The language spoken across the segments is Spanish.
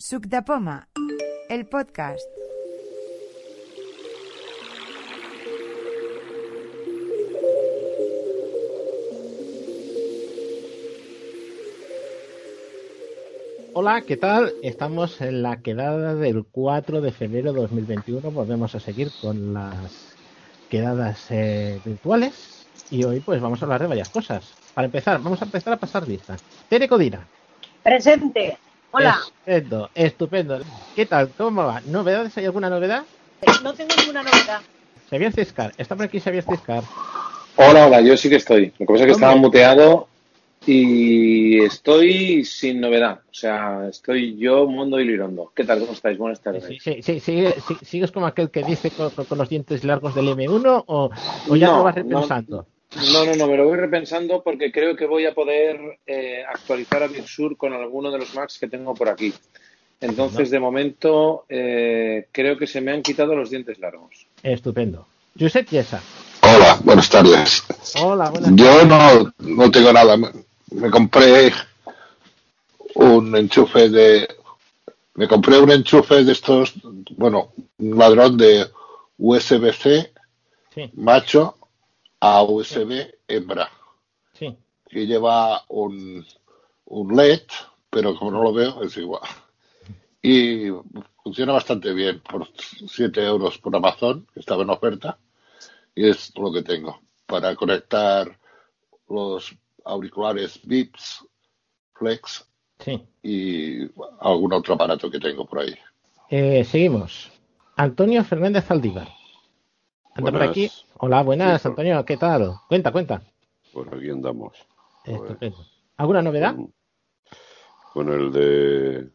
Suc de Poma, el podcast. Hola, ¿qué tal? Estamos en la quedada del 4 de febrero de 2021. Volvemos a seguir con las quedadas eh, virtuales y hoy pues vamos a hablar de varias cosas. Para empezar, vamos a empezar a pasar lista. Tere Codina. Presente. Hola. Estupendo, estupendo. ¿Qué tal? ¿Cómo va? ¿Novedades? ¿Hay alguna novedad? No tengo ninguna novedad. Xavier Ciscar. Está por aquí Xavier Ciscar. Hola, hola, yo sí que estoy. Lo que pasa es que estaba muteado y estoy sin novedad. O sea, estoy yo, Mundo y Lirondo. ¿Qué tal? ¿Cómo estáis? Buenas tardes. Sí, sí, sí, sigue- sí, ¿Sigues como aquel que dice con, con los dientes largos del M1 o, o ya No, lo vas repensando? No, no, no, me lo voy repensando porque creo que voy a poder eh, actualizar a Big Sur con alguno de los Macs que tengo por aquí. Entonces, de momento, eh, creo que se me han quitado los dientes largos. Estupendo. Josep Yesa. Hola, buenas tardes. Hola, buenas Yo no, no tengo nada. Me, me compré un enchufe de. Me compré un enchufe de estos, bueno, un ladrón de USB-C Sí, macho a USB hembra, sí. que lleva un, un LED, pero como no lo veo, es igual. Y funciona bastante bien, por 7 euros por Amazon, que estaba en oferta, y es lo que tengo para conectar los auriculares Beats, Flex Sí. y algún otro aparato que tengo por ahí. Eh, seguimos. Antonio Fernández Aldívar. Anda por aquí. Hola, buenas, Sí, Antonio. ¿Qué tal? Cuenta, cuenta. Pues aquí andamos. Estupendo. ¿Alguna novedad? Con, con el de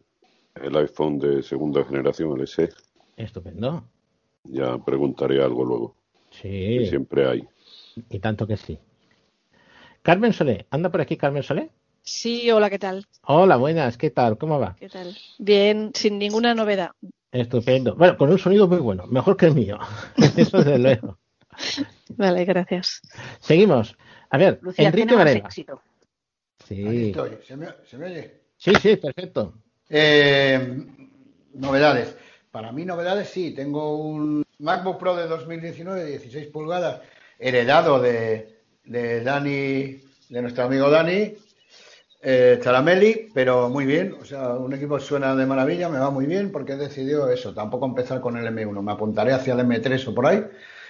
el iPhone de segunda generación, el SE. Estupendo. Ya preguntaré algo luego. que Sí, siempre hay. y tanto que sí. Carmen Solé. ¿Anda por aquí Carmen Solé? Sí, hola, ¿qué tal? Hola, buenas. ¿Qué tal? ¿Cómo va? ¿Qué tal? Bien, sin ninguna novedad. Estupendo. Bueno, con un sonido muy bueno. Mejor que el mío. Eso desde luego. Vale, gracias. Seguimos. A ver, Lucía, Enrique tiene más Varela. éxito. Aquí Sí. estoy. ¿Se me, se me oye? Sí, sí, perfecto. Eh, novedades. Para mí, novedades sí. Tengo un MacBook Pro de 2019 de 16 pulgadas, heredado de, de Dani, de nuestro amigo Dani eh, Charamelli, pero muy bien. O sea, un equipo suena de maravilla, me va muy bien porque he decidido eso, tampoco empezar con el M1. Me apuntaré hacia el M3 o por ahí.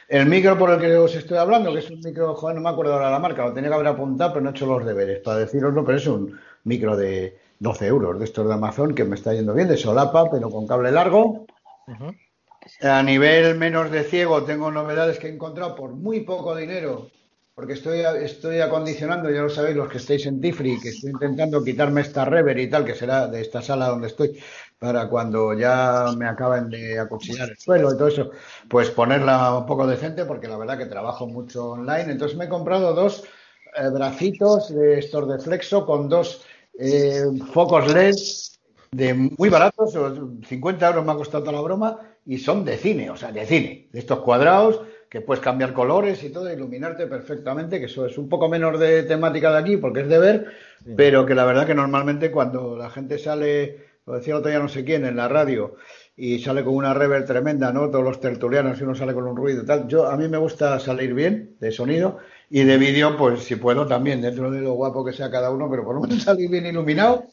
El micro por el que os estoy hablando, que es un micro, joder, no me acuerdo ahora la marca, lo tenía que haber apuntado, pero no he hecho los deberes para deciroslo, pero es un micro de 12 euros de estos de Amazon que me está yendo bien, de solapa, pero con cable largo. A nivel menos de ciego, tengo novedades que he encontrado por muy poco dinero, porque estoy, estoy acondicionando, ya lo sabéis, los que estéis en Tifri, que estoy intentando quitarme esta rever y tal, que será de esta sala donde estoy, para cuando ya me acaben de acuchillar el suelo y todo eso, pues ponerla un poco decente, porque la verdad que trabajo mucho online. Entonces me he comprado dos eh, bracitos de estos de Flexo con dos eh, focos LED de muy baratos, o 50 euros me ha costado toda la broma, y son de cine, o sea, de cine, de estos cuadrados que puedes cambiar colores y todo, iluminarte perfectamente, que eso es un poco menos de temática de aquí porque es de ver, pero que la verdad que normalmente cuando la gente sale, lo decía el otro día no sé quién en la radio, y sale con una rever tremenda, ¿no? Todos los tertulianos y uno sale con un ruido y tal. Yo, a mí me gusta salir bien de sonido y de vídeo, pues si puedo también, dentro de lo guapo que sea cada uno, pero por lo menos salir bien iluminado.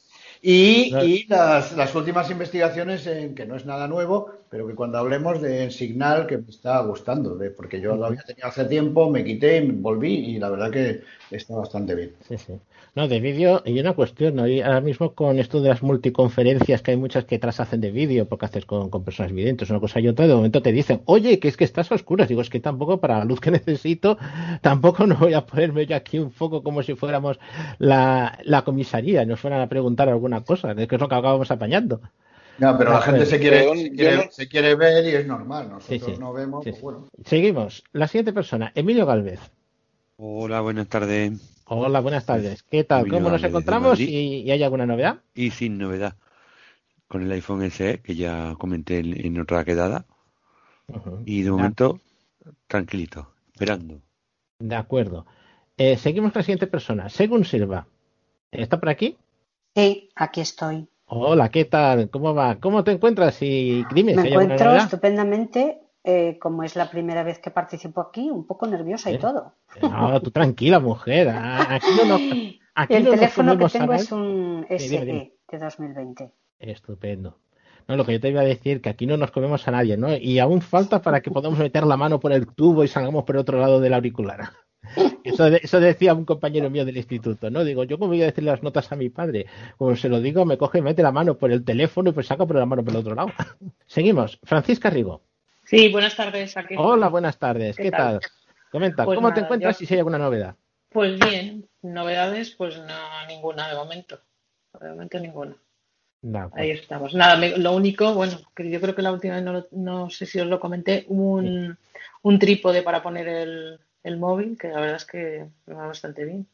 Y, y las, las últimas investigaciones, en, que no es nada nuevo, pero que cuando hablemos de Signal, que me está gustando, de, porque yo lo había tenido hace tiempo, me quité y volví, y la verdad que está bastante bien. Sí, sí. No, de vídeo, y una cuestión, ¿no? Y ahora mismo con esto de las multiconferencias, que hay muchas que tras hacen de vídeo, porque haces con, con personas videntes, una cosa y otra, de momento te dicen, oye, que es que estás a oscuras. Digo, es que tampoco para la luz que necesito, tampoco no voy a ponerme yo aquí un foco como si fuéramos la, la comisaría, nos fueran a preguntar alguna cosa, que es lo que acabamos apañando. No, pero la gente se quiere, se quiere, no- se quiere ver y es normal. Nosotros Sí, sí. no vemos, Sí, pues sí. bueno. Seguimos. La siguiente persona, Emilio Galvez. Hola, buenas tardes. Hola, buenas tardes. ¿Qué tal? Emilio ¿Cómo nos Galvez, encontramos? ¿Y, y hay alguna novedad? Y sin novedad. Con el iPhone SE, que ya comenté en, en otra quedada. Y de Ya. momento, tranquilito, esperando. De acuerdo. Eh, seguimos con la siguiente persona. Según Silva. ¿Está por aquí? Sí, aquí estoy. Hola, ¿qué tal? ¿Cómo va? ¿Cómo te encuentras? Y dime, Me si encuentro estupendamente, eh, como es la primera vez que participo aquí, un poco nerviosa y todo. No, tú tranquila, mujer. Ah, Aquí no nos, aquí El no teléfono que tengo es un Sí, dime, dime. SE de 2020. Estupendo. No, lo que yo te iba a decir, que aquí no nos comemos a nadie, ¿no? Y aún falta para que podamos meter la mano por el tubo y salgamos por el otro lado del auricular. Eso, de- eso decía un compañero mío del instituto, ¿no? Digo, yo como voy a decirle las notas a mi padre, como se lo digo, me coge y mete la mano por el teléfono y pues saca por la mano por el otro lado. Seguimos. Francisca Rigo. Sí, buenas tardes. Aquí. Hola, buenas tardes. ¿Qué, ¿Qué tal? tal? Comenta, Pues ¿cómo te encuentras yo- y si hay alguna novedad? Pues bien, novedades, pues no, ninguna de momento. De momento ninguna. Acuerdo. Ahí estamos. Nada, me- lo único, bueno, que yo creo que la última vez no, no sé si os lo comenté, un, un trípode para poner el, el móvil, que la verdad es que va bastante bien.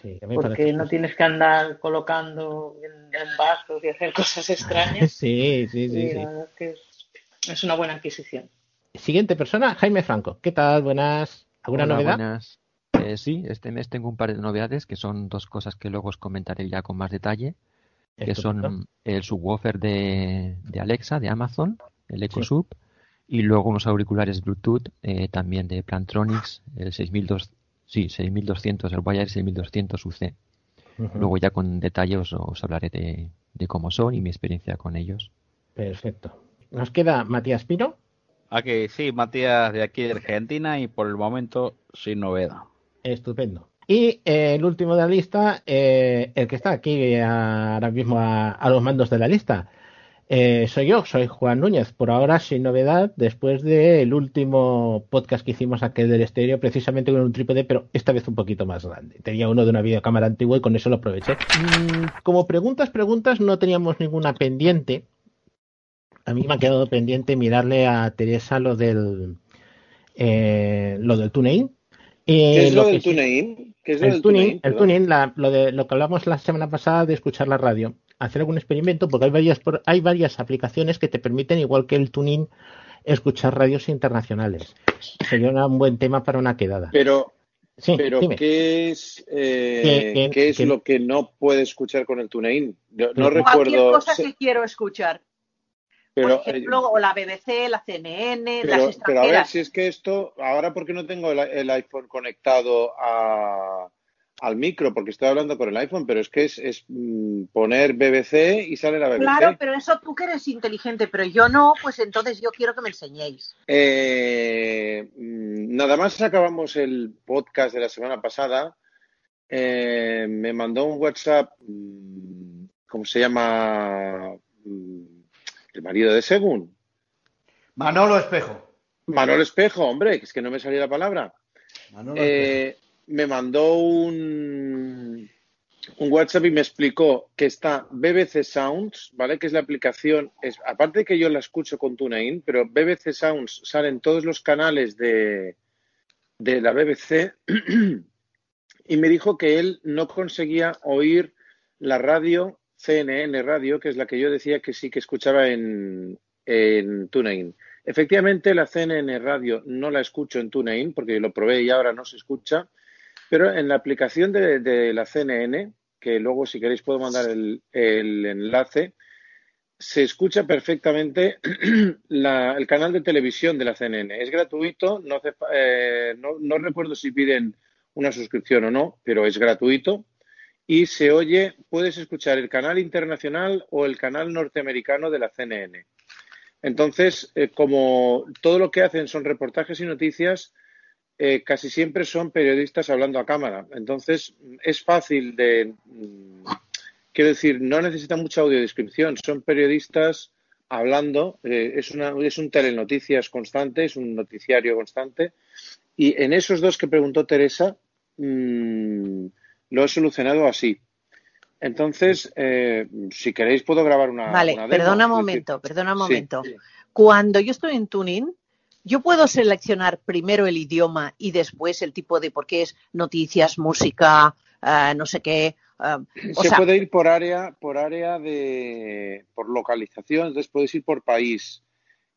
Sí, a mí me Porque parece- no tienes que andar colocando en, en vasos y hacer cosas extrañas. Sí, sí, sí, y sí. la verdad es que es, es una buena adquisición. Siguiente persona, Jaime Franco. ¿Qué tal? Buenas. ¿Alguna Hola, novedad? buenas. Eh, sí, este mes tengo un par de novedades que son dos cosas que luego os comentaré ya con más detalle, que Estupendo. son el subwoofer de, de Alexa, de Amazon, el Echo Sub, y luego unos auriculares Bluetooth eh, también de Plantronics, el 6200, sí, 6200, el Wire 6200 UC. Ujú. Luego ya con detalle os, os hablaré de, de cómo son y mi experiencia con ellos. Perfecto. Nos queda Matías Pino. Aquí sí, Matías de aquí de Argentina y por el momento sin novedad. Estupendo. Y eh, el último de la lista, eh, el que está aquí eh, ahora mismo a, a los mandos de la lista, eh, soy yo, soy Juan Núñez. Por ahora sin novedad, después del último podcast que hicimos aquel del estéreo, precisamente con un trípode, pero esta vez un poquito más grande. Tenía uno de una videocámara antigua y con eso lo aproveché. Mm, como preguntas, preguntas, no teníamos ninguna pendiente. A mí me ha quedado pendiente mirarle a Teresa lo del eh, lo del TuneIn. Eh, ¿Qué es lo del TuneIn? ¿Qué es lo el del tuning, TuneIn? el tuning, la- lo, de, lo que hablamos la semana pasada de escuchar la radio, hacer algún experimento, porque hay varias, por- hay varias aplicaciones que te permiten, igual que el tuning, escuchar radios internacionales. Sería un buen tema para una quedada. Pero, Sí, pero dime. ¿qué es, eh, qué es lo que no puede escuchar con el TuneIn? Yo no Cualquier recuerdo. cosa se- que quiero escuchar. pero, Por ejemplo, o la BBC, la CNN, Pero, las pero a ver, extranjeras. si es que esto, ahora porque no tengo el, el iPhone conectado a- al micro, porque estoy hablando con el iPhone, pero es que es, es, mm, poner BBC y sale la BBC. Claro, pero eso tú que eres inteligente, pero yo no, pues entonces yo quiero que me enseñéis. Eh, mm, nada más acabamos el podcast de la semana pasada, eh, me mandó un WhatsApp, mm, ¿cómo se llama? El marido de Según. Manolo Espejo. Manolo Espejo, hombre, que es que no me salía la palabra. Manolo Eh, me mandó un, un WhatsApp y me explicó que está BBC Sounds, ¿vale? Que es la aplicación, es, aparte de que yo la escucho con TuneIn, pero BBC Sounds salen todos los canales de, de la BBC y me dijo que él no conseguía oír la radio CNN Radio, que es la que yo decía que sí que escuchaba en, en TuneIn. Efectivamente, la CNN Radio no la escucho en TuneIn porque lo probé y ahora no se escucha, pero en la aplicación de, la CNN, que luego si queréis puedo mandar el, enlace, se escucha perfectamente el canal de televisión de la CNN. Es gratuito, no, hace eh, no, no recuerdo si piden una suscripción o no, pero es gratuito y se oye, puedes escuchar el canal internacional o el canal norteamericano de la CNN. Entonces, eh, como todo lo que hacen son reportajes y noticias, eh, casi siempre son periodistas hablando a cámara. Entonces, es fácil de, mm, quiero decir, no necesita mucha audiodescripción, son periodistas hablando, eh, es, una, es un telenoticias constante, es un noticiario constante. Y en esos dos que preguntó Teresa, mm, lo he solucionado así. Entonces, eh, si queréis, puedo grabar una. Vale, una demo. perdona un decir, momento, perdona un sí. momento. Cuando yo estoy en Tuning, yo puedo seleccionar primero el idioma y después el tipo de, porque es noticias, música, ah, no sé qué. o Se sea, puede ir por área, por área de, por localización, entonces puedes ir por país.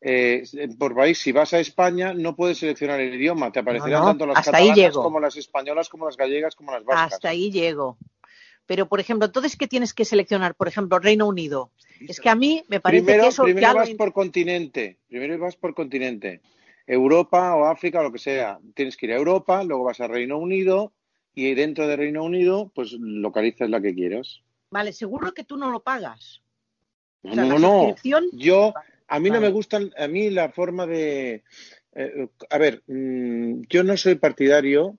Eh, por país, si vas a España, no puedes seleccionar el idioma, te aparecerán no, tanto las hasta catalanas como las españolas, como las gallegas, como las vascas. hasta ahí llego. Pero, por ejemplo, entonces, ¿qué tienes que seleccionar? Por ejemplo, Reino Unido. Es que a mí me parece Primero, que eso primero ya lo vas por continente. Primero vas por continente. Europa o África o lo que sea. Tienes que ir a Europa, luego vas a Reino Unido y dentro de Reino Unido, pues localizas la que quieras. Vale, seguro que tú no lo pagas. O sea, No, no, suscripción- yo, a mí no me gustan, a mí la forma de, eh, a ver, mm, yo no soy partidario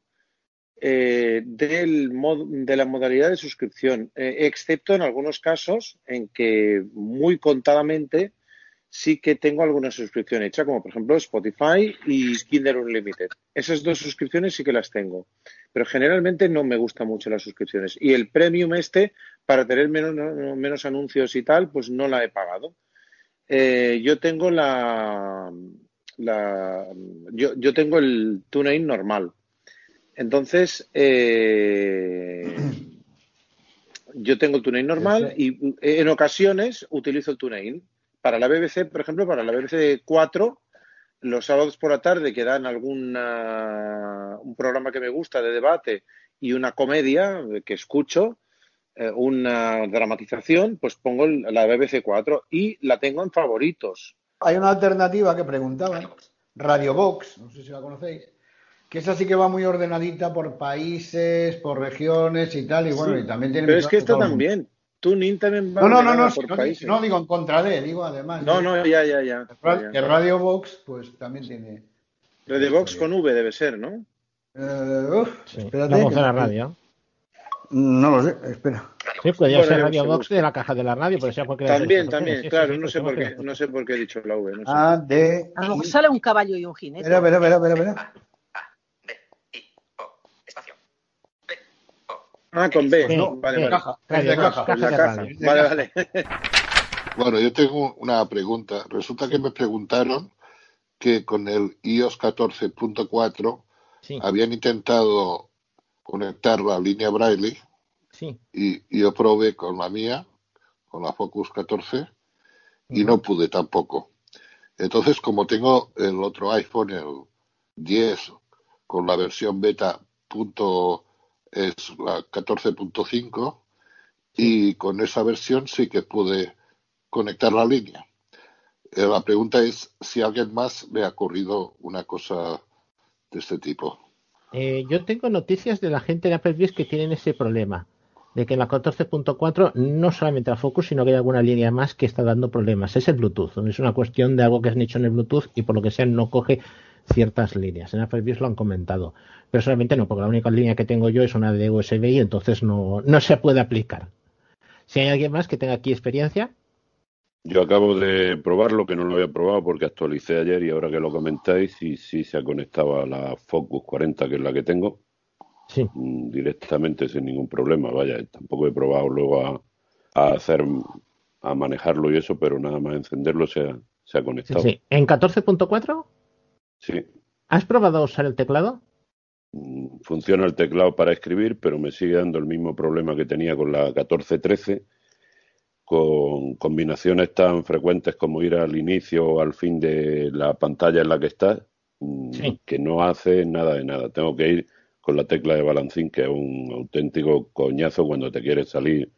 eh, del mod- de la modalidad de suscripción, eh, excepto en algunos casos en que muy contadamente sí que tengo alguna suscripción hecha, como por ejemplo Spotify y Kindle Unlimited. Esas dos suscripciones sí que las tengo, pero generalmente no me gustan mucho las suscripciones. Y el premium este, para tener menos, menos anuncios y tal, pues no la he pagado. Eh, yo tengo la, la yo, yo tengo el TuneIn normal. Entonces, eh, yo tengo el TuneIn normal y eh, en ocasiones utilizo el TuneIn. Para la BBC, por ejemplo, para la BBC 4, los sábados por la tarde que dan alguna, un programa que me gusta de debate y una comedia que escucho, eh, una dramatización, pues pongo el- la BBC 4 y la tengo en favoritos. Hay una alternativa que preguntaban, Radio Box, no sé si la conocéis, que esa sí que va muy ordenadita por países, por regiones y tal, y bueno, Sí, y también tiene Pero es que esto también. TuneIn también va No, no, no, no, por no, países. no digo en contra de, digo además. No, de- no, ya, ya, ya. Que Radio Box, pues también tiene. Radio Box con V debe ser, ¿no? Uf, espérate. La de radio. No lo sé, espera. Sí, podría Bueno, ser Radio Box de la caja de la radio, pero sea cualquiera de También, también. Sí, claro, sí, no sé por qué, no sé por qué he dicho la V, no sé. A, D. A lo mejor sale un caballo y un jinete. Espera, espera, espera, espera, Ah, con B. No, vale, caja, caja. La. Vale, vale. Bueno, yo tengo una pregunta. Resulta que me preguntaron que con el iOS 14.4 Sí, habían intentado conectar la línea Braille sí. y, y yo probé con la mía, con la Focus 14, y no pude tampoco. Entonces, como tengo el otro iPhone, el 10, con la versión beta punto es la 14.5, y con esa versión sí que pude conectar la línea. Eh, la pregunta es si a alguien más le ha ocurrido una cosa de este tipo. Eh, yo tengo noticias de la gente de Applebee's que tienen ese problema. De que en la 14.4 no solamente la Focus, sino que hay alguna línea más que está dando problemas. Es el Bluetooth. Es una cuestión de algo que han hecho en el Bluetooth y por lo que sea no coge ciertas líneas. En Applebee's lo han comentado. Personalmente no, porque la única línea que tengo yo es una de USB y entonces no, no se puede aplicar. Si hay alguien más que tenga aquí experiencia, Yo acabo de probarlo, que no lo había probado porque actualicé ayer y ahora que lo comentáis, y sí se ha conectado a la Focus 40, que es la que tengo, sí. mm, directamente sin ningún problema. Vaya, tampoco he probado luego a, a hacer, a manejarlo y eso, pero nada más encenderlo se ha, se ha Sí, conectado. sí. En 14.4, Sí, ¿has probado a usar el teclado? mm, funciona el teclado para escribir, pero me sigue dando el mismo problema que tenía con la 1413, con combinaciones tan frecuentes como ir al inicio o al fin de la pantalla en la que estás, mm, Sí. que no hace nada de nada. Tengo que ir con la tecla de balancín, que es un auténtico coñazo cuando te quieres salir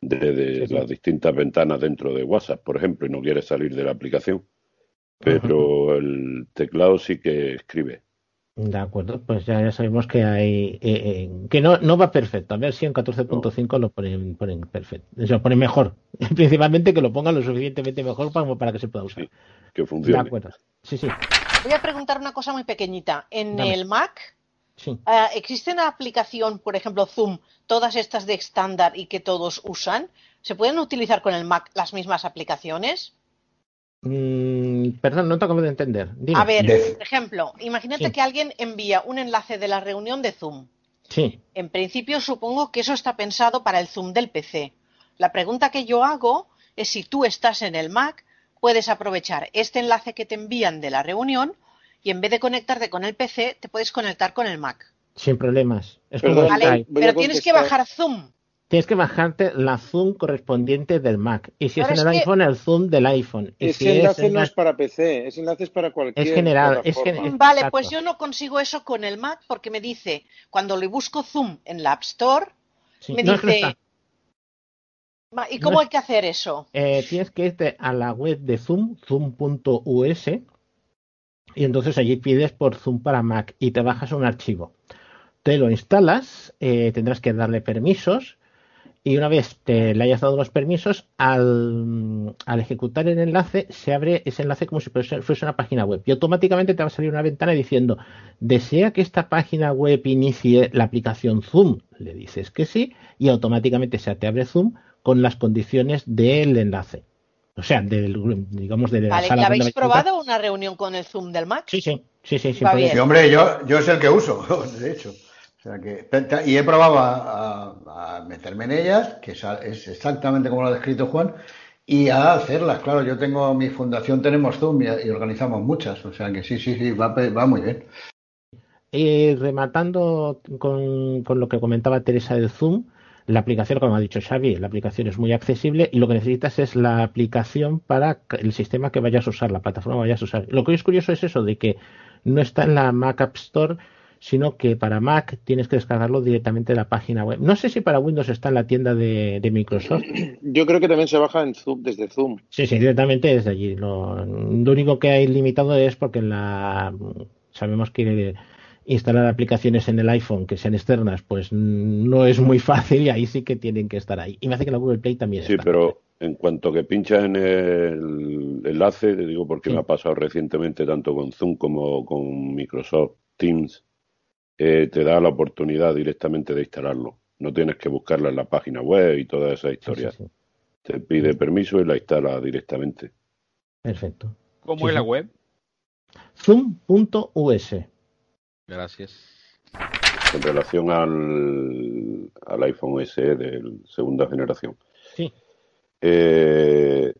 de, de Sí, sí. las distintas ventanas dentro de WhatsApp, por ejemplo, y no quieres salir de la aplicación. Pero el teclado sí que escribe. De acuerdo, pues ya, ya sabemos que hay eh, eh, que no, no va perfecto. A ver si en 14.5 lo ponen, ponen perfecto. Lo ponen mejor. Principalmente que lo pongan lo suficientemente mejor para, para que se pueda usar. Que De funcione. acuerdo. Sí, sí. Voy a preguntar una cosa muy pequeñita. En Dame. el Mac, sí. ah, ¿existe una aplicación, por ejemplo, Zoom, todas estas de estándar y que todos usan? ¿Se pueden utilizar con el Mac las mismas aplicaciones? Mm, perdón, no te acabo de entender. Dime. A ver, De- por ejemplo, imagínate Sí. que alguien envía un enlace de la reunión de Zoom. Sí. En principio, supongo que eso está pensado para el Zoom del PC. La pregunta que yo hago es si tú estás en el Mac, puedes aprovechar este enlace que te envían de la reunión y en vez de conectarte con el PC, te puedes conectar con el Mac. Sin problemas. Es Perdón, como ¿Vale? Skype. voy a Pero tienes que bajar Zoom. Tienes que bajarte la Zoom correspondiente del Mac. Y si es en el es que- iPhone, el Zoom del iPhone. Y si Ese es enlace en no es para PC, ese enlace es para cualquier Es general, es gen- es- Vale, exacto. pues yo no consigo eso con el Mac porque me dice, cuando le busco Zoom en la App Store, Sí. me No, es que no dice, ¿Y cómo hay que hacer eso? Eh, tienes que irte a la web de Zoom, zoom.us, y entonces allí pides por Zoom para Mac y te bajas un archivo. Te lo instalas, eh, tendrás que darle permisos y una vez te le hayas dado los permisos, al, al ejecutar el enlace se abre ese enlace como si fuese, una página web y automáticamente te va a salir una ventana diciendo ¿desea que esta página web inicie la aplicación Zoom? Le dices que sí y automáticamente se te abre Zoom con las condiciones del enlace. O sea, del, digamos, de la Vale, sala ¿ya donde habéis probado una reunión con el Zoom del Mac? Sí, sí, sí, sí, bien. Sí, hombre, yo, yo es el que uso, de hecho. Y he probado a, meterme en ellas, que es, exactamente como lo ha descrito Juan, y a hacerlas. Claro, yo tengo mi fundación, tenemos Zoom y, organizamos muchas. O sea que sí, sí, sí, va, va muy bien. Y rematando con, con lo que comentaba Teresa del Zoom, la aplicación, como ha dicho Xavi, la aplicación es muy accesible y lo que necesitas es la aplicación para el sistema que vayas a usar, la plataforma que vayas a usar. Lo que es curioso es eso, de que no está en la Mac App Store, sino que para Mac tienes que descargarlo directamente de la página web. No sé si para Windows está en la tienda de, de Microsoft. Yo creo que también se baja en Zoom, desde Zoom. Sí, sí, directamente desde allí. Lo, lo único que hay limitado es porque en la sabemos que instalar aplicaciones en el iPhone que sean externas, pues no es muy fácil y ahí sí que tienen que estar ahí. Y me hace que la Google Play también Sí, está. pero en cuanto que pinchas en el enlace, te digo porque me ha pasado recientemente tanto con Zoom como con Microsoft Teams, eh, te da la oportunidad directamente de instalarlo. No tienes que buscarla en la página web y todas esas historias. Te pide permiso y la instala directamente. Perfecto. ¿Cómo Sí, es la web? Zoom.us. Gracias. En relación al, al iPhone SE de segunda generación. Sí. Eh,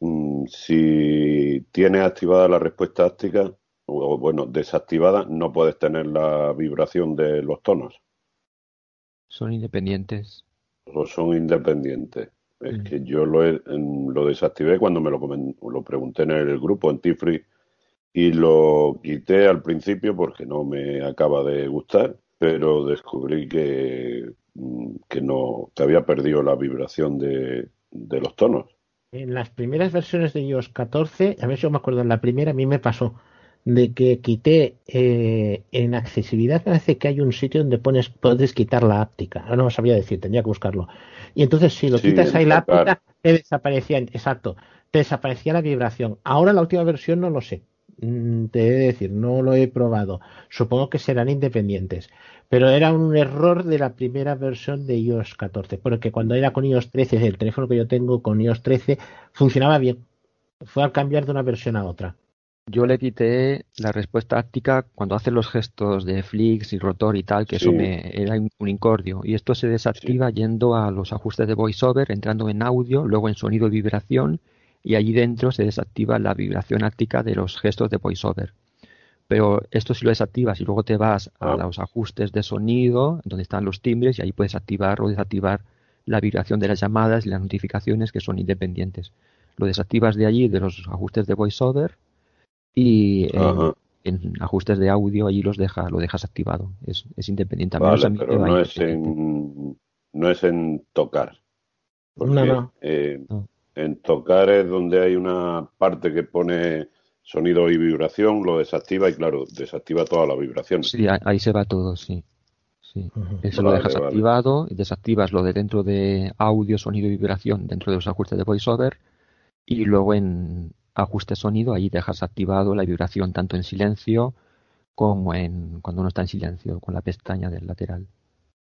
mm, si tienes activada la respuesta áptica, o bueno, desactivada, no puedes tener la vibración de los tonos, Son independientes. o son independientes. Es que yo lo, he- en- lo desactivé cuando me lo, lo pregunté en el grupo, en Tifree, y lo quité al principio porque no me acaba de gustar, pero descubrí que, mm, que no, que había perdido la vibración de, de los tonos. En las primeras versiones de iOS 14, a ver si yo me acuerdo, en la primera a mí me pasó de que quité eh, en accesibilidad, parece que hay un sitio donde pones, puedes quitar la áptica. Ahora no lo sabía decir, tendría que buscarlo. Y entonces si lo Sí, quitas ahí la áptica, te desaparecía, exacto, te desaparecía la vibración. Ahora la última versión no lo sé. Mm, Te he de decir, no lo he probado. Supongo que serán independientes. Pero era un error de la primera versión de iOS 14. Porque cuando era con iOS 13, el teléfono que yo tengo con iOS 13, funcionaba bien. Fue al cambiar de una versión a otra. Yo le quité la respuesta áptica cuando hace los gestos de flicks y rotor y tal, que eso Sí. me era un incordio. Y esto se desactiva yendo a los ajustes de VoiceOver, entrando en audio, luego en sonido y vibración, y allí dentro se desactiva la vibración áptica de los gestos de VoiceOver. Pero esto si lo desactivas y luego te vas a los ajustes de sonido, donde están los timbres, y ahí puedes activar o desactivar la vibración de las llamadas y las notificaciones que son independientes. Lo desactivas de allí, de los ajustes de VoiceOver, y en, Ajá. en ajustes de audio allí los deja, lo dejas activado. Es, es independiente. Vale, pero no es en, no es en tocar. Porque, No, no. eh, en tocar es donde hay una parte que pone sonido y vibración, lo desactiva y claro, desactiva toda la vibración. Sí, ahí se va todo, sí. sí. Eso lo dejas vale. activado, y desactivas lo de dentro de audio, sonido y vibración dentro de los ajustes de VoiceOver y luego en ajuste sonido ahí dejas activado la vibración tanto en silencio como en cuando no está en silencio con la pestaña del lateral.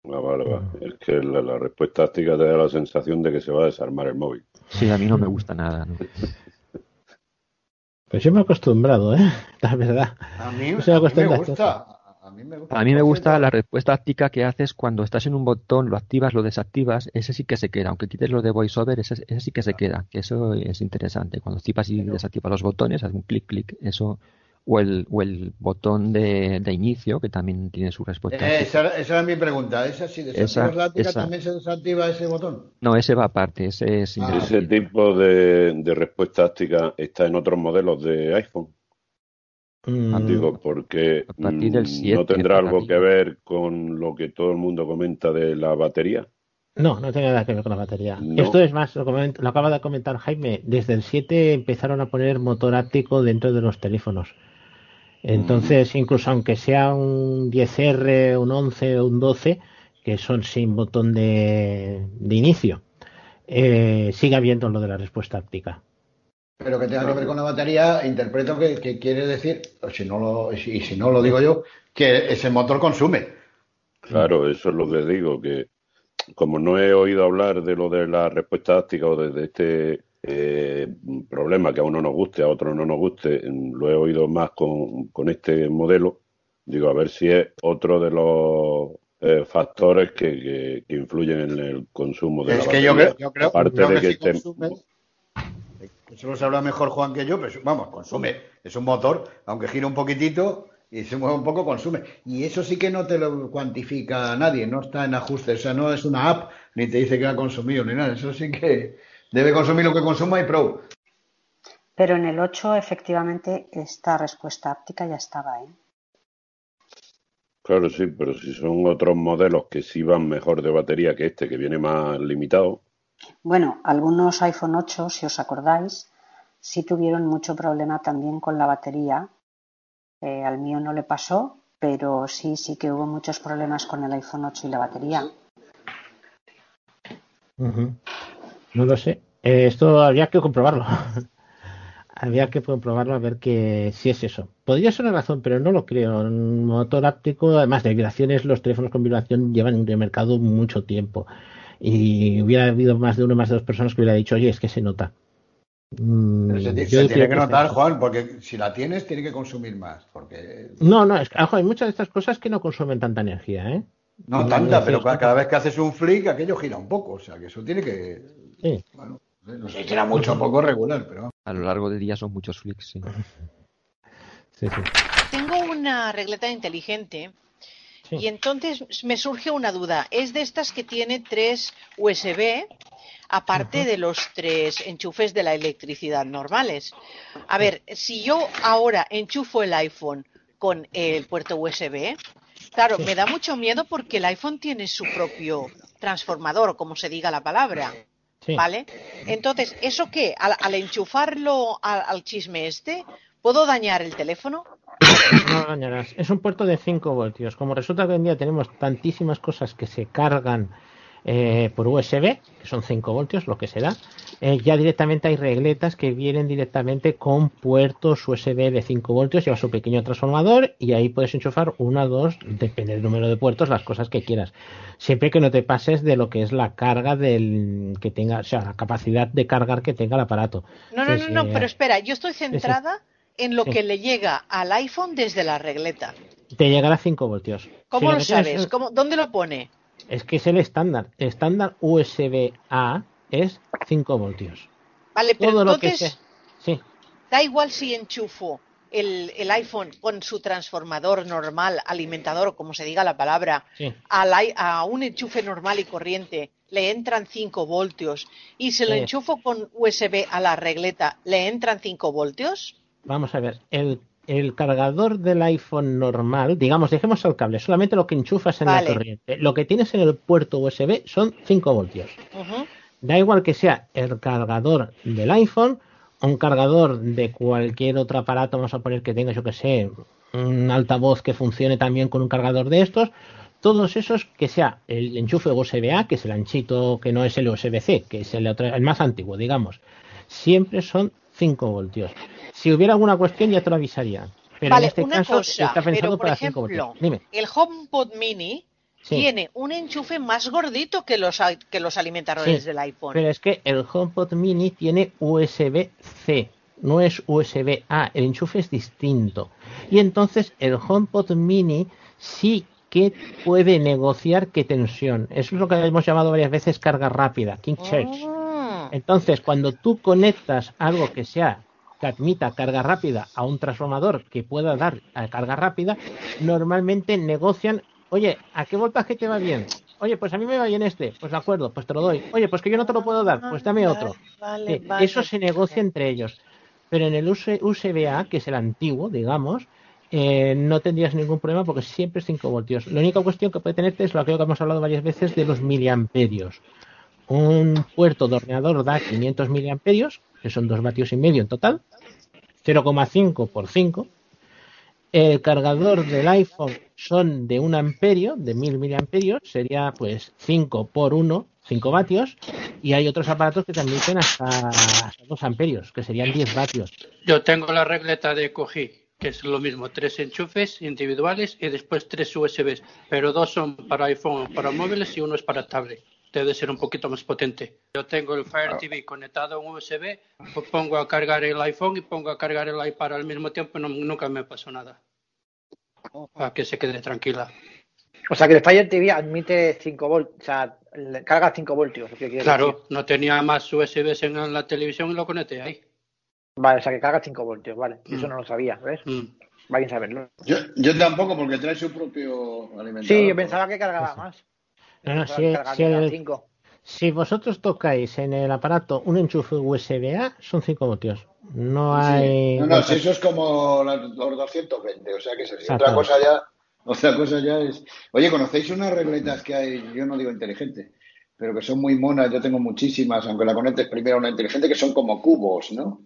Ah, vale, vale. Es que la, la respuesta táctica te da la sensación de que se va a desarmar el móvil. Sí, a mí no me gusta nada. ¿no? Pues yo me he acostumbrado, ¿eh? La verdad. A mí, a mí me gusta. A mí me gusta. A mí me gusta la respuesta táctica que haces cuando estás en un botón, lo activas, lo desactivas, ese sí que se queda. Aunque quites lo de VoiceOver, ese, ese sí que se queda. Que eso es interesante. Cuando activas y desactivas los botones, haces un clic, clic, eso. O el, o el botón de, de inicio, que también tiene su respuesta. Eh, táctica. esa, esa era mi pregunta. ¿Esa si desactivas Esa- la áptica esa. también se desactiva ese botón? No, ese va aparte, ese es Ah. Ese tipo de, de respuesta táctica está en otros modelos de iPhone. Mm, Digo, porque A partir del mm, 7 no tendrá algo que ver con lo que todo el mundo comenta de la batería. No, no tiene nada que ver con la batería. No. Esto es más, lo, lo acaba de comentar Jaime, desde el 7 empezaron a poner motor áptico dentro de los teléfonos. Entonces, incluso aunque sea un 10R, un 11 o un 12, que son sin botón de, de inicio, eh, sigue habiendo lo de la respuesta áptica. Pero que tenga que ver con la batería, interpreto que, que quiere decir, o si no lo, y si no lo digo yo, que ese motor consume. Claro, eso es lo que digo, que como no he oído hablar de lo de la respuesta áctica o de, de este eh, problema que a uno nos guste, a otro no nos guste, lo he oído más con, con este modelo, digo, a ver si es otro de los eh, factores que, que- que influyen en el consumo de Es la que yo batería. creo, yo creo, Aparte creo de que que esté- consume. Eso lo sabrá mejor Juan que yo, pero vamos, consume. Es un motor, aunque gira un poquitito y se mueve un poco, consume. Y eso sí que no te lo cuantifica nadie, no está en ajuste. O sea, no es una app, ni te dice que ha consumido, ni nada. Eso sí que debe consumir lo que consuma y pro. Pero en el 8 efectivamente esta respuesta áptica ya estaba, ¿eh? Claro, sí, pero si son otros modelos que sí van mejor de batería que este, que viene más limitado, Bueno, algunos iPhone 8, si os acordáis, sí tuvieron mucho problema también con la batería. Al mío no le pasó, pero sí, sí que hubo muchos problemas con el iPhone 8 y la batería. No lo sé. Eh, esto habría que comprobarlo. habría que comprobarlo a ver que si es eso. Podría ser una razón, pero no lo creo. Un motor áptico, además de vibraciones, los teléfonos con vibración llevan en el mercado mucho tiempo. Y hubiera habido más de uno, más de dos personas que hubiera dicho, oye, es que se nota. Mm, Pero se, tiene que notar. Juan, porque si la tienes, tiene que consumir más. Porque No, no, es que ojo, hay muchas de estas cosas que no consumen tanta energía, ¿eh? no No, tanta, pero cada vez que haces un flick, aquello gira un poco. O sea, que eso tiene que. Sí. Bueno, no sé si era mucho o poco regular, pero. A lo largo del día son muchos flicks, sí. Sí, sí. Tengo una regleta inteligente y entonces me surge una duda. Es de estas que tiene tres USB, aparte de los tres enchufes de la electricidad normales. A ver, si yo ahora enchufo el iPhone con el puerto USB, claro, me da mucho miedo porque el iPhone tiene su propio transformador, como se diga la palabra. Sí. ¿Vale? Entonces, ¿eso qué? Al, al enchufarlo al, al chisme este, ¿puedo dañar el teléfono? No lo dañarás. Es un puerto de 5 voltios. Como resulta que hoy en día tenemos tantísimas cosas que se cargan eh, por USB, que son 5 voltios, lo que se da, eh, ya directamente hay regletas que vienen directamente con puertos USB de 5 voltios, lleva su pequeño transformador y ahí puedes enchufar una, dos, depende del número de puertos, las cosas que quieras. Siempre que no te pases de lo que es la carga del que tenga, o sea, la capacidad de cargar que tenga el aparato. No, no, no, no, eh, pero espera, yo estoy centrada en lo Sí. que le llega al iPhone desde la regleta. Te llegará a 5 voltios. ¿Cómo Si lo sabes? es- ¿Cómo, ¿Dónde lo pone? Es que es el estándar. El estándar USB-A es 5 voltios. Vale, pero Todo lo que entonces sea. Sí, da igual si enchufo el, el iPhone con su transformador normal, alimentador, o como se diga la palabra, sí. al i- a un enchufe normal y corriente le entran 5 voltios y si lo Sí. enchufo con USB a la regleta le entran 5 voltios. Vamos a ver. El, el cargador del iPhone normal, digamos, dejemos el cable, solamente lo que enchufas en Vale. la corriente. Lo que tienes en el puerto USB son 5 voltios. Da igual que sea el cargador del iPhone o un cargador de cualquier otro aparato, vamos a poner que tenga, yo que sé, un altavoz que funcione también con un cargador de estos. Todos esos que sea el enchufe USB-A, que es el anchito que no es el USB-C, que es el, otro- el más antiguo, digamos. Siempre son 5 voltios. Si hubiera alguna cuestión ya te lo avisaría. Pero vale, en este una caso cosa, está pensado pero por para 5 ejemplo. Dime. el HomePod Mini Sí. tiene un enchufe más gordito que los, que los alimentadores Sí, del iPhone. Pero es que el HomePod Mini tiene USB-C, no es USB-A, el enchufe es distinto. Y entonces el HomePod Mini sí que puede negociar qué tensión. Eso es lo que hemos llamado varias veces carga rápida, King Charge. Mm. Entonces, cuando tú conectas algo que sea que admita carga rápida a un transformador que pueda dar a carga rápida, normalmente negocian, oye, ¿a qué voltaje te va bien? Oye, pues a mí me va bien este, pues de acuerdo, pues te lo doy. Oye, pues que yo no te lo puedo dar, pues dame otro. Vale, Sí, vale. Eso se negocia entre ellos. Pero en el USB-A, que es el antiguo, digamos, eh, no tendrías ningún problema porque siempre es 5 voltios. La única cuestión que puede tenerte es lo que hemos hablado varias veces de los miliamperios. Un puerto de ordenador da 500 miliamperios, que son 2 vatios y medio en total, 0,5 por 5. El cargador del iPhone son de 1 amperio, de 1000 miliamperios, sería pues 5 por 1, 5 vatios. Y hay otros aparatos que transmiten hasta, hasta 2 amperios, que serían 10 vatios. Yo tengo la regleta de Cojí, que es lo mismo, tres enchufes individuales y después tres USBs, pero dos son para iPhone, para móviles y uno es para tablet. Debe ser un poquito más potente. Yo tengo el Fire TV conectado a un USB, pues pongo a cargar el iPhone y pongo a cargar el iPad al mismo tiempo, no, nunca me pasó nada. Para que se quede tranquila. O sea que el Fire TV admite 5 voltios, o sea, le carga 5 voltios. ¿qué quiere Claro, decir? no tenía más USBs en la televisión y lo conecté ahí. Vale, o sea que carga 5 voltios, vale. Mm. Eso no lo sabía, ¿ves? Va bien saberlo. Yo, yo tampoco, porque trae su propio alimentador. Sí, yo pensaba que cargaba más. No, no, Pensaba si, que cargaba si el- 5. si vosotros tocáis en el aparato un enchufe USB-A, son 5 voltios. No hay. No, no, si eso es como los 220, o sea que es. Otra cosa ya, otra cosa ya es. Oye, ¿conocéis unas regletas que hay? Yo no digo inteligente, pero que son muy monas. Yo tengo muchísimas, aunque la conectes primero a una inteligente, que son como cubos, ¿no?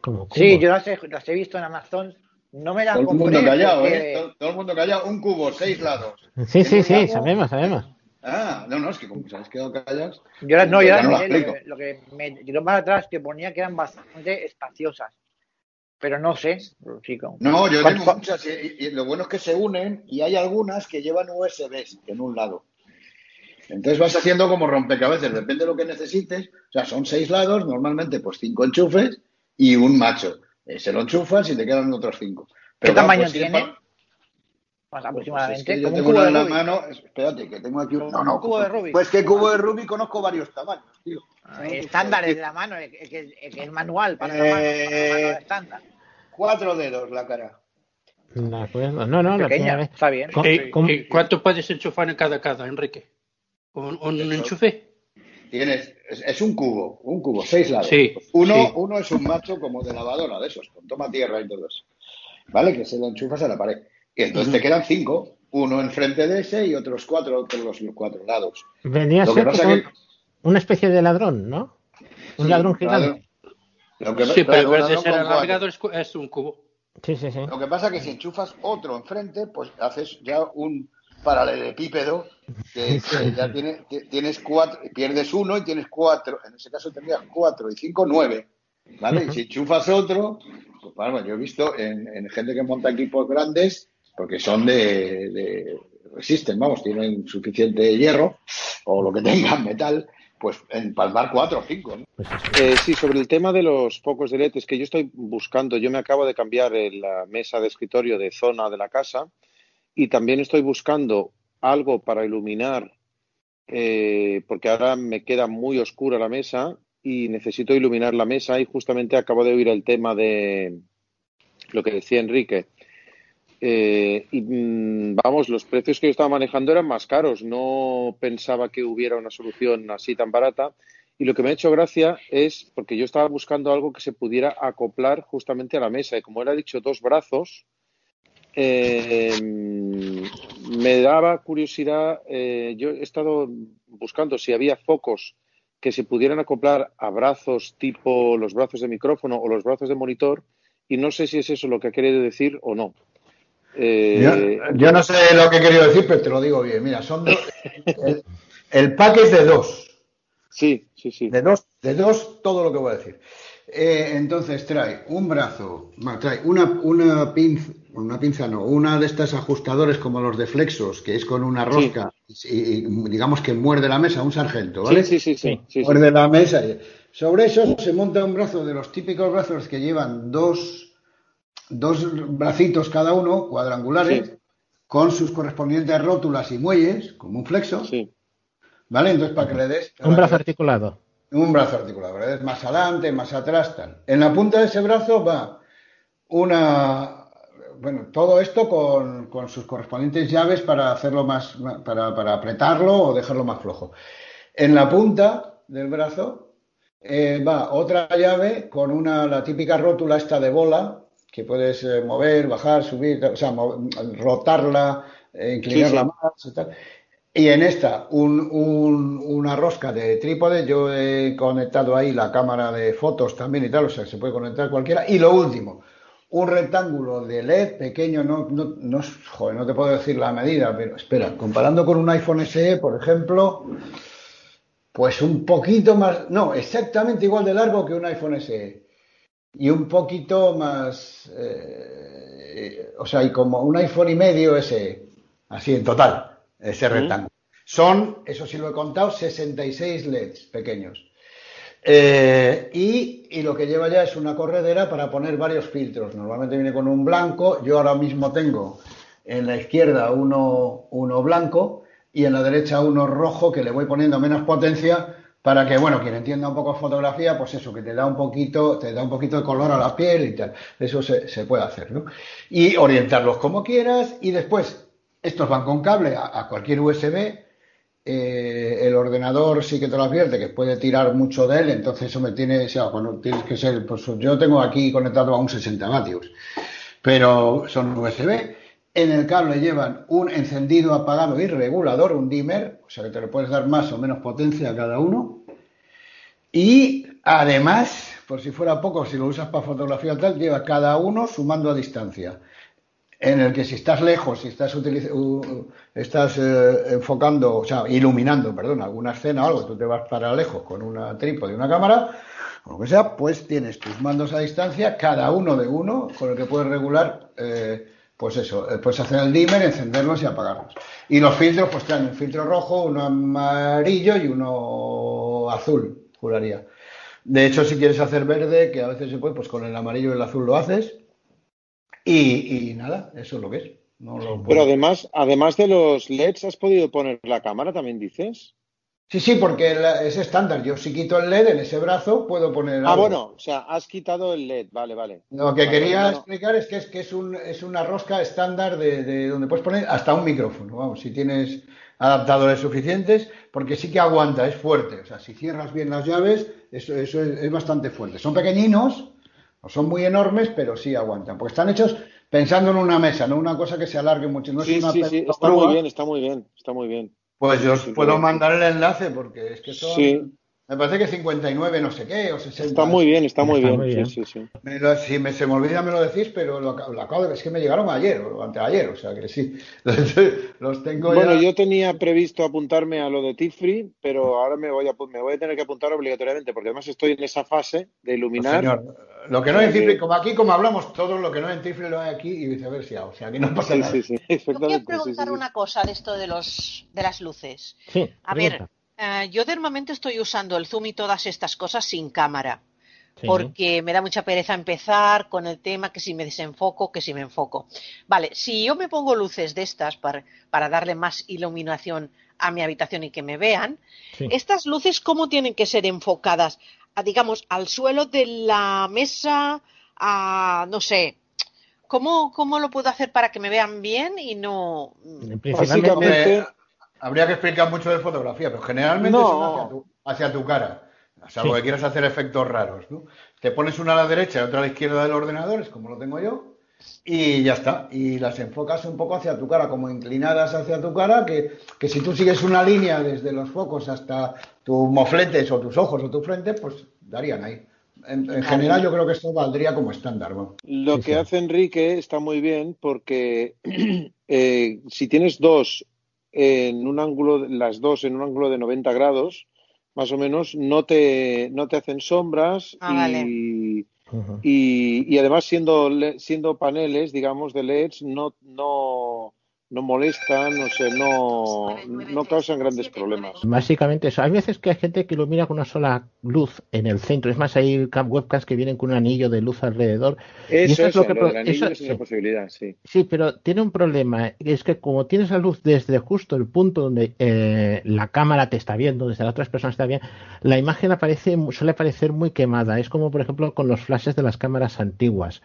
Como Sí, yo las he, las he visto en Amazon. No me las Todo el mundo callado, porque- ¿eh? Todo, todo el mundo callado. Un cubo, seis lados. Sí, sí, sí, lado- sabemos, sabemos. Ah, no, no, es que como se habéis quedado callados. Yo las, no, yo las no miré, lo lo, que, lo que me tiró para atrás que ponía que eran bastante espaciosas. Pero no sé. Sí, con- No, yo ¿Cuánto- tengo muchas y, y lo bueno es que se unen y hay algunas que llevan USBs en un lado. Entonces vas haciendo como rompecabezas, depende de lo que necesites. O sea, son seis lados, normalmente pues cinco enchufes y un macho. Eh, se lo enchufas y te quedan otros cinco. ¿Qué Pero claro, tamaño pues, si es tiene? pa- Más Pues aproximadamente. es que yo tengo cubo una en la Rubik. mano. Espérate, que tengo aquí un. No, no. Un cubo de Rubik. Pues que cubo de Rubik conozco varios tamaños, tío. Estándar el de la mano, el, que, es manual para la mano, para la mano estándar. Cuatro dedos la cara. De acuerdo. No, no, la primera vez. está bien. ¿Cómo- ¿Y, cómo- y cuánto puedes enchufar en cada cada, Enrique? ¿Un, un Eso. enchufe? Tienes, es, es un cubo, un cubo, seis lados. Sí, uno, sí. uno es un macho como de lavadora, de esos, con toma tierra y todo eso. ¿Vale? Que se lo enchufas a la pared. Y entonces te quedan cinco, uno enfrente de ese y otros cuatro por los cuatro lados. Vendría a Lo que ser que- un- una especie de ladrón, ¿no? Un Sí, ladrón gigante. ladrón. Lo que, Sí, pero en vez de ladrón ser es un cubo. Sí, sí, sí. Lo que pasa es que si enchufas otro enfrente, pues haces ya un paralelepípedo que, que ya tiene- ti- tienes cuatro, pierdes uno y tienes cuatro. En ese caso tendrías cuatro y cinco, nueve. ¿Vale? Y si enchufas otro, pues bueno, yo he visto en, en gente que monta equipos grandes, porque son de, de- resisten, vamos, tienen suficiente hierro o lo que tengan metal, pues empalmar cuatro o cinco. ¿no? Eh, sí, sobre el tema de los focos de LED, es que yo estoy buscando, yo me acabo de cambiar eh, la mesa de escritorio de zona de la casa y también estoy buscando algo para iluminar, eh, porque ahora me queda muy oscura la mesa y necesito iluminar la mesa y justamente acabo de oír el tema de lo que decía Enrique. Eh, y mm, vamos, los precios que yo estaba manejando eran más caros, no pensaba que hubiera una solución así tan barata. Y lo que me ha hecho gracia es porque yo estaba buscando algo que se pudiera acoplar justamente a la mesa. Y como él ha dicho, dos brazos, eh, me daba curiosidad. eh, yo he estado buscando si había focos que se pudieran acoplar a brazos tipo los brazos de micrófono o los brazos de monitor. Y no sé si es eso lo que ha querido decir o no. Eh, Yo, yo no sé lo que he querido decir, pero te lo digo bien. Mira, son dos. El, el pack es de dos. Sí, sí, sí. De dos, de dos, todo lo que voy a decir. Eh, entonces trae un brazo, bueno, trae una, una pinza, una pinza no, una de estas ajustadores como los de Flexos, que es con una rosca y, y digamos que muerde la mesa, un sargento, ¿vale? Sí, sí, sí, sí, sí, sí. Muerde la mesa. y- Sobre eso se monta un brazo de los típicos brazos que llevan dos, dos bracitos cada uno, cuadrangulares, Sí. con sus correspondientes rótulas y muelles, como un flexo. ¿Vale? Entonces, para que le des. Un brazo articulado. Un brazo articulado, ¿verdad? Es más adelante, más atrás, tal. En la punta de ese brazo va una. Bueno, todo esto con, con sus correspondientes llaves para hacerlo más. Para, para apretarlo o dejarlo más flojo. En la punta del brazo eh, va otra llave con una, la típica rótula esta de bola que puedes eh, mover, bajar, subir, o sea, rotarla, eh, inclinarla Sí, sí. más y tal. Y en esta, un- un- una rosca de trípode, yo he conectado ahí la cámara de fotos también y tal, o sea, se puede conectar cualquiera. Y lo último, un rectángulo de LED pequeño, no, no, no, joder, no te puedo decir la medida, pero espera, comparando con un iPhone SE, por ejemplo, pues un poquito más, no, exactamente igual de largo que un iPhone SE. Y un poquito más, eh, o sea, y como un iPhone y medio SE, así en total, ese rectángulo. Son, eso sí lo he contado, 66 LEDs pequeños. Eh, y, y lo que lleva ya es una corredera para poner varios filtros. Normalmente viene con un blanco. Yo ahora mismo tengo en la izquierda uno, uno blanco y en la derecha uno rojo que le voy poniendo menos potencia para que, bueno, quien entienda un poco fotografía, pues eso, que te da un poquito, te da un poquito de color a la piel y tal. Eso se, se puede hacer, ¿no? Y orientarlos como quieras y después, estos van con cable a, cualquier USB. Eh, el ordenador sí que te lo advierte que puede tirar mucho de él, entonces eso me tiene, o sea, cuando tienes que ser, pues yo tengo aquí conectado a un 60 vatios, pero son USB. En el cable llevan un encendido, apagado y regulador, un dimmer, o sea que te le puedes dar más o menos potencia a cada uno. Y además, por si fuera poco, si lo usas para fotografía tal, lleva cada uno sumando a distancia en el que si estás lejos, si estás, utiliz- u- estás eh, enfocando, o sea, iluminando, perdón, alguna escena o algo, tú te vas para lejos con una trípode una cámara, o lo que sea, pues tienes tus mandos a distancia, cada uno de uno, con el que puedes regular, eh, pues eso, eh, puedes hacer el dimmer, encenderlos y apagarlos. Y los filtros, pues traen un filtro rojo, uno amarillo y uno azul, juraría. De hecho, si quieres hacer verde, que a veces se puede, pues con el amarillo y el azul lo haces. Y, y nada, eso es lo que es. No lo puedo- Pero además, además de los LEDs, ¿has podido poner la cámara también, dices? Sí, sí, porque es estándar. Yo si quito el LED en ese brazo puedo poner Ah, bueno, o sea, has quitado el LED, vale, vale. Lo que Vale, quería explicar es que es que es un es una rosca estándar de, de donde puedes poner hasta un micrófono. Vamos, si tienes adaptadores suficientes, porque sí que aguanta, es fuerte. O sea, si cierras bien las llaves, eso, eso es, es bastante fuerte. Son pequeñinos, no son muy enormes, pero sí aguantan. Porque están hechos pensando en una mesa, no una cosa que se alargue mucho. No Sí, es una sí, sí, pelota está muy bien, está muy bien, está muy bien. Pues yo os Sí, puedo mandar el enlace porque es que son. Sí. Me parece que 59 no sé qué o 60. Está muy bien, está muy Está bien. muy bien. Sí, sí, sí. Me lo- si me, se me olvida me lo decís, pero lo, lo acabo de es que me llegaron ayer o anteayer, o sea que sí. Los tengo Bueno, ya. yo tenía previsto apuntarme a lo de Tifri, pero ahora me voy a, me voy a tener que apuntar obligatoriamente, porque además estoy en esa fase de iluminar. Señor, lo que no hay en Tifri, que- como aquí, como hablamos todos, lo que no hay en Tifri lo hay aquí y viceversa. O sea que no pasa nada. sí, sí, Yo quiero preguntar sí, sí. una cosa de esto de los de las luces. Sí, A pregunta. ver, eh, yo normalmente estoy usando el zoom y todas estas cosas sin cámara, Sí. porque me da mucha pereza empezar con el tema que si me desenfoco, que si me enfoco. Vale, si yo me pongo luces de estas para, para darle más iluminación a mi habitación y que me vean, Sí. estas luces, ¿cómo tienen que ser enfocadas? A, digamos, al suelo de la mesa, a, no sé, ¿cómo, cómo lo puedo hacer para que me vean bien y no... Principalmente, Básicamente- Hombre, habría que explicar mucho de fotografía, pero generalmente No. son hacia tu, hacia tu cara. Salvo Sí. que quieras hacer efectos raros, ¿no? Te pones una a la derecha y otra a la izquierda del ordenador, es como lo tengo yo, y ya está. Y las enfocas un poco hacia tu cara, como inclinadas hacia tu cara, que, que si tú sigues una línea desde los focos hasta tus mofletes o tus ojos o tu frente, pues darían ahí. En, en general yo creo que esto valdría como estándar. ¿no? Lo Sí, que sí. hace Enrique está muy bien porque eh, si tienes dos en un ángulo, las dos en un ángulo de 90 grados, más o menos, no te, no te hacen sombras Ah, vale. y, Ujú. y, y además siendo, le- siendo paneles, digamos, de LEDs, no, no, no molestan, o sea, no, no causan grandes problemas. Básicamente eso. Hay veces que hay gente que ilumina con una sola luz en el centro. Es más, hay cam- webcams que vienen con un anillo de luz alrededor. Y Eso, es lo que lo pro- del anillo eso- es una sí. posibilidad, sí. Sí, pero tiene un problema. Es que como tienes la luz desde justo el punto donde eh, la cámara te está viendo, desde la otra persona está bien, la imagen aparece, suele parecer muy quemada. Es como, por ejemplo, con los flashes de las cámaras antiguas.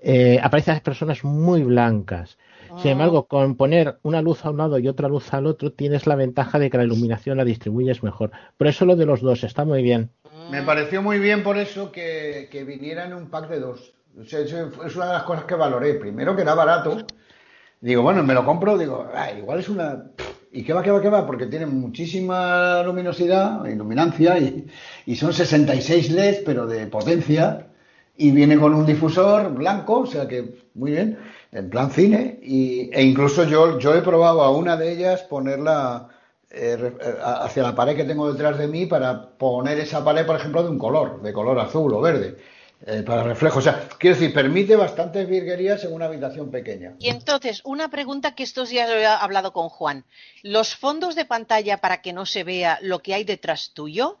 Eh, aparecen las personas muy blancas. Sin Ah. embargo, con poner una luz a un lado y otra luz al otro, tienes la ventaja de que la iluminación la distribuyes mejor. Por eso lo de los dos está muy bien. Me pareció muy bien por eso que, que viniera en un pack de dos. Es, una de las cosas que valoré. Primero que era barato. Digo, bueno, me lo compro, digo, ah, igual es una... ¿Y qué va, qué va, qué va? Porque tiene muchísima luminosidad, iluminancia, y, y son 66 LEDs, pero de potencia, y viene con un difusor blanco, o sea que muy bien, en plan cine, y, e incluso yo, yo he probado a una de ellas ponerla eh, eh, hacia la pared que tengo detrás de mí para poner esa pared, por ejemplo, de un color, de color azul o verde, eh, para reflejo. O sea, quiero decir, permite bastantes virguerías en una habitación pequeña. Y entonces, una pregunta que estos días he hablado con Juan. ¿Los fondos de pantalla para que no se vea lo que hay detrás tuyo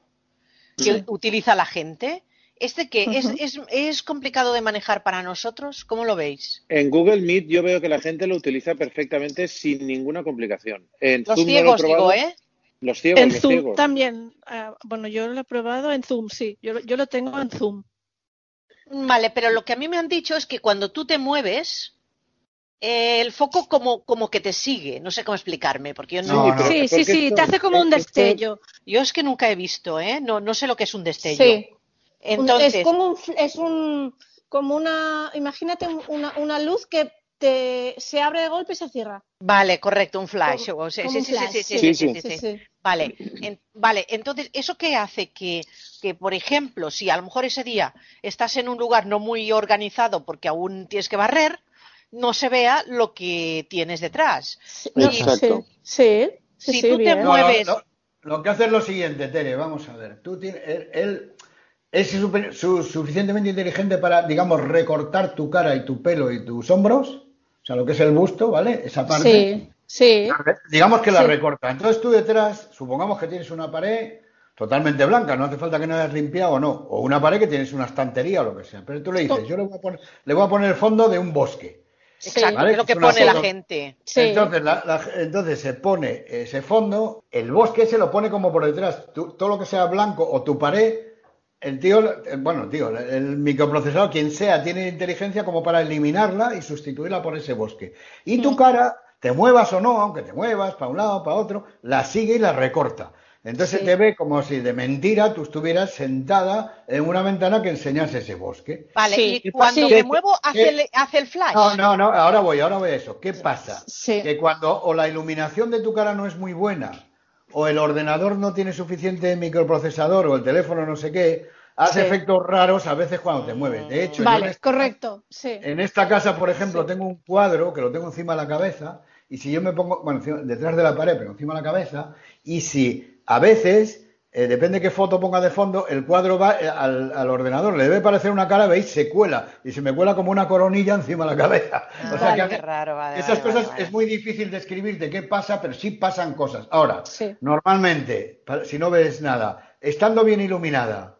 que utiliza la gente? ¿Este que es, es, es complicado de manejar para nosotros? ¿Cómo lo veis? En Google Meet yo veo que la gente lo utiliza perfectamente sin ninguna complicación. En Los Zoom no lo he ciegos, probado. digo, ¿eh? Los ciegos, En los Zoom ciegos. también. ah, bueno, yo lo he probado en Zoom, sí. Yo, yo lo tengo en Zoom. Vale, pero lo que a mí me han dicho es que cuando tú te mueves, eh, el foco como, como que te sigue. No sé cómo explicarme, porque yo no. No, no. Sí, sí, sí, te hace como un destello. Yo es que nunca he visto, ¿eh? No, no sé lo que es un destello. Sí. Entonces, es como un, es un, como una, imagínate un- una, una luz que te, se abre de golpe y se cierra. Vale, correcto, un flash. Como- o- sí, sí, un sí, sí, flash, sí, sí, sí, sí, sí, sí, sí. sí. Vale, en- vale, entonces, ¿eso qué hace? Que, que, por ejemplo, si a lo mejor ese día estás en un lugar no muy organizado porque aún tienes que barrer, no se vea lo que tienes detrás. No, Exacto. Sí, sí, Si sí, tú te bien. No, no, mueves, no, lo que hace es lo siguiente, Tere, vamos a ver. Tú tienes, él, él es super- su- suficientemente inteligente para, digamos, recortar tu cara y tu pelo y tus hombros, o sea, lo que es el busto, ¿vale? Esa parte. Sí, sí. Digamos que la Sí. recorta. Entonces tú detrás, supongamos que tienes una pared totalmente blanca, no hace falta que no hayas limpiado o no, o una pared que tienes una estantería o lo que sea. Pero tú le dices, yo le voy a poner, le voy a poner el fondo de un bosque. exacto, ¿vale? es lo que Es pone la gente. Entonces, la- la- entonces se pone ese fondo, el bosque se lo pone como por detrás. Tú- todo lo que sea blanco o tu pared, el tío, eh, bueno, tío, el microprocesador, quien sea, tiene inteligencia como para eliminarla y sustituirla por ese bosque. Y tu cara, te muevas o no, aunque te muevas para un lado, para otro, la sigue y la recorta. Entonces Sí. te ve como si de mentira tú estuvieras sentada en una ventana que enseñase ese bosque. Vale, ¿Qué y cuando ¿Qué- me muevo, hace el, hace el flash. no, no, no, ahora voy, ahora voy a eso. ¿Qué pasa? Que cuando o la iluminación de tu cara no es muy buena, o el ordenador no tiene suficiente microprocesador, o el teléfono no sé qué, hace Sí. efectos raros a veces cuando te mueves. De hecho, Vale, esta- correcto, sí. en esta casa, por ejemplo, tengo un cuadro que lo tengo encima de la cabeza y si yo me pongo, bueno, detrás de la pared, pero encima de la cabeza, y si a veces, eh, depende qué foto ponga de fondo, el cuadro va eh, al, al ordenador, le debe parecer una cara, veis, se cuela y se me cuela como una coronilla encima de la cabeza. o sea que a qué mí- raro, vale, esas vale, cosas es muy difícil describirte qué pasa, pero sí pasan cosas. Ahora, Sí. normalmente, si no ves nada, estando bien iluminada,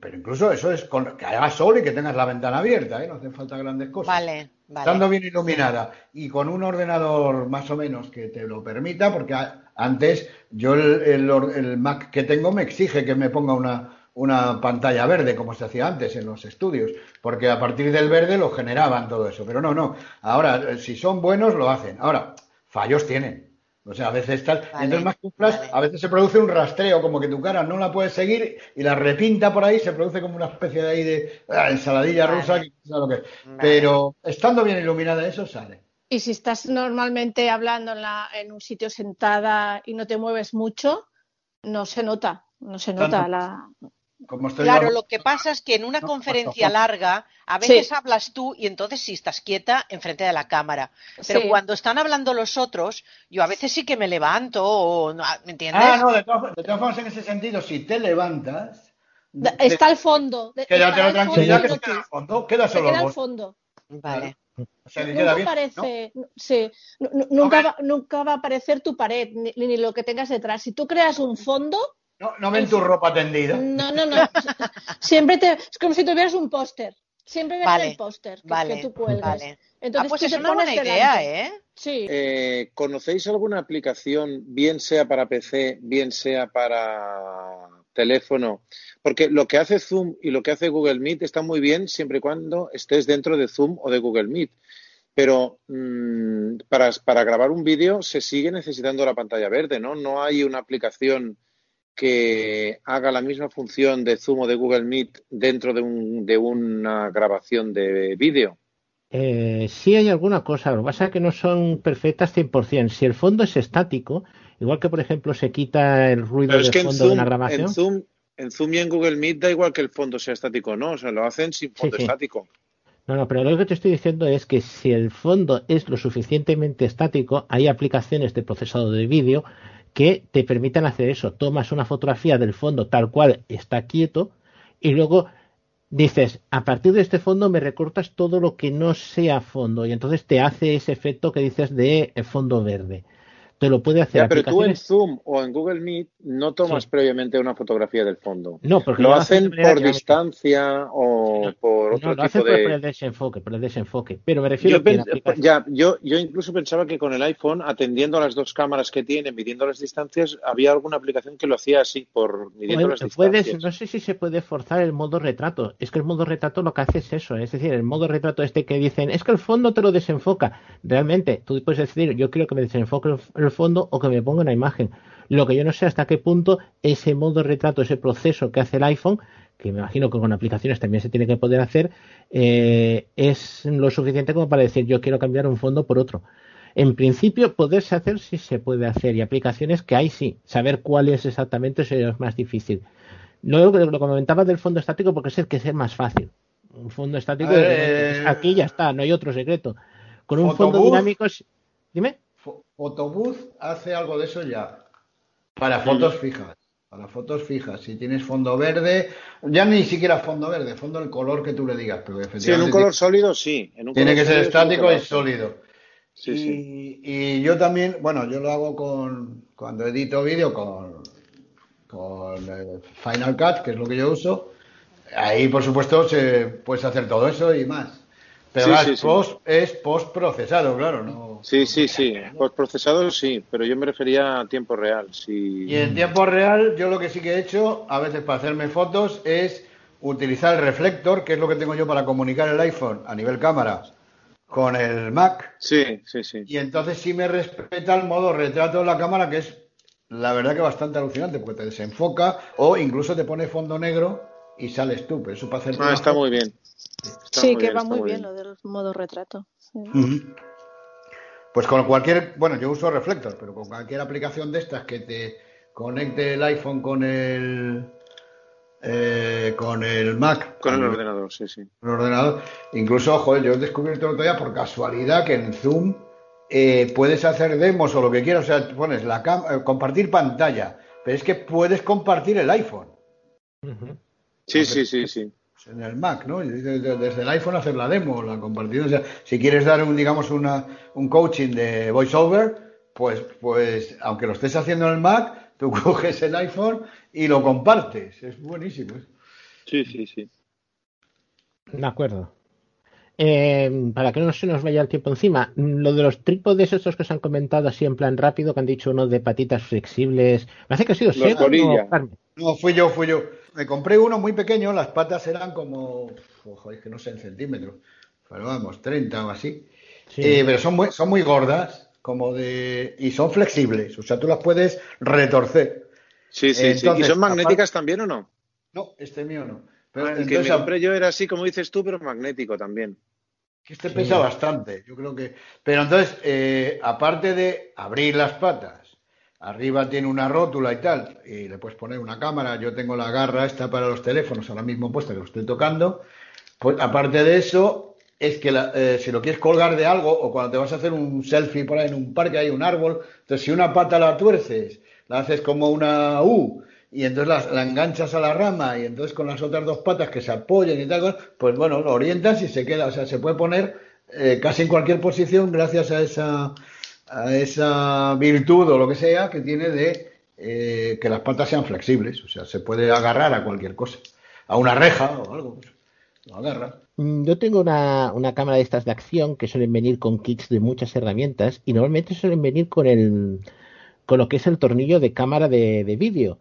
pero incluso eso es con, que haga sol y que tengas la ventana abierta, ¿eh? no hacen falta grandes cosas. Vale, vale. Estando bien iluminada y con un ordenador más o menos que te lo permita, porque antes yo el, el el Mac que tengo me exige que me ponga una, una pantalla verde, como se hacía antes en los estudios, porque a partir del verde lo generaban todo eso. Pero no, no. Ahora, eh, si son buenos, lo hacen. Ahora, fallos tienen. O sea, a veces tal. entonces, más que un flash, a veces se produce un rastreo, como que tu cara no la puedes seguir y la repinta por ahí, se produce como una especie de ahí de ah, ensaladilla Vale. rusa, que no sé lo que es. Pero estando bien iluminada, eso sale. Y si estás normalmente hablando en, la, en un sitio sentada y no te mueves mucho, no se nota, no se nota Tanto. la... Como estoy Claro, lo que pasa es que en una No, conferencia no. larga a Sí. veces hablas tú y entonces sí estás quieta enfrente de la cámara. Pero Sí. cuando están hablando los otros, yo a veces sí que me levanto o no, ¿me entiendes? Ah, no, de todas, de todas formas, en ese sentido, si te levantas, Está al fondo. quédate tranquilidad que se queda al fondo, queda Se solo queda al fondo. Vale. O sea, que Nunca bien. aparece, sí, nu- nu- nunca, va, nunca va a aparecer tu pared ni, ni lo que tengas detrás. Si tú creas un fondo, No, no ven tu ropa tendida. no, no, no. Siempre te, es como si tuvieras un póster. Siempre ves Vale, el póster que, vale, que tú cuelgas. vale. Entonces ah, pues es una buena delante. idea, ¿eh? Sí. Eh, ¿Conocéis alguna aplicación, bien sea para PC, bien sea para teléfono? Porque lo que hace Zoom y lo que hace Google Meet está muy bien siempre y cuando estés dentro de Zoom o de Google Meet. Pero mm, para, grabar un vídeo se sigue necesitando la pantalla verde, ¿no? No hay una aplicación que haga la misma función de Zoom o de Google Meet dentro de, un, de una grabación de vídeo? Eh, sí hay alguna cosa, lo que pasa es que no son perfectas 100%. Si el fondo es estático, igual que por ejemplo se quita el ruido Pero es de en fondo de una grabación. en, Zoom, en Zoom y en Google Meet da igual que el fondo sea estático o no, o sea, lo hacen sin fondo sí. estático. No, no, pero lo que te estoy diciendo es que si el fondo es lo suficientemente estático, hay aplicaciones de procesado de vídeo que te permiten hacer eso. Tomas una fotografía del fondo tal cual está quieto y luego dices, a partir de este fondo me recortas todo lo que no sea fondo y entonces te hace ese efecto que dices de eh, fondo verde. Te lo puede hacer Ya, pero tú en. Zoom o en Google Meet no tomas Sí. previamente una fotografía del fondo. No, porque lo lo hacen por distancia o por No, otro lo hacen por, el de... desenfoque, por el desenfoque. Pero me refiero Yo, que aplicaciones- ya, yo, yo incluso pensaba que con el iPhone, atendiendo a las dos cámaras que tiene, midiendo las distancias, había alguna aplicación que lo hacía así, por midiendo las puedes- distancias. no sé si se puede forzar el modo retrato. Es que el modo retrato lo que hace es eso. Es decir, el modo retrato este que dicen, es que el fondo te lo desenfoca. Realmente, tú puedes decir, yo quiero que me desenfoque el, el fondo o que me ponga una imagen. Lo que yo no sé hasta qué punto ese modo retrato, ese proceso que hace el iPhone, que me imagino que con aplicaciones también se tiene que poder hacer, eh, es lo suficiente como para decir, yo quiero cambiar un fondo por otro. En principio, poderse hacer sí se puede hacer y aplicaciones que hay sí. Saber cuál es exactamente eso es más difícil. No lo lo comentaba del fondo estático porque es el que es el más fácil. Un fondo estático, eh, aquí ya está, no hay otro secreto. Con un fondo dinámico, dime. Photobooth hace algo de eso ya. Para fotos fijas. Para fotos fijas. Si tienes fondo verde, ya ni siquiera fondo verde, fondo el color que tú le digas. Pero Sí, en un color sólido sí. En un tiene color que ser estático y hace. sólido. Sí, y, sí. y yo también, bueno, yo lo hago con cuando edito vídeo con, con eh, Final Cut, que es lo que yo uso. Ahí, por supuesto, se puedes hacer todo eso y más. Pero Sí, claro, sí, es sí. post, es post procesado, claro, no. Sí, sí, sí. Postprocesado sí, pero yo me refería a tiempo real. Sí. Y en tiempo real, yo lo que sí que he hecho, a veces para hacerme fotos, es utilizar el reflector, que es lo que tengo yo para comunicar el iPhone a nivel cámara con el Mac. Sí, sí, sí. Y entonces sí me respeta el modo retrato de la cámara, que es la verdad que bastante alucinante, porque te desenfoca o incluso te pone fondo negro y sales tú. Pero eso para hacer Ah, está muy bien. Está sí, muy que bien, va muy bien lo del modo retrato. sí. Pues con cualquier, bueno, yo uso Reflector, pero con cualquier aplicación de estas que te conecte el iPhone con el eh, con el Mac, Con el con ordenador, sí, sí. el ordenador, incluso, joder, yo he descubierto el otro día por casualidad que en Zoom eh, puedes hacer demos o lo que quieras, o sea, pones la cam- eh, compartir pantalla, pero es que puedes compartir el iPhone. Sí, sí, sí, sí. En el Mac, ¿no? Desde, el iPhone hacer la demo, la compartir. O sea, si quieres dar un, digamos, una, un coaching de voiceover, pues, pues, aunque lo estés haciendo en el Mac, tú coges el iPhone y lo compartes. Es buenísimo. ¿eh? Sí, sí, sí. De acuerdo. Eh, para que no se nos vaya el tiempo encima, lo de los trípodes estos que se han comentado así en plan rápido, que han dicho uno de patitas flexibles, me hace que ha sido Los Sega. No, fui yo, fui yo. Me compré uno muy pequeño, las patas eran como, ojo, es que no sé en centímetros, pero vamos, 30 o así. Sí. Eh, pero son muy, son muy gordas, como de, y son flexibles, o sea, tú las puedes retorcer. Sí, sí, sí. ¿Y son magnéticas aparte- también o no? No, este mío no. Pero Ah, el que entonces, me compré yo era así como dices tú, pero magnético también. que este pesa bastante, yo creo que. Pero entonces, eh, aparte de abrir las patas, arriba tiene una rótula y tal, y le puedes poner una cámara. Yo tengo la garra esta para los teléfonos ahora mismo puesta que lo estoy tocando. Pues aparte de eso, es que la- eh, si lo quieres colgar de algo o cuando te vas a hacer un selfie por ahí en un parque hay un árbol, entonces si una pata la tuerces, la haces como una U y entonces la, la enganchas a la rama y entonces con las otras dos patas que se apoyen y tal, pues bueno, lo orientas y se queda, o sea, se puede poner eh, casi en cualquier posición gracias a esa, a esa virtud o lo que sea que tiene de eh, que las patas sean flexibles, o sea, se puede agarrar a cualquier cosa, a una reja o algo, pues, agarra. Mm, Yo tengo una, una cámara de estas de acción que suelen venir con kits de muchas herramientas y normalmente suelen venir con el con lo que es el tornillo de cámara de, de vídeo.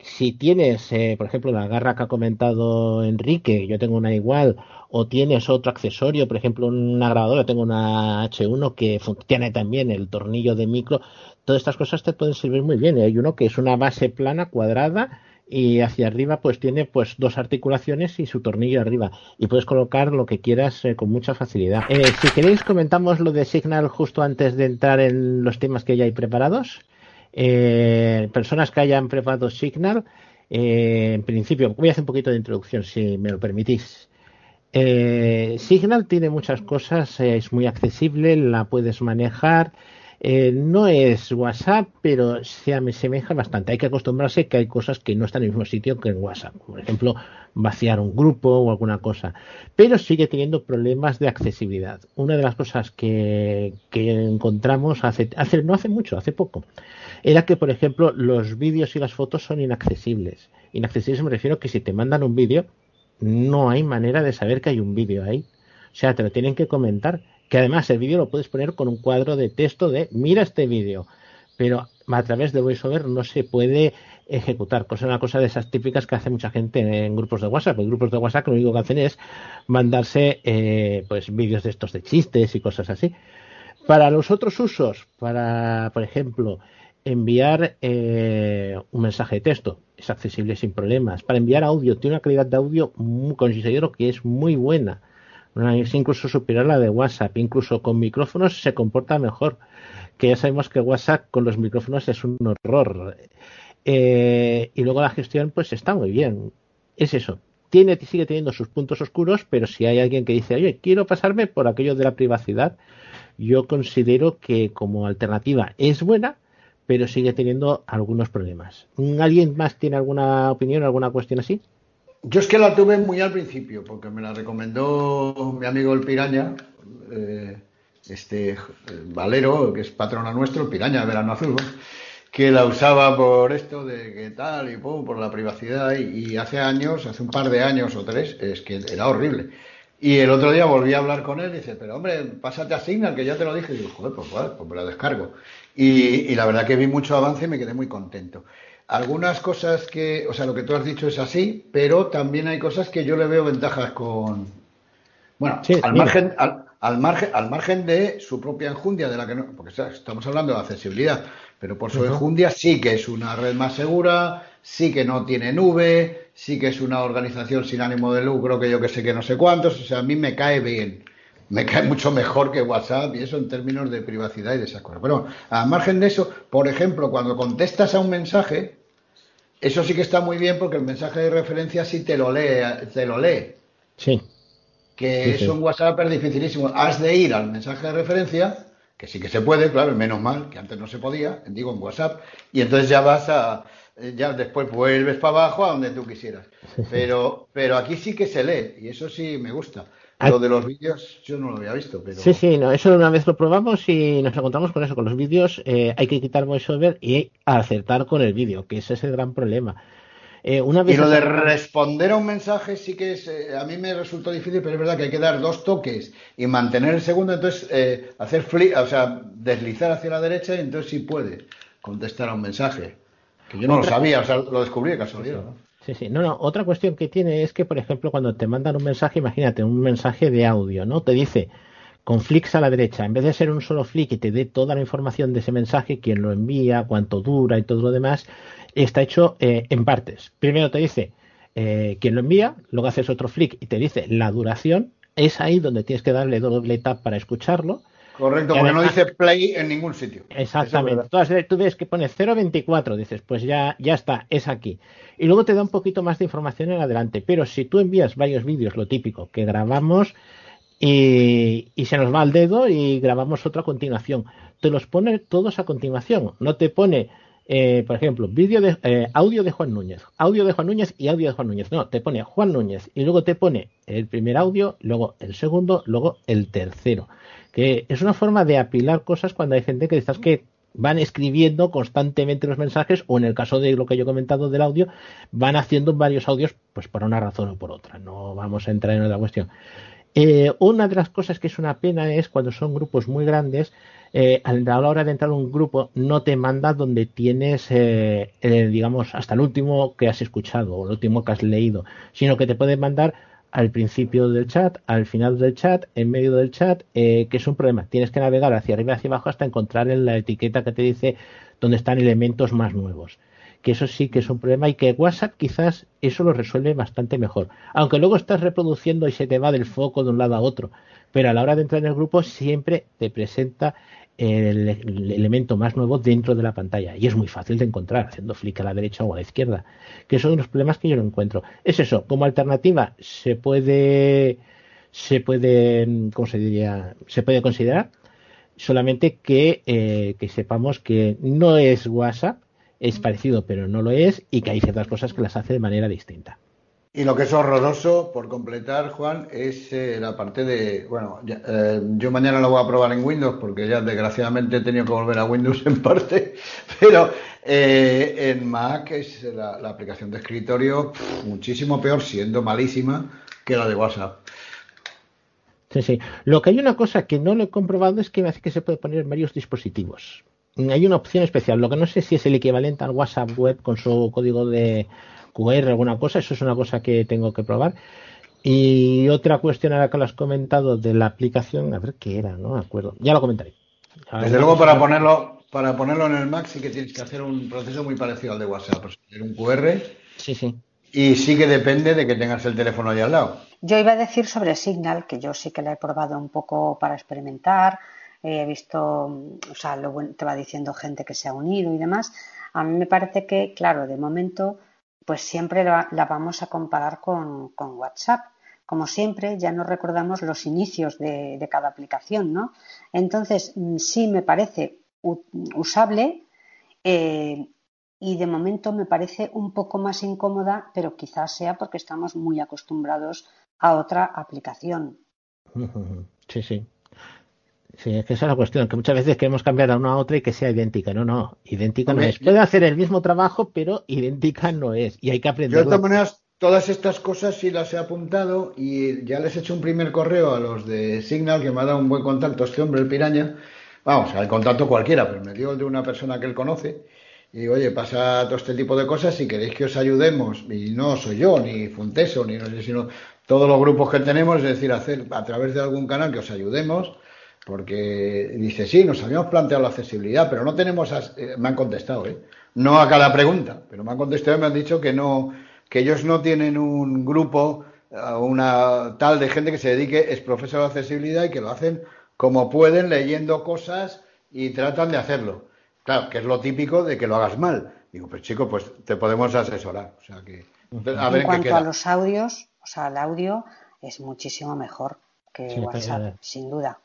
Si tienes, eh, por ejemplo, la garra que ha comentado Enrique, yo tengo una igual, o tienes otro accesorio, por ejemplo, una grabadora, tengo una H1 que tiene también el tornillo de micro, todas estas cosas te pueden servir muy bien. Y hay uno que es una base plana, cuadrada, y hacia arriba pues tiene pues dos articulaciones y su tornillo arriba y puedes colocar lo que quieras eh, con mucha facilidad. Eh, si queréis comentamos lo de Signal justo antes de entrar en los temas que ya hay preparados. Eh, personas que hayan preparado Signal, en principio voy a hacer un poquito de introducción si me lo permitís. Signal tiene muchas cosas, es muy accesible, la puedes manejar. Eh, no es WhatsApp, pero se asemeja bastante. Hay que acostumbrarse que hay cosas que no están en el mismo sitio que en WhatsApp. Por ejemplo, vaciar un grupo o alguna cosa. Pero sigue teniendo problemas de accesibilidad. Una de las cosas que, encontramos hace, hace, no hace mucho, hace poco, era que, por ejemplo, los vídeos y las fotos son inaccesibles. Inaccesibles me refiero a que si te mandan un vídeo, no hay manera de saber que hay un vídeo ahí. O sea, te lo tienen que comentar que además el vídeo lo puedes poner con un cuadro de texto de mira este vídeo, pero a través de VoiceOver no se puede ejecutar, cosa una cosa de esas típicas que hace mucha gente en grupos de WhatsApp. En grupos de WhatsApp lo único que hacen es mandarse eh, pues vídeos de estos de chistes y cosas así. Para los otros usos, para por ejemplo enviar eh, un mensaje de texto, es accesible sin problemas. Para enviar audio, tiene una calidad de audio muy, considero que es muy buena es incluso superior a la de WhatsApp. Incluso con micrófonos se comporta mejor. Que ya sabemos que WhatsApp con los micrófonos es un horror. Eh, y luego la gestión, pues está muy bien. Es eso. Tiene, sigue teniendo sus puntos oscuros, pero si hay alguien que dice, oye, quiero pasarme por aquello de la privacidad, yo considero que como alternativa es buena, pero sigue teniendo algunos problemas. ¿Alguien más tiene alguna opinión, alguna cuestión así? Yo es que la tuve muy al principio, porque me la recomendó mi amigo el Piraña, eh, este Valero, que es patrona nuestro, el Piraña de Verano Azul, que la usaba por esto de que tal y pum, por la privacidad, y, hace años, hace un par de años o tres, es que era horrible. Y el otro día volví a hablar con él y dice, pero hombre, pásate a Signal, que ya te lo dije. Y digo, joder, pues vale, pues me la descargo. Y, y la verdad que vi mucho avance y me quedé muy contento. Algunas cosas que, o sea, lo que tú has dicho es así, pero también hay cosas que yo le veo ventajas con, bueno, al margen, al, margen, al margen de su propia enjundia, de la que no, porque estamos hablando de accesibilidad, pero por su enjundia sí que es una red más segura, sí que no tiene nube, sí que es una organización sin ánimo de lucro, que yo que sé que no sé cuántos, o sea, a mí me cae bien me cae mucho mejor que WhatsApp y eso en términos de privacidad y de esas cosas. Pero al margen de eso, por ejemplo, cuando contestas a un mensaje, eso sí que está muy bien porque el mensaje de referencia sí te lo lee, te lo lee. Sí. Que eso en WhatsApp es dificilísimo. Has de ir al mensaje de referencia, que sí que se puede, claro, menos mal, que antes no se podía, digo en WhatsApp, y entonces ya vas a, ya después vuelves para abajo a donde tú quisieras. Pero, pero aquí sí que se lee, y eso sí me gusta. Lo de los vídeos yo no lo había visto, pero... Sí, sí, no, eso una vez lo probamos y nos encontramos con eso, con los vídeos eh, hay que quitar voiceover y acertar con el vídeo, que ese es el gran problema. Eh, una vez y lo de responder a un mensaje sí que es, eh, a mí me resultó difícil, pero es verdad que hay que dar dos toques y mantener el segundo, entonces hacer flip, o sea, deslizar hacia la derecha y entonces sí puede contestar a un mensaje. Que yo no lo sabía, o sea, lo descubrí de casualidad. ¿no? No, no. Otra cuestión que tiene es que, por ejemplo, cuando te mandan un mensaje, imagínate, un mensaje de audio, ¿no? Te dice con flicks a la derecha, en vez de ser un solo flick y te dé toda la información de ese mensaje, quién lo envía, cuánto dura y todo lo demás, está hecho eh, en partes. Primero te dice eh, quién lo envía, luego haces otro flick y te dice la duración. Es ahí donde tienes que darle doble tap para escucharlo Correcto, porque no dice play en ningún sitio. Exactamente. Entonces, tú ves que pone 0.24, dices, pues ya, ya está, es aquí. Y luego te da un poquito más de información en adelante. Pero si tú envías varios vídeos, lo típico, que grabamos y, se nos va al dedo y grabamos otra a continuación, te los pone todos a continuación. No te pone, eh, por ejemplo, vídeo de, eh, audio de Juan Núñez, audio de Juan Núñez y audio de Juan Núñez. No, te pone Juan Núñez y luego te pone el primer audio, luego el segundo, luego el tercero que es una forma de apilar cosas cuando hay gente que estás que van escribiendo constantemente los mensajes o en el caso de lo que yo he comentado del audio van haciendo varios audios pues por una razón o por otra. No vamos a entrar en otra cuestión. Eh, una de las cosas que es una pena es cuando son grupos muy grandes eh, a la hora de entrar un grupo no te manda donde tienes eh, digamos hasta el último que has escuchado o el último que has leído sino que te puede mandar al principio del chat, al final del chat, en medio del chat, eh, que es un problema. Tienes que navegar hacia arriba y hacia abajo hasta encontrar en la etiqueta que te dice dónde están elementos más nuevos. Que eso sí que es un problema y que WhatsApp quizás eso lo resuelve bastante mejor. Aunque luego estás reproduciendo y se te va del foco de un lado a otro. Pero a la hora de entrar en el grupo siempre te presenta el, el elemento más nuevo dentro de la pantalla. Y es muy fácil de encontrar haciendo flick a la derecha o a la izquierda que son los problemas que yo no encuentro. Es eso como alternativa se puede se puede cómo se diría se puede considerar solamente que, eh, que sepamos que no es WhatsApp es parecido pero no lo es y que hay ciertas cosas que las hace de manera distinta y lo que es horroroso, por completar, Juan, es eh, la parte de, bueno, ya, eh, yo mañana lo voy a probar en Windows porque ya desgraciadamente he tenido que volver a Windows en parte, pero eh, en Mac es la, aplicación de escritorio muchísimo peor, siendo malísima que la de WhatsApp. Sí, sí. Lo que hay una cosa que no lo he comprobado es que me hace que se puede poner en varios dispositivos. Hay una opción especial. Lo que no sé si es el equivalente al WhatsApp web con su código de QR, alguna cosa. Eso es una cosa que tengo que probar. Y otra cuestión ahora que lo has comentado de la aplicación, a ver qué era, no me acuerdo. Ya lo comentaré. Desde luego, para ponerlo, para ponerlo en el Mac sí que tienes que hacer un proceso muy parecido al de WhatsApp. Tener un QR. Sí, sí. Y sí que depende de que tengas el teléfono ahí al lado. Yo iba a decir sobre Signal, que yo sí que la he probado un poco para experimentar. He visto, o sea, lo, te va diciendo gente que se ha unido y demás. A mí me parece que, claro, de momento pues siempre la, vamos a comparar con, con, WhatsApp. Como siempre, ya no recordamos los inicios de, de cada aplicación, ¿no? Entonces, mm, sí me parece usable eh, y de momento me parece un poco más incómoda, pero quizás sea porque estamos muy acostumbrados a otra aplicación. Sí, sí. Sí, es que esa es la cuestión, que muchas veces queremos cambiar a una a otra y que sea idéntica. No, no, idéntica Hombre, no es. Puede hacer el mismo trabajo, pero idéntica no es. Y hay que aprender. Yo, de todas maneras, todas estas cosas sí las he apuntado y ya les he hecho un primer correo a los de Signal, que me ha dado un buen contacto este hombre, el piraña. Vamos, al contacto cualquiera, pero me dio el de una persona que él conoce. Y oye, pasa todo este tipo de cosas, si queréis que os ayudemos, y no soy yo, ni Funteso, ni no sé, sino todos los grupos que tenemos, es decir, hacer a través de algún canal que os ayudemos porque dice, sí, nos habíamos planteado la accesibilidad, pero no tenemos, eh, me han contestado, ¿eh? no a cada pregunta, pero me han contestado y me han dicho que no, que ellos no tienen un grupo, una tal de gente que se dedique, es profesor de accesibilidad y que lo hacen como pueden, leyendo cosas y tratan de hacerlo. Claro, que es lo típico de que lo hagas mal. Digo, pues chico, pues te podemos asesorar. O sea que, a ver en, cuanto qué a los audios, o sea, el audio es muchísimo mejor que sí, WhatsApp, sin duda.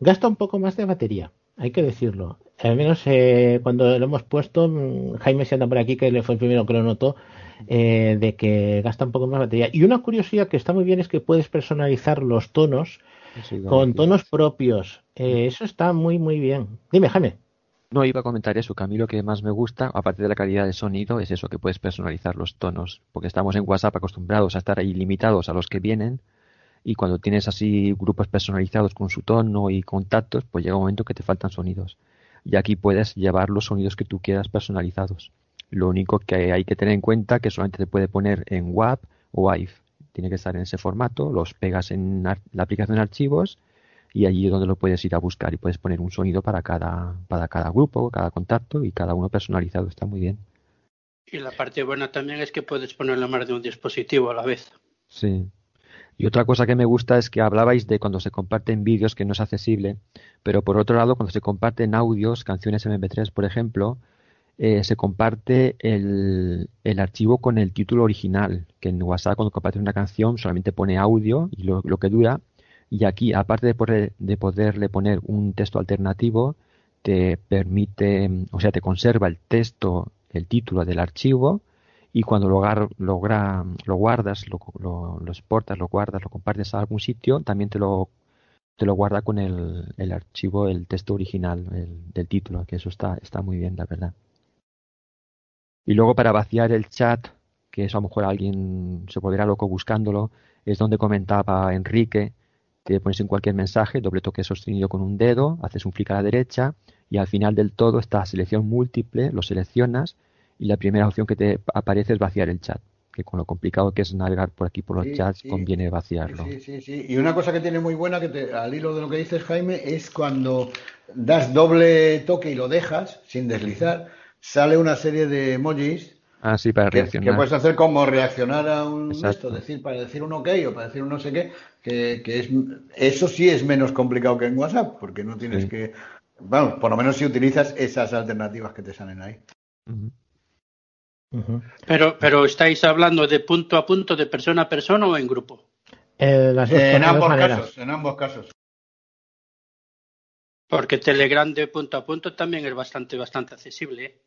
Gasta un poco más de batería, hay que decirlo. Al menos eh, cuando lo hemos puesto, mm, Jaime se anda por aquí, que le fue el primero que lo notó, eh, de que gasta un poco más de batería. Y una curiosidad que está muy bien es que puedes personalizar los tonos sí, con tonos propios. Eh, eso está muy, muy bien. Dime, Jaime. No, iba a comentar eso, que a mí lo que más me gusta, aparte de la calidad de sonido, es eso, que puedes personalizar los tonos, porque estamos en WhatsApp acostumbrados a estar ahí limitados a los que vienen, y cuando tienes así grupos personalizados con su tono y contactos, pues llega un momento que te faltan sonidos. Y aquí puedes llevar los sonidos que tú quieras personalizados. Lo único que hay que tener en cuenta que solamente se puede poner en WAV o WAV. Tiene que estar en ese formato, los pegas en la aplicación de archivos y allí es donde lo puedes ir a buscar y puedes poner un sonido para cada, para cada grupo, cada contacto y cada uno personalizado. Está muy bien. Y la parte buena también es que puedes ponerlo más de un dispositivo a la vez. Sí. Y otra cosa que me gusta es que hablabais de cuando se comparten vídeos que no es accesible, pero por otro lado, cuando se comparten audios, canciones MP3, por ejemplo, eh, se comparte el, archivo con el título original, que en WhatsApp cuando compartes una canción solamente pone audio y lo, que dura, y aquí, aparte de, de poderle poner un texto alternativo, te permite, o sea, te conserva el texto, el título del archivo, y cuando lo, lo guardas, lo, lo, lo, exportas, lo guardas, lo compartes a algún sitio, también te lo, te guarda con el, archivo, el texto original el, del título, que eso está, está muy bien, la verdad. Y luego para vaciar el chat, que eso a lo mejor alguien se volverá loco buscándolo, es donde comentaba Enrique, que pones en cualquier mensaje, doble toque sostenido con un dedo, haces un clic a la derecha y al final del todo está selección múltiple, lo seleccionas y la primera opción que te aparece es vaciar el chat. que con lo complicado que es navegar por aquí por los Sí, chats sí. conviene vaciarlo. Sí, sí, sí. Y una cosa que tiene muy buena, que te- al hilo de lo que dices, Jaime, es cuando das doble toque y lo dejas sin deslizar, sale una serie de emojis Ah, sí, para que, que reaccionar. puedes hacer como reaccionar a un Exacto. esto, decir, para decir un ok o para decir un no sé qué, que, que es, eso sí es menos complicado que en WhatsApp, porque no tienes Sí. que, bueno, por lo menos si utilizas esas alternativas que te salen ahí. Pero, pero estáis hablando de punto a punto, de persona a persona o en grupo. Eh, las dos, En ambos maneras. casos, en ambos casos. Porque Telegram de punto a punto también es bastante, bastante accesible. ¿eh?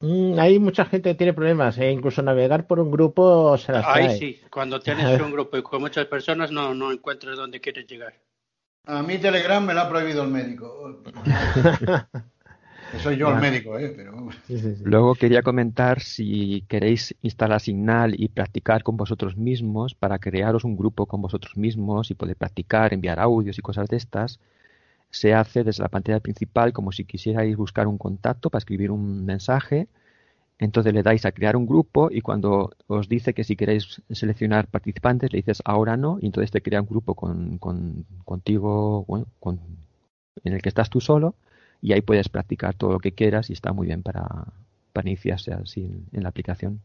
Mm, hay mucha gente que tiene problemas, e incluso navegar por un grupo se las Ahí trae. sí, cuando tienes un grupo y con muchas personas no, no encuentras dónde quieres llegar. A mí Telegram me lo ha prohibido el médico. Que soy yo el médico, ¿eh? Pero... Luego quería comentar si queréis instalar Signal y practicar con vosotros mismos para crearos un grupo con vosotros mismos y poder practicar, enviar audios y cosas de estas. Se hace desde la pantalla principal como si quisierais buscar un contacto para escribir un mensaje. Entonces le dais a crear un grupo y cuando os dice que si queréis seleccionar participantes le dices ahora no y entonces te crea un grupo con, con- contigo, bueno, con- en el que estás tú solo y ahí puedes practicar todo lo que quieras y está muy bien para, para iniciarse así en, en la aplicación.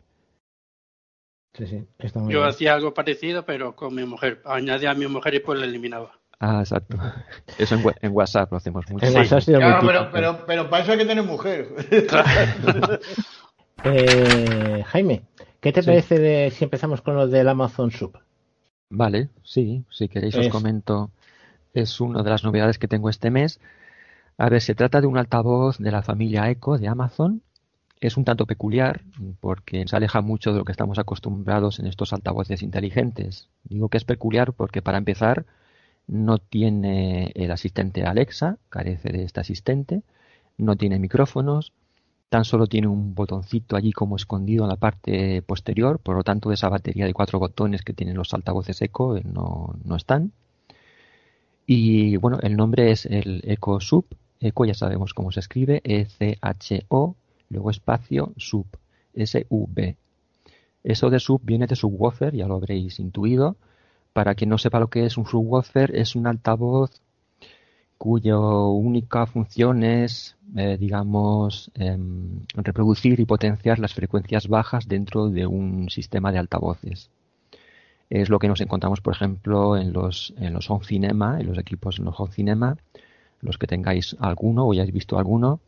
Sí, sí, está muy Yo bien. hacía algo parecido, pero con mi mujer. Añadía a mi mujer y pues la eliminaba. Ah, exacto. Eso en, WhatsApp lo hacemos mucho. En WhatsApp Claro, pero, pero, pero para eso hay que tener mujer. Eh, Jaime, ¿qué te Sí. parece de si empezamos con lo del Amazon Sub? Vale, sí, si queréis os comento. Es una de las novedades que tengo este mes. A ver, se trata de un altavoz de la familia Echo de Amazon. Es un tanto peculiar porque se aleja mucho de lo que estamos acostumbrados en estos altavoces inteligentes. Digo que es peculiar porque para empezar no tiene el asistente Alexa, carece de este asistente, no tiene micrófonos, tan solo tiene un botoncito allí como escondido en la parte posterior, por lo tanto esa batería de cuatro botones que tienen los altavoces Echo eh, no, no están. Y bueno, el nombre es el Echo Sub, Echo ya sabemos cómo se escribe, E-C-H-O, luego espacio Sub, S-U-B. Eso de sub viene de subwoofer, ya lo habréis intuido. Para quien no sepa lo que es un subwoofer, es un altavoz cuya única función es, eh, digamos, em, reproducir y potenciar las frecuencias bajas dentro de un sistema de altavoces. Es lo que nos encontramos, por ejemplo, en los, en los home cinema, en los equipos en los home cinema, los que tengáis alguno o hayáis visto alguno,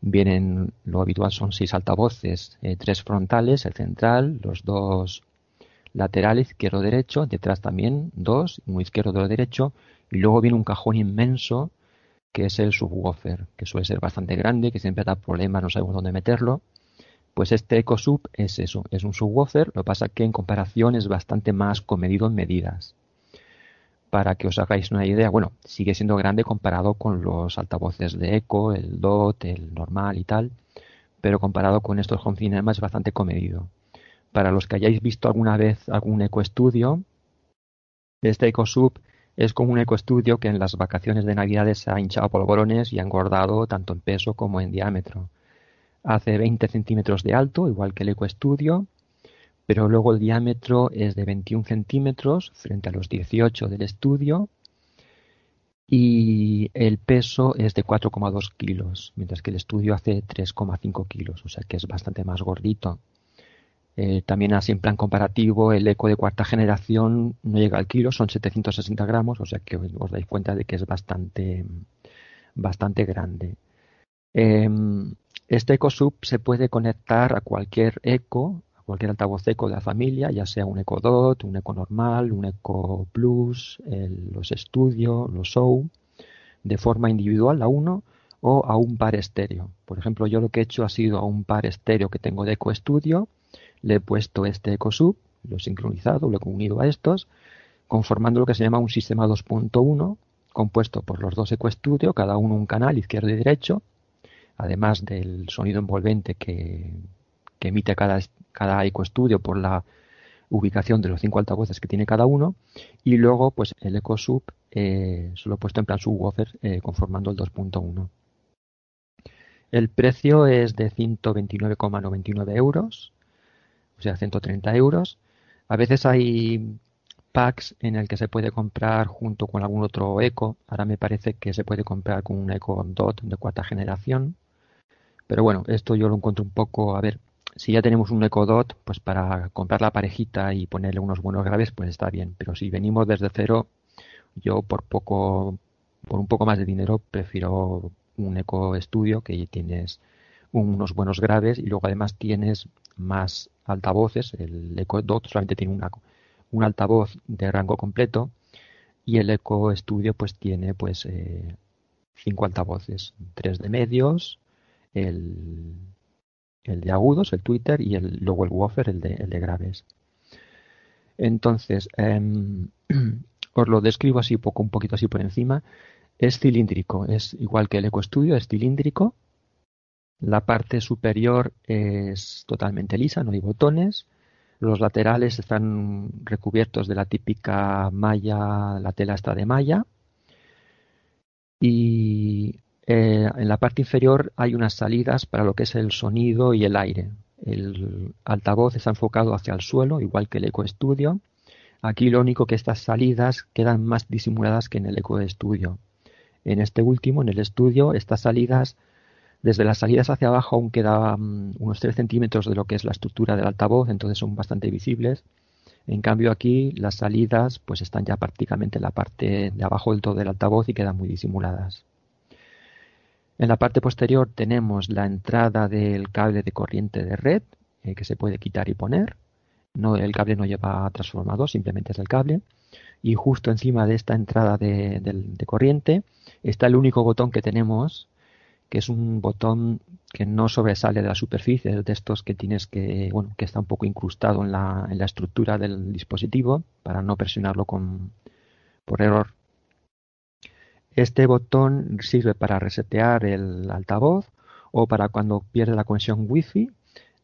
vienen, lo habitual son seis altavoces, eh, tres frontales, el central, los dos laterales, izquierdo derecho, detrás también dos, uno izquierdo derecho, y luego viene un cajón inmenso que es el subwoofer, que suele ser bastante grande, que siempre da problemas, no sabemos dónde meterlo. Pues este EcoSub es eso, es un subwoofer, lo que pasa que en comparación es bastante más comedido en medidas. Para que os hagáis una idea, bueno, sigue siendo grande comparado con los altavoces de Eco, el DOT, el normal y tal, pero comparado con estos home cinema es bastante comedido. Para los que hayáis visto alguna vez algún Eco Studio, este EcoSub es como un ecoestudio que en las vacaciones de Navidades se ha hinchado polvorones y ha engordado tanto en peso como en diámetro. Hace 20 centímetros de alto, igual que el ecoestudio, pero luego el diámetro es de 21 centímetros frente a los 18 del estudio y el peso es de 4,2 kilos, mientras que el estudio hace 3,5 kilos, o sea que es bastante más gordito. Eh, también así en plan comparativo, el eco de cuarta generación no llega al kilo, son 760 gramos, o sea que os, dais cuenta de que es bastante, bastante grande. Eh, este EcoSub se puede conectar a cualquier eco, cualquier altavoz eco de la familia, ya sea un Eco Dot, un Eco normal, un Eco Plus, los Studio, los Show, de forma individual a uno o a un par estéreo. Por ejemplo, yo lo que he hecho ha sido a un par estéreo que tengo de Eco Studio, le he puesto este EcoSub, lo he sincronizado, lo he unido a estos, conformando lo que se llama un sistema 2.1, compuesto por los dos EcoStudio, cada uno un canal izquierdo y derecho, además del sonido envolvente que, que emite cada, cada EcoStudio por la ubicación de los cinco altavoces que tiene cada uno, y luego pues el EcoSub eh, se lo he puesto en plan subwoofer eh, conformando el 2.1. El precio es de 129,99 euros o sea, 130 euros. A veces hay packs en el que se puede comprar junto con algún otro eco. Ahora me parece que se puede comprar con un eco dot de cuarta generación. Pero bueno, esto yo lo encuentro un poco, a ver, si ya tenemos un eco dot, pues para comprar la parejita y ponerle unos buenos graves, pues está bien. Pero si venimos desde cero, yo por poco, por un poco más de dinero, prefiero un eco estudio que tienes unos buenos graves y luego además tienes más altavoces. El eco dot solamente tiene una un altavoz de rango completo y el Eco Studio pues tiene pues eh, cinco altavoces, tres de medios, el, el, de agudos, el Twitter y luego el woofer, el de, el de graves. Entonces, em, os lo describo así poco, un poquito así por encima. Es cilíndrico, es igual que el Eco Studio, es cilíndrico. La parte superior es totalmente lisa, no hay botones. Los laterales están recubiertos de la típica malla, la tela está de malla. Y eh, en la parte inferior hay unas salidas para lo que es el sonido y el aire. El altavoz está enfocado hacia el suelo, igual que el Eco Studio. Aquí lo único que estas salidas quedan más disimuladas que en el Eco Studio. En este último, en el estudio, estas salidas desde las salidas hacia abajo aún queda mm, unos 3 centímetros de lo que es la estructura del altavoz, entonces son bastante visibles. En cambio aquí las salidas pues están ya prácticamente en la parte de abajo del todo del altavoz y quedan muy disimuladas. En la parte posterior tenemos la entrada del cable de corriente de red eh, que se puede quitar y poner. No, el cable no lleva transformador, simplemente es el cable. Y justo encima de esta entrada de corriente está el único botón que tenemos que es un botón que no sobresale de la superficie, de estos que tienes que, bueno, que está un poco incrustado en la, en la estructura del dispositivo para no presionarlo con, por error. Este botón sirve para resetear el altavoz o para cuando pierde la conexión Wi-Fi.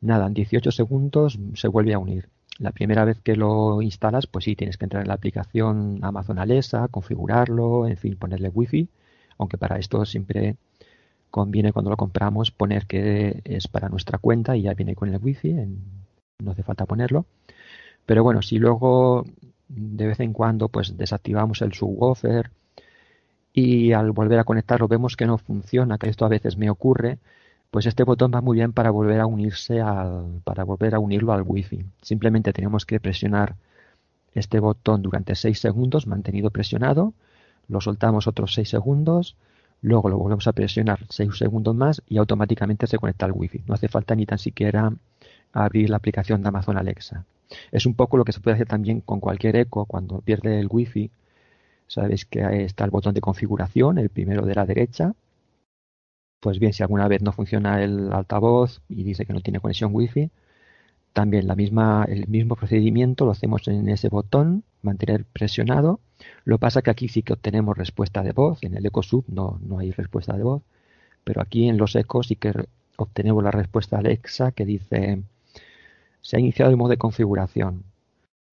Nada, en 18 segundos se vuelve a unir. La primera vez que lo instalas, pues sí, tienes que entrar en la aplicación Amazon Alexa, configurarlo, en fin, ponerle Wi-Fi, aunque para esto siempre conviene cuando lo compramos poner que es para nuestra cuenta y ya viene con el wifi, no hace falta ponerlo. Pero bueno, si luego de vez en cuando pues desactivamos el subwoofer y al volver a conectarlo vemos que no funciona, que esto a veces me ocurre, pues este botón va muy bien para volver a unirse al, para volver a unirlo al wifi. Simplemente tenemos que presionar este botón durante 6 segundos, mantenido presionado, lo soltamos otros 6 segundos, Luego lo volvemos a presionar 6 segundos más y automáticamente se conecta al Wi-Fi. No hace falta ni tan siquiera abrir la aplicación de Amazon Alexa. Es un poco lo que se puede hacer también con cualquier eco cuando pierde el Wi-Fi. Sabéis que ahí está el botón de configuración, el primero de la derecha. Pues bien, si alguna vez no funciona el altavoz y dice que no tiene conexión Wi-Fi, también la misma, el mismo procedimiento lo hacemos en ese botón, mantener presionado. Lo pasa que aquí sí que obtenemos respuesta de voz, en el EcoSub no, no hay respuesta de voz, pero aquí en los ecos sí que obtenemos la respuesta Alexa que dice se ha iniciado el modo de configuración.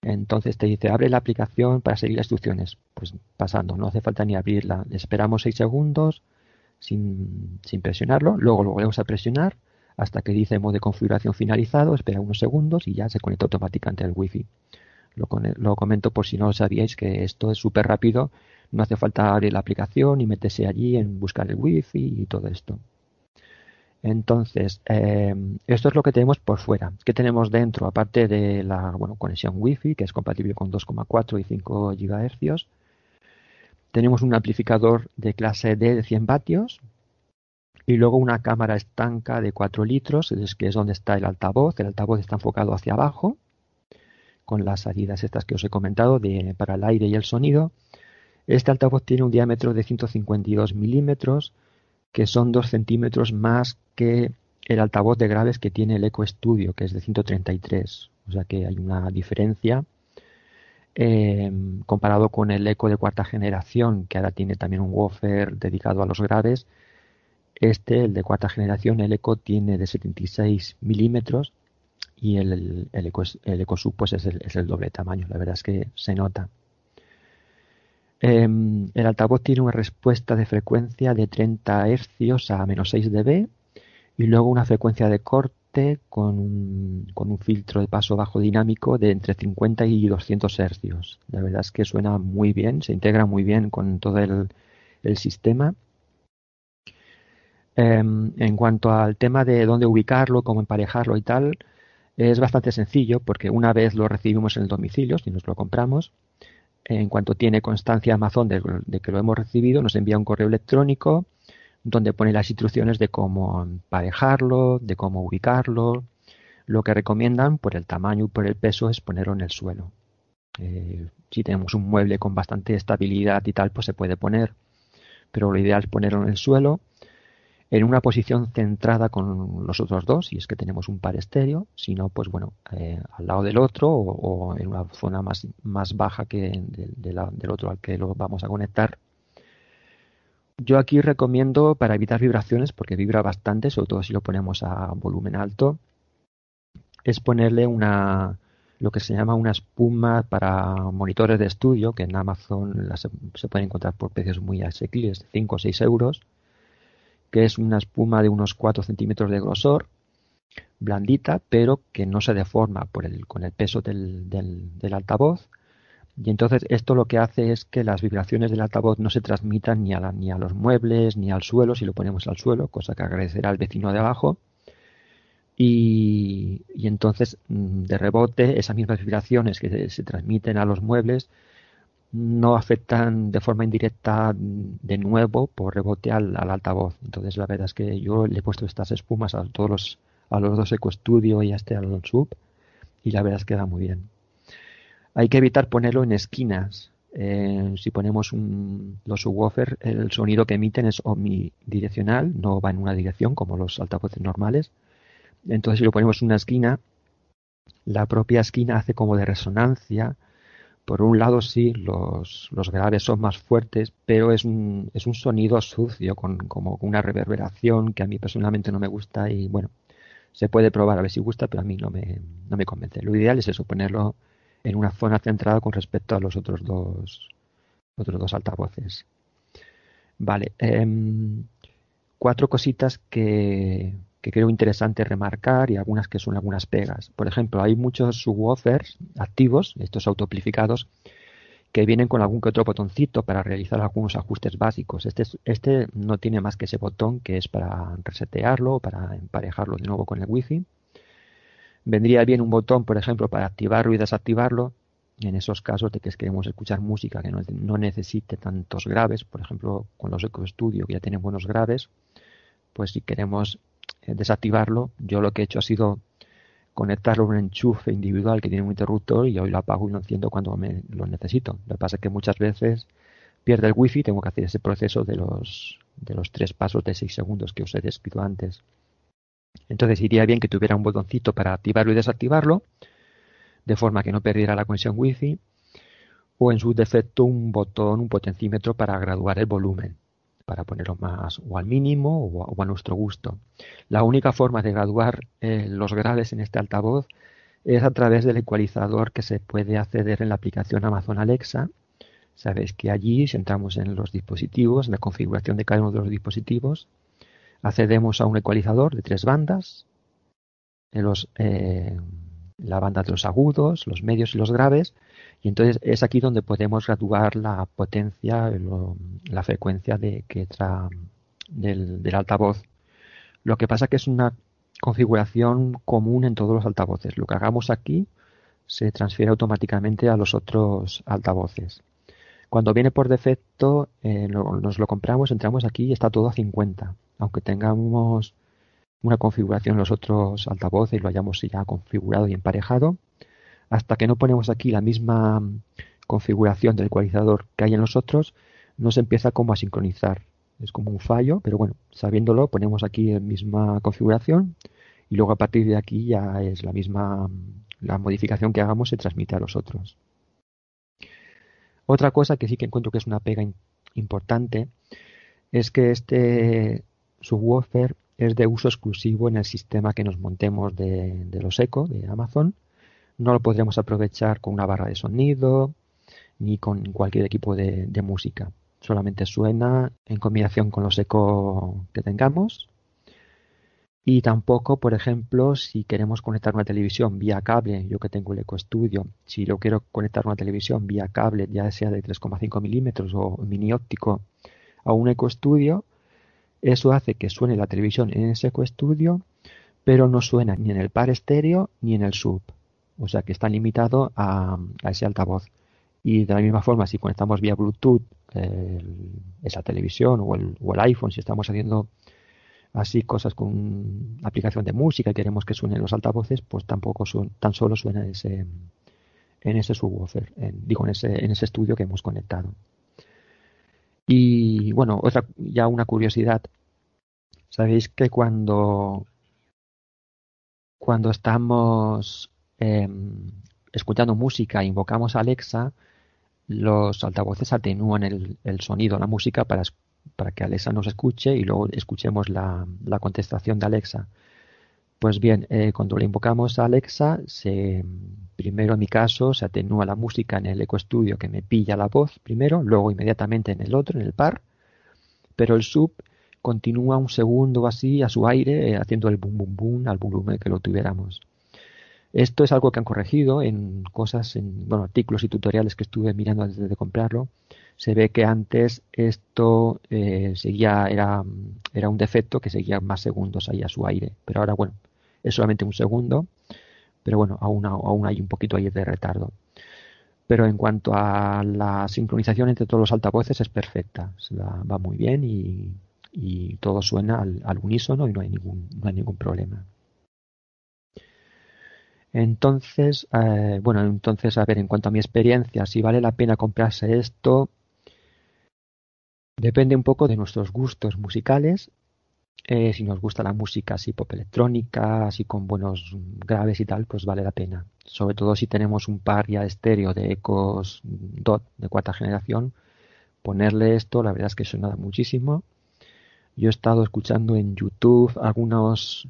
Entonces te dice abre la aplicación para seguir las instrucciones. Pues pasando, no hace falta ni abrirla. Esperamos 6 segundos sin, sin presionarlo, luego lo volvemos a presionar hasta que dice modo de configuración finalizado, espera unos segundos y ya se conecta automáticamente al wifi. Lo, lo comento por si no lo sabíais que esto es súper rápido, no hace falta abrir la aplicación y meterse allí en buscar el wifi y todo esto. Entonces, eh, esto es lo que tenemos por fuera. ¿Qué tenemos dentro? Aparte de la bueno, conexión Wi-Fi, que es compatible con 2,4 y 5 GHz, tenemos un amplificador de clase D de 100 vatios, y luego una cámara estanca de 4 litros, que es donde está el altavoz. El altavoz está enfocado hacia abajo, con las salidas estas que os he comentado de, para el aire y el sonido. Este altavoz tiene un diámetro de 152 milímetros, que son 2 centímetros más que el altavoz de graves que tiene el Eco Studio, que es de 133. O sea que hay una diferencia. Eh, comparado con el Eco de cuarta generación, que ahora tiene también un woofer dedicado a los graves, este, el de cuarta generación, el Eco, tiene de 76 milímetros y el, el, Eco, el EcoSub pues es el, es el doble tamaño. La verdad es que se nota. Em, el altavoz tiene una respuesta de frecuencia de 30 Hz a menos 6 dB y luego una frecuencia de corte con un, con un filtro de paso bajo dinámico de entre 50 y 200 hercios. La verdad es que suena muy bien, se integra muy bien con todo el, el sistema. Em, en cuanto al tema de dónde ubicarlo, cómo emparejarlo y tal, es bastante sencillo porque una vez lo recibimos en el domicilio, si nos lo compramos, en cuanto tiene constancia Amazon de, de que lo hemos recibido, nos envía un correo electrónico donde pone las instrucciones de cómo emparejarlo, de cómo ubicarlo. Lo que recomiendan por el tamaño y por el peso es ponerlo en el suelo. Eh, si tenemos un mueble con bastante estabilidad y tal, pues se puede poner, pero lo ideal es ponerlo en el suelo en una posición centrada con los otros dos, si es que tenemos un par estéreo, si no, pues bueno, eh, al lado del otro o, en una zona más, más baja que del otro al que lo vamos a conectar. Yo aquí recomiendo para evitar vibraciones, porque vibra bastante, sobre todo si lo ponemos a volumen alto, es ponerle una lo que se llama una espuma para monitores de estudio, que en Amazon se, se pueden encontrar por precios muy asequibles, 5 o 6 euros que es una espuma de unos 4 centímetros de grosor, blandita, pero que no se deforma por el, con el peso del, altavoz. Y entonces esto lo que hace es que las vibraciones del altavoz no se transmitan ni a, la, ni a los muebles ni al suelo, si lo ponemos al suelo, cosa que agradecerá al vecino de abajo. Y, y entonces, mm, de rebote, esas mismas vibraciones que se transmiten a los muebles no afectan de forma indirecta de nuevo por rebote al, altavoz. Entonces la verdad es que yo le he puesto estas espumas a todos los, a los dos EcoStudio y a este al Sub y la verdad es que queda muy bien. Hay que evitar ponerlo en esquinas. Eh, si ponemos un, los subwoofer, el sonido que emiten es omnidireccional, no va en una dirección como los altavoces normales. Entonces si lo ponemos en una esquina, la propia esquina hace como de resonancia por un lado sí, los, los graves son más fuertes, pero es un, es un sonido sucio, con como una reverberación que a mí personalmente no me gusta y bueno, se puede probar a ver si gusta, pero a mí no me, no me convence. Lo ideal es eso, ponerlo en una zona centrada con respecto a los otros dos, otros dos altavoces. Vale, em, cuatro cositas que, que creo interesante remarcar y algunas que son algunas pegas. Por ejemplo, hay muchos subwoofers activos, estos autoamplificados, que vienen con algún que otro botoncito para realizar algunos ajustes básicos. Este, este no tiene más que ese botón que es para resetearlo, para emparejarlo de nuevo con el wifi. Vendría bien un botón, por ejemplo, para activarlo y desactivarlo. En esos casos de que queremos escuchar música que no, no necesite tantos graves, por ejemplo, con los Eco Studio que ya tienen buenos graves, pues si queremos desactivarlo, yo lo que he hecho ha sido conectarlo a un enchufe individual que tiene un interruptor y hoy lo apago y lo enciendo cuando me lo necesito. Lo que pasa es que muchas veces pierde el wifi tengo que hacer ese proceso de los, de los tres pasos de seis segundos que os he descrito antes. Entonces iría bien que tuviera un botoncito para activarlo y desactivarlo, de forma que no perdiera la conexión wifi, o en su defecto un botón, un potencímetro para graduar el volumen para ponerlo más o al mínimo o a, nuestro gusto. La única forma de graduar eh, los graves en este altavoz es a través del ecualizador que se puede acceder en la aplicación Amazon Alexa. Sabéis que allí, si entramos en los dispositivos, en la configuración de cada uno de los dispositivos, accedemos a un ecualizador de tres bandas, en los, eh, la banda de los agudos, los medios y los graves, y entonces es aquí donde podemos graduar la potencia, la frecuencia de que entra del, altavoz. Lo que pasa que es una configuración común en todos los altavoces. Lo que hagamos aquí se transfiere automáticamente a los otros altavoces. Cuando viene por defecto, eh, nos lo compramos, entramos aquí y está todo a 50. Aunque tengamos una configuración en los otros altavoces y lo hayamos ya configurado y emparejado, hasta que no ponemos aquí la misma configuración del ecualizador que hay en los otros, no se empieza como a sincronizar. Es como un fallo, pero bueno, sabiéndolo, ponemos aquí la misma configuración y luego a partir de aquí ya es la misma, la modificación que hagamos se transmite a los otros. Otra cosa que sí que encuentro que es una pega importante es que este subwoofer es de uso exclusivo en el sistema que nos montemos de, de los Eco de Amazon no lo podremos aprovechar con una barra de sonido ni con cualquier equipo de, música. Solamente suena en combinación con los eco que tengamos Y tampoco, por ejemplo, si queremos conectar una televisión vía cable, yo que tengo el Eco Studio, si yo quiero conectar una televisión vía cable, ya sea de 3,5 milímetros o mini óptico, a un Eco Studio, eso hace que suene la televisión en ese Eco Studio, pero no suena ni en el par estéreo ni en el sub. O sea que está limitado a, ese altavoz. Y de la misma forma, si conectamos vía Bluetooth esa televisión o el, o el iPhone, si estamos haciendo así cosas con aplicación de música y queremos que suenen los altavoces, pues tampoco son, tan solo suena ese, en ese subwoofer, digo, en ese, en ese estudio que hemos conectado. Y bueno, otra, ya una curiosidad. Sabéis que cuando, cuando estamos em, escuchando música invocamos a Alexa, los altavoces atenúan el, el sonido, la música para, que Alexa nos escuche y luego escuchemos la, contestación de Alexa. Pues bien, eh, cuando le invocamos a Alexa, se, primero en mi caso se atenúa la música en el Eco Studio que me pilla la voz primero, luego inmediatamente en el otro, en el par, pero el sub continúa un segundo así a su aire eh, haciendo el boom boom boom al volumen que lo tuviéramos. Esto es algo que han corregido en cosas, en bueno, artículos y tutoriales que estuve mirando antes de comprarlo. Se ve que antes esto eh, seguía, era, era un defecto que seguía más segundos ahí a su aire. Pero ahora, bueno, es solamente un segundo. Pero bueno, aún, aún hay un poquito ahí de retardo. Pero en cuanto a la sincronización entre todos los altavoces es perfecta. Va, va muy bien y, y todo suena al, al, unísono y no hay ningún, no hay ningún problema. Entonces, eh, bueno, entonces, a ver, en cuanto a mi experiencia, si vale la pena comprarse esto, depende un poco de nuestros gustos musicales. Eh, si nos gusta la música así pop electrónica, así con buenos graves y tal, pues vale la pena. Sobre todo si tenemos un par ya estéreo de Ecos DOT de cuarta generación, ponerle esto, la verdad es que suena muchísimo. Yo he estado escuchando en YouTube algunos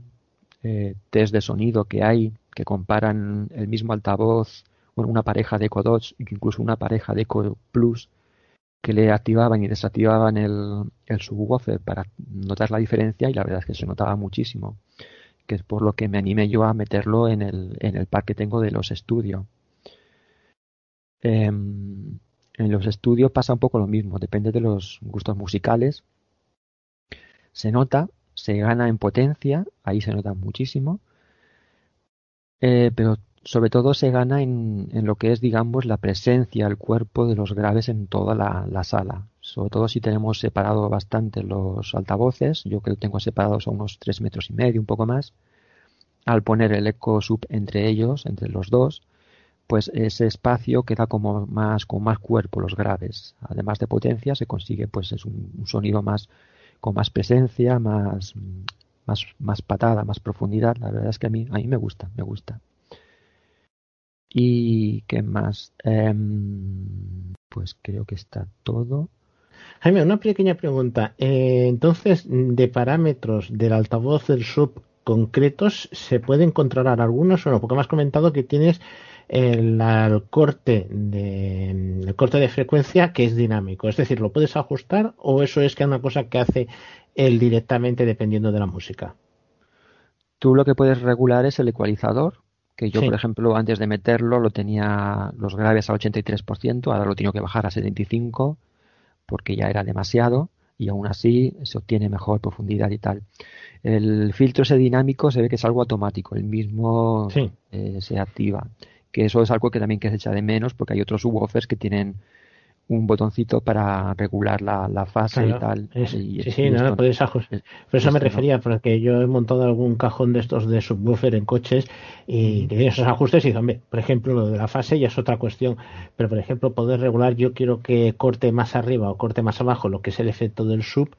eh, test de sonido que hay que comparan el mismo altavoz, bueno, una pareja de Eco Dots, incluso una pareja de Eco Plus, que le activaban y desactivaban el, el subwoofer para notar la diferencia y la verdad es que se notaba muchísimo, que es por lo que me animé yo a meterlo en el, en el pack que tengo de los estudios. en los estudios pasa un poco lo mismo, depende de los gustos musicales. Se nota, se gana en potencia, ahí se nota muchísimo, eh, pero sobre todo se gana en, en, lo que es, digamos, la presencia, el cuerpo de los graves en toda la, la, sala. Sobre todo si tenemos separado bastante los altavoces, yo creo que tengo separados a unos tres metros y medio, un poco más. Al poner el eco sub entre ellos, entre los dos, pues ese espacio queda como más, con más cuerpo los graves. Además de potencia, se consigue pues es un, un sonido más, con más presencia, más, más, más patada, más profundidad. La verdad es que a mí, a mí me gusta, me gusta. ¿Y qué más? Eh, pues creo que está todo. Jaime, una pequeña pregunta. Eh, entonces, de parámetros del altavoz del sub concretos, ¿se pueden controlar algunos o no? Porque me has comentado que tienes el, el, corte de el corte de frecuencia que es dinámico. Es decir, ¿lo puedes ajustar o eso es que es una cosa que hace él directamente dependiendo de la música? Tú lo que puedes regular es el ecualizador, que yo, sí. por ejemplo, antes de meterlo lo tenía los graves al 83%, ahora lo tengo que bajar a 75% porque ya era demasiado y aún así se obtiene mejor profundidad y tal. El filtro ese dinámico se ve que es algo automático, el mismo sí. eh, se activa, que eso es algo que también que se echa de menos porque hay otros subwoofers que tienen un botoncito para regular la, la fase claro, y tal. Es, y, sí, sí, y no, no puedes ajustar. Por eso me refería, no. porque yo he montado algún cajón de estos de subwoofer en coches y mm. esos ajustes y hombre, por ejemplo, lo de la fase ya es otra cuestión, pero por ejemplo, poder regular, yo quiero que corte más arriba o corte más abajo lo que es el efecto del sub,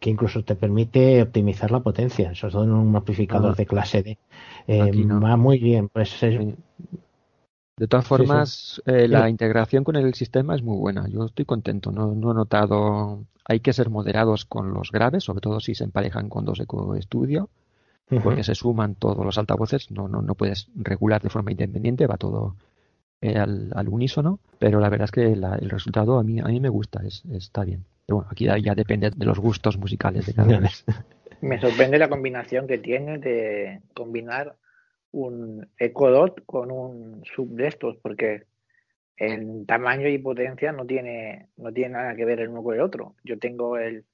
que incluso te permite optimizar la potencia, sobre todo en un amplificador ah. de clase D. Eh, no. Va muy bien, pues es, de todas formas, sí, sí. Eh, la integración con el sistema es muy buena. Yo estoy contento. No, no, he notado. Hay que ser moderados con los graves, sobre todo si se emparejan con dos Eco Studio, uh -huh. porque se suman todos los altavoces. No, no, no puedes regular de forma independiente, va todo eh, al, al, unísono. Pero la verdad es que la, el resultado a mí, a mí me gusta, es, está bien. Pero bueno, aquí ya depende de los gustos musicales de cada uno. Me sorprende la combinación que tiene de combinar un Echo Dot con un sub de estos, porque en tamaño y potencia no tiene, no tiene nada que ver el uno con el otro. Yo tengo el,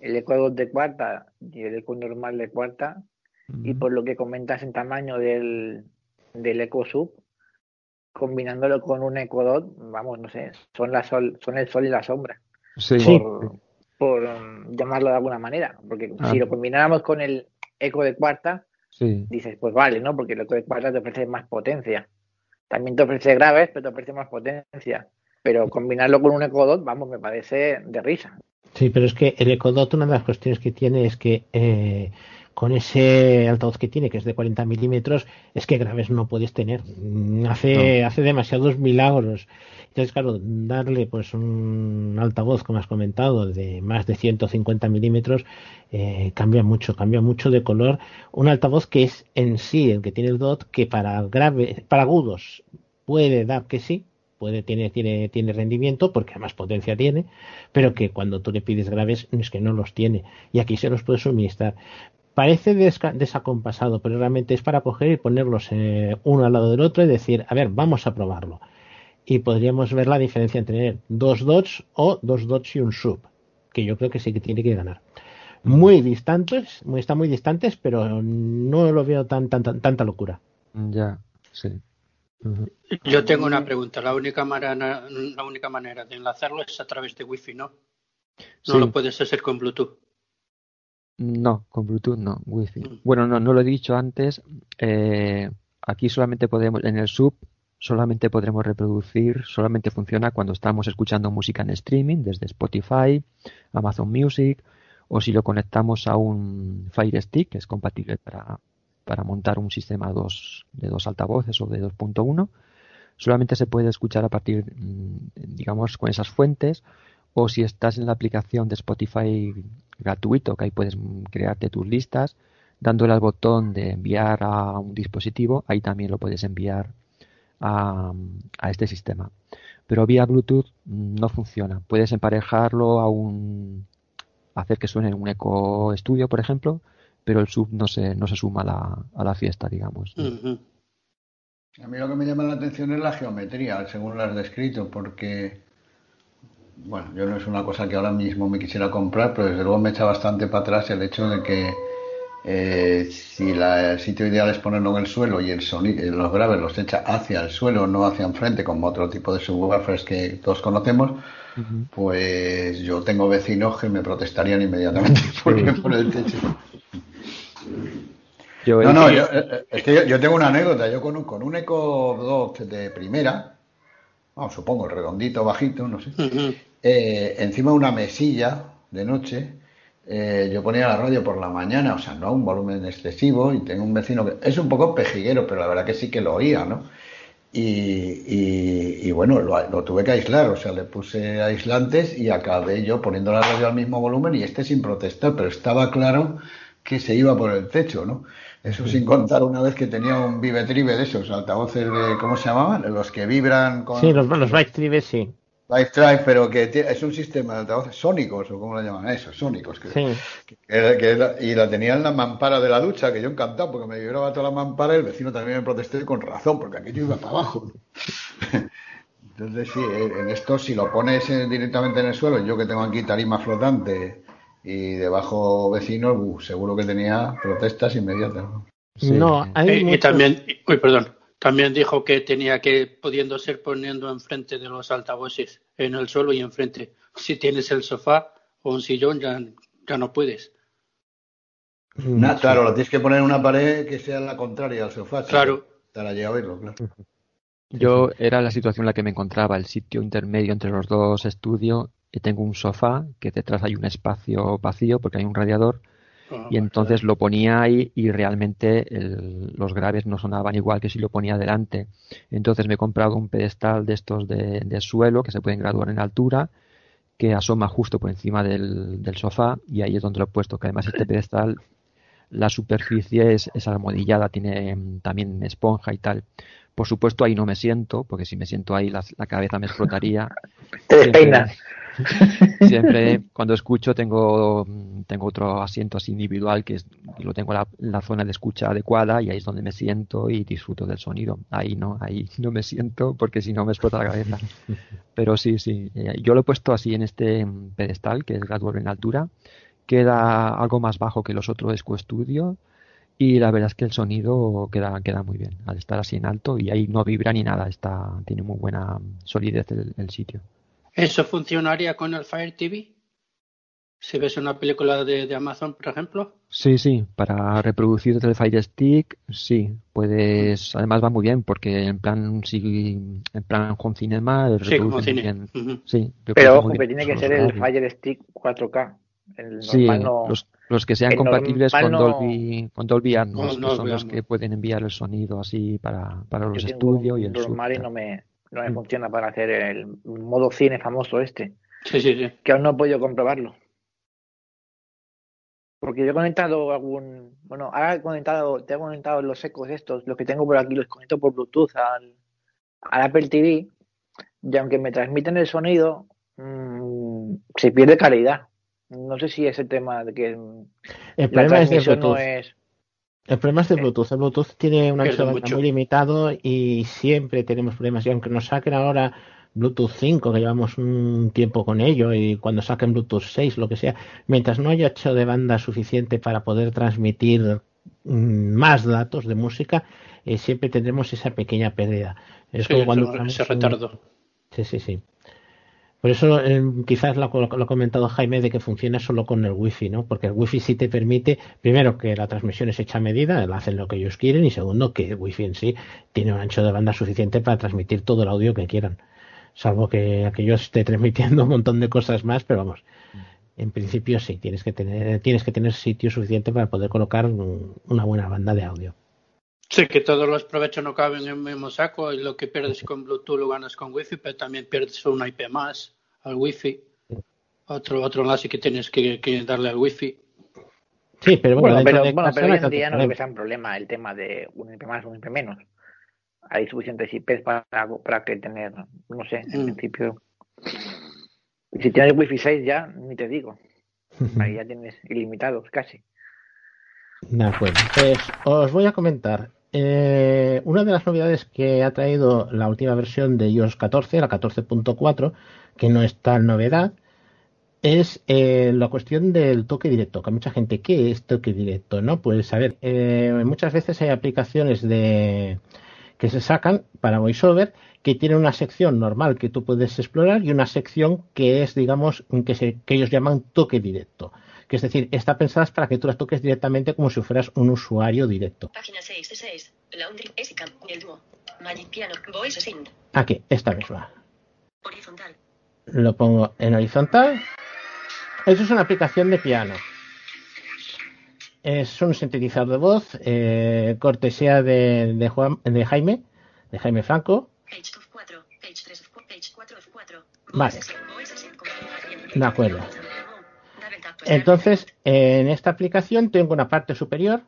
el Echo Dot de cuarta y el Echo normal de cuarta, y por lo que comentas en tamaño del, del Echo Sub, combinándolo con un Echo Dot, vamos, no sé, son, la sol, son el sol y la sombra. Sí. Por, por um, llamarlo de alguna manera. Porque Ah. si lo combináramos con el Echo de cuarta, Sí. dices, pues vale, ¿no? Porque el Echo de cuarta te ofrece más potencia. También te ofrece graves, pero te ofrece más potencia. Pero combinarlo con un Echo Dot, vamos, me parece de risa. Sí, pero es que el Echo Dot, una de las cuestiones que tiene es que eh, con ese altavoz que tiene, que es de 40 milímetros, es que graves no puedes tener. Mm, Hace, hace demasiados milagros. Entonces, claro, darle pues un altavoz, como has comentado, de más de 150 milímetros, eh, cambia mucho, cambia mucho de color. Un altavoz que es en sí el que tiene el DOT, que para grave, para agudos puede dar que sí, puede tiene tiene tiene rendimiento porque además potencia tiene pero que cuando tú le pides graves es que no los tiene y aquí se los puede suministrar parece desacompasado pero realmente es para coger y ponerlos eh, uno al lado del otro y decir a ver vamos a probarlo y podríamos ver la diferencia entre tener dos dots o dos dots y un sub que yo creo que sí que tiene que ganar muy distantes muy están muy distantes pero no lo veo tan, tan, tan- tanta locura Ya, sí. Yo tengo una pregunta. La única manera, la única manera de enlazarlo es a través de Wi-Fi, ¿no? No Sí. lo puedes hacer con Bluetooth. No, con Bluetooth no, Wi-Fi. Bueno, no, no lo he dicho antes. eh, aquí solamente podemos, en el sub, solamente podremos reproducir, solamente funciona cuando estamos escuchando música en streaming desde Spotify, Amazon Music, o si lo conectamos a un Fire Stick, que es compatible para, para montar un sistema dos, de dos altavoces o de 2.1. Solamente se puede escuchar a partir, mm, digamos, con esas fuentes o si estás en la aplicación de Spotify gratuito, que ahí puedes mm, crearte tus listas, dándole al botón de enviar a un dispositivo, ahí también lo puedes enviar a, a este sistema. Pero vía Bluetooth mm, no funciona. Puedes emparejarlo a un hacer que suene un eco estudio, por ejemplo, pero el sub no se, no se suma a la, a la fiesta, digamos. A mí lo que me llama la atención es la geometría, según lo has descrito, porque, bueno, yo no es una cosa que ahora mismo me quisiera comprar, pero desde luego me echa bastante para atrás el hecho de que eh, si la- el sitio ideal es ponerlo en el suelo y el sonido, los graves los echa hacia el suelo, no hacia enfrente, como otro tipo de subwoofers que todos conocemos, pues yo tengo vecinos que me protestarían inmediatamente porque por el techo. Yo No, no, yo, eh, eh, es que yo, yo tengo una anécdota. Yo con un, con un Eco Dot de primera, vamos, supongo, el redondito, bajito, no sé, eh, encima de una mesilla de noche, eh, yo ponía la radio por la mañana, o sea, no a un volumen excesivo, y tengo un vecino que es un poco pejiguero, pero la verdad que sí que lo oía, ¿no? Y, y- y bueno, lo, lo tuve que aislar, o sea, le puse aislantes y acabé yo poniendo la radio al mismo volumen y este sin protestar, pero estaba claro que se iba por el techo, ¿no? Eso sin contar una vez que tenía un Vivetribe de esos altavoces de, ¿cómo se llamaban? Los que vibran con... sí los, los Bike Tribes sí Live Drive, pero que es un sistema de altavoces sónicos, o cómo lo llaman eso, sónicos. Que, Sí. que que y la tenía en la mampara de la ducha, que yo encantado, porque me vibraba toda la mampara y el vecino también me protesté con razón, porque aquello iba para abajo. Entonces, sí, en esto, si lo pones directamente en el suelo, yo que tengo aquí tarima flotante y debajo vecinos, uh, seguro que tenía protestas inmediatas. ¿no? no hay Eh, y también, uy, perdón, también dijo que tenía que, pudiendo ser poniendo enfrente de los altavoces, en el suelo y enfrente. Si tienes el sofá o un sillón, ya, ya no puedes. Na- Claro, lo tienes que poner en una pared que sea la contraria al sofá. Claro. Para allí a verlo, claro. Yo era la situación en la que me encontraba, el sitio intermedio entre los dos estudios, y tengo un sofá, que detrás hay un espacio vacío porque hay un radiador, Ah, y entonces lo ponía ahí y realmente el- los graves no sonaban igual que si lo ponía delante. Entonces me he comprado un pedestal de estos de, de suelo que se pueden graduar en altura, que asoma justo por encima del, del sofá y ahí es donde lo he puesto, que además este pedestal, la superficie es, es almohadillada, tiene mm, también esponja y tal. Por supuesto ahí no me siento, porque si me siento ahí la, la cabeza me explotaría. Te Siempre- despeinas. Siempre cuando escucho tengo, tengo otro asiento así individual que es, lo tengo en la, zona de escucha adecuada y ahí es donde me siento y disfruto del sonido. Ahí no, ahí no me siento porque si no me explota la cabeza. Pero sí, sí. Eh, yo lo he puesto así en este pedestal que es gradual en altura. Queda algo más bajo que los otros Esco Studio y la verdad es que el sonido queda, queda muy bien al estar así en alto y ahí no vibra ni nada, está, tiene muy buena solidez el sitio. ¿Eso funcionaría con el Fire TV? Si ves una película de, de, Amazon, por ejemplo. Sí, sí, para reproducir desde el Fire Stick, sí, puedes, además va muy bien porque en plan, si, en plan home cinema, sí, como cine. Bien. Uh -huh. sí, Pero ojo, que tiene que ser el Fire Stick 4K. El sí, no, los, los, que sean compatibles con, no, Dolby, con Dolby Atmos, no, que son los que pueden enviar el sonido así para, para los estudios y el normal y no me, no me funciona para hacer el modo cine famoso este. Sí, sí, sí. Que aún no he podido comprobarlo. Porque yo he conectado algún. Bueno, ahora he conectado, te he conectado los ecos estos, los que tengo por aquí, los conecto por Bluetooth al, al Apple TV. Y aunque me transmiten el sonido, mmm, se pierde calidad. No sé si es el tema de que el problema es de Bluetooth. no es. El problema es de Bluetooth. El Bluetooth tiene un ancho de banda muy limitado y siempre tenemos problemas. Y aunque nos saquen ahora Bluetooth 5, que llevamos un tiempo con ello, y cuando saquen Bluetooth 6, lo que sea, mientras no haya hecho de banda suficiente para poder transmitir más datos de música, eh, siempre tendremos esa pequeña pérdida. Es sí, como cuando ese retardo. Sí, sí, sí. Por eso eh, quizás lo, lo, ha comentado Jaime de que funciona solo con el wifi, ¿no? Porque el wifi sí te permite, primero, que la transmisión es hecha a medida, hacen lo que ellos quieren, y segundo, que el wifi en sí tiene un ancho de banda suficiente para transmitir todo el audio que quieran. Salvo que aquello esté transmitiendo un montón de cosas más, pero vamos, en principio sí, tienes que tener, tienes que tener sitio suficiente para poder colocar un, una buena banda de audio. Sí, que todos los provechos no caben en el mismo saco y lo que pierdes con Bluetooth lo ganas con Wi-Fi, pero también pierdes una IP más al Wi-Fi. Otro, otro enlace que tienes que, que darle al Wi-Fi. Sí, pero bueno, bueno pero, bueno, pero hoy en día no que sea un problema el tema de un IP más, un IP menos. Hay suficientes IPs para, para que tener, no sé, en mm. principio. Si tienes Wi-Fi 6 ya, ni te digo. Ahí ya tienes ilimitados casi. De acuerdo. Pues os voy a comentar eh, una de las novedades que ha traído la última versión de iOS 14, la 14.4, que no es tal novedad, es eh, la cuestión del toque directo. Que mucha gente, ¿qué es toque directo? No, pues a ver, eh, muchas veces hay aplicaciones de que se sacan para VoiceOver que tienen una sección normal que tú puedes explorar y una sección que es, digamos, que, se, que ellos llaman toque directo que es decir, está pensada para que tú las toques directamente como si fueras un usuario directo. Página 6 de 6. Laundry, Esicam, el dúo. Magic Piano, Voice Sync. Aquí, esta misma. Horizontal. Lo pongo en horizontal. Eso es una aplicación de piano. Es un sintetizador de voz, eh, cortesía de, de, Juan, de Jaime, de Jaime Franco. Page 4, page 3, page 4 of 4. Vale. De acuerdo. Entonces, en esta aplicación tengo una parte superior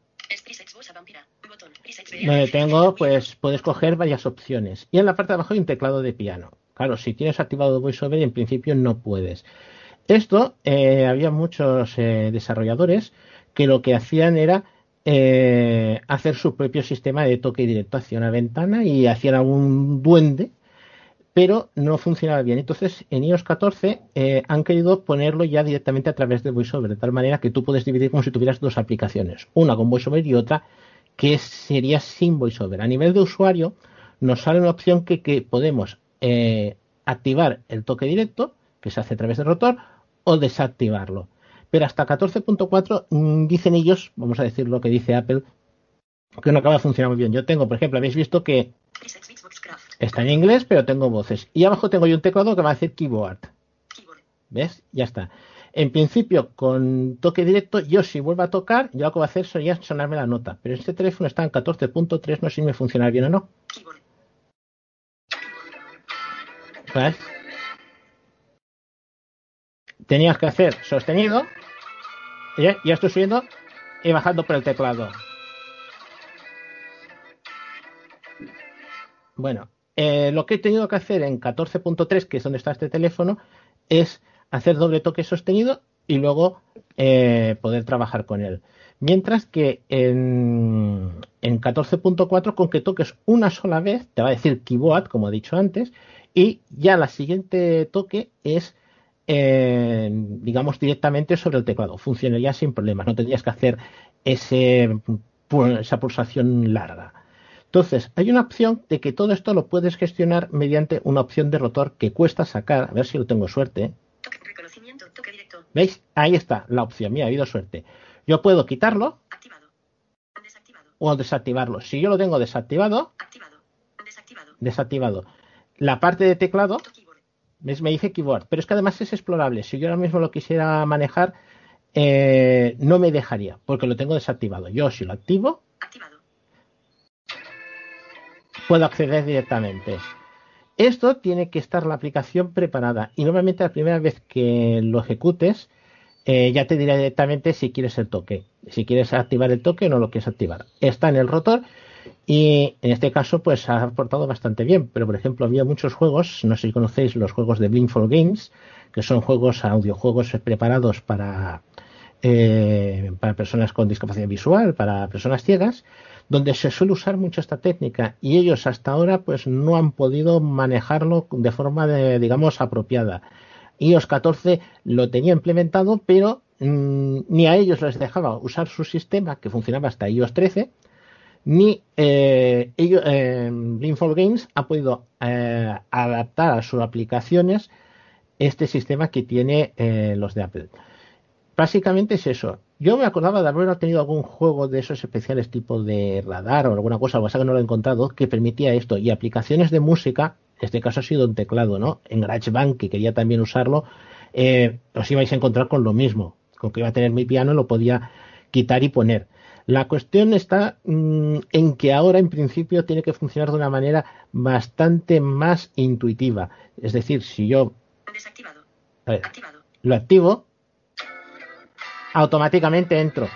donde tengo, pues, puedes coger varias opciones. Y en la parte de abajo hay un teclado de piano. Claro, si tienes activado VoiceOver, en principio no puedes. Esto, eh, había muchos eh, desarrolladores que lo que hacían era eh, hacer su propio sistema de toque directo hacia una ventana y hacían algún duende pero no funcionaba bien. Entonces, en iOS 14 eh, han querido ponerlo ya directamente a través de VoiceOver, de tal manera que tú puedes dividir como si tuvieras dos aplicaciones, una con VoiceOver y otra que sería sin VoiceOver. A nivel de usuario, nos sale una opción que, podemos eh, activar el toque directo, que se hace a través del rotor, o desactivarlo. Pero hasta 14.4 mmm, dicen ellos, vamos a decir lo que dice Apple, que no acaba de funcionar muy bien. Yo tengo, por ejemplo, habéis visto que Está en inglés, pero tengo voces. Y abajo tengo yo un teclado que va a decir keyboard. ¿Ves? Ya está. En principio, con toque directo, yo si vuelvo a tocar, yo lo que voy a hacer sería sonarme la nota. Pero este teléfono está en 14.3, no sé si me funciona bien o no. ¿Ves? Tenías que hacer sostenido. Ya, ya estoy subiendo y bajando por el teclado. Bueno, eh, lo que he tenido que hacer en 14.3, que es donde está este teléfono, es hacer doble toque sostenido y luego eh, poder trabajar con él. Mientras que en, en 14.4, con que toques una sola vez, te va a decir keyboard, como he dicho antes, y ya la siguiente toque es, eh, digamos, directamente sobre el teclado. Funcionaría sin problemas, no tendrías que hacer ese, esa pulsación larga. Entonces, hay una opción de que todo esto lo puedes gestionar mediante una opción de rotor que cuesta sacar, a ver si lo tengo suerte. ¿Veis? Ahí está la opción. Mira, ha habido suerte. Yo puedo quitarlo o desactivarlo. Si yo lo tengo desactivado, desactivado. La parte de teclado, ¿ves? me dice keyboard, pero es que además es explorable. Si yo ahora mismo lo quisiera manejar, eh, no me dejaría, porque lo tengo desactivado. Yo si lo activo, puedo acceder directamente. Esto tiene que estar la aplicación preparada y normalmente la primera vez que lo ejecutes eh, ya te dirá directamente si quieres el toque, si quieres activar el toque o no lo quieres activar. Está en el rotor y en este caso pues ha aportado bastante bien, pero por ejemplo había muchos juegos, no sé si conocéis los juegos de Blindfold Games, que son juegos, audiojuegos preparados para, eh, para personas con discapacidad visual, para personas ciegas, donde se suele usar mucho esta técnica y ellos hasta ahora pues no han podido manejarlo de forma de, digamos apropiada. iOS 14 lo tenía implementado, pero mmm, ni a ellos les dejaba usar su sistema que funcionaba hasta iOS 13, ni eh, ellos, eh, Games ha podido eh, adaptar a sus aplicaciones este sistema que tiene eh, los de Apple. Básicamente es eso. Yo me acordaba de haber tenido algún juego de esos especiales tipo de radar o alguna cosa, algo que no lo he encontrado, que permitía esto. Y aplicaciones de música, en este caso ha sido un teclado, ¿no? En GarageBand, que quería también usarlo, eh, os ibais a encontrar con lo mismo. Con que iba a tener mi piano lo podía quitar y poner. La cuestión está mmm, en que ahora en principio tiene que funcionar de una manera bastante más intuitiva. Es decir, si yo Desactivado. a ver, Activado. lo activo, automáticamente entro.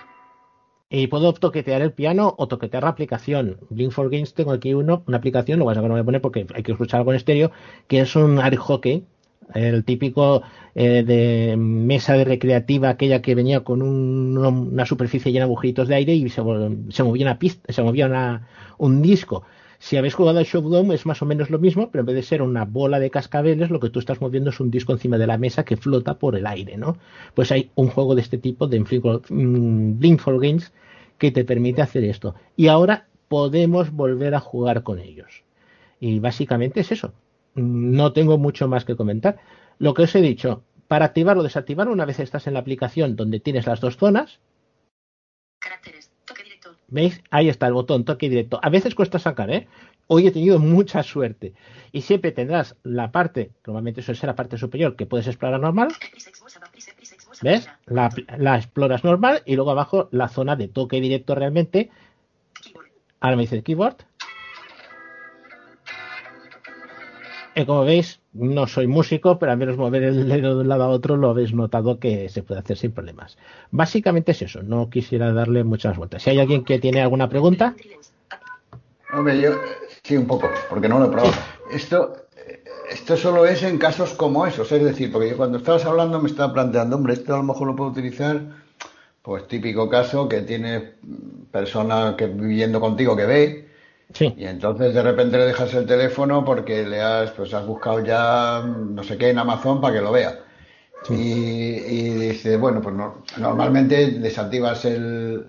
Y puedo toquetear el piano o toquetear la aplicación. Blink for Games tengo aquí uno, una aplicación, lo vas a que no voy a poner porque hay que escuchar algo en estéreo, que es un air hockey, el típico eh, de mesa de recreativa, aquella que venía con un, una superficie llena de agujeritos de aire y se, se movía una pista, se movía una, un disco. Si habéis jugado al Showdown es más o menos lo mismo, pero en vez de ser una bola de cascabeles, lo que tú estás moviendo es un disco encima de la mesa que flota por el aire, ¿no? Pues hay un juego de este tipo de Blink for Games que te permite hacer esto. Y ahora podemos volver a jugar con ellos. Y básicamente es eso. No tengo mucho más que comentar. Lo que os he dicho, para activarlo o desactivarlo, una vez estás en la aplicación donde tienes las dos zonas. ¿Veis? Ahí está el botón toque directo. A veces cuesta sacar, ¿eh? Hoy he tenido mucha suerte. Y siempre tendrás la parte, normalmente suele ser la parte superior, que puedes explorar normal. ¿Ves? La, la exploras normal y luego abajo la zona de toque directo realmente. Ahora me dice el keyboard. Y como veis, no soy músico, pero al menos mover el dedo de un lado a otro lo habéis notado que se puede hacer sin problemas. Básicamente es eso, no quisiera darle muchas vueltas. Si hay alguien que tiene alguna pregunta. Hombre, yo sí, un poco, porque no lo he probado. Esto, esto solo es en casos como esos, es decir, porque yo cuando estabas hablando me estaba planteando, hombre, esto a lo mejor lo puedo utilizar, pues típico caso que tiene persona que viviendo contigo que ve, Sí. Y entonces de repente le dejas el teléfono porque le has, pues has buscado ya no sé qué en Amazon para que lo vea. Sí. Y, y dice, bueno, pues no, normalmente desactivas el.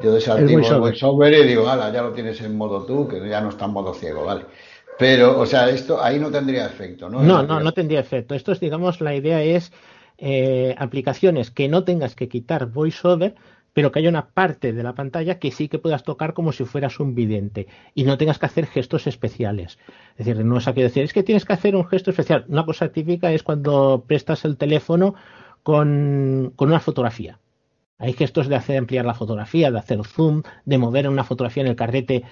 Yo desactivo El voiceover y digo, ala, ya lo tienes en modo tú, que ya no está en modo ciego, vale. Pero, o sea, esto ahí no tendría efecto, ¿no? No, no, no tendría efecto. Esto es, digamos, la idea es eh, aplicaciones que no tengas que quitar VoiceOver, pero que haya una parte de la pantalla que sí que puedas tocar como si fueras un vidente y no tengas que hacer gestos especiales. Es decir, no es aquí decir, es que tienes que hacer un gesto especial. Una cosa típica es cuando prestas el teléfono con, con una fotografía. Hay gestos de hacer ampliar la fotografía, de hacer zoom, de mover una fotografía en el carrete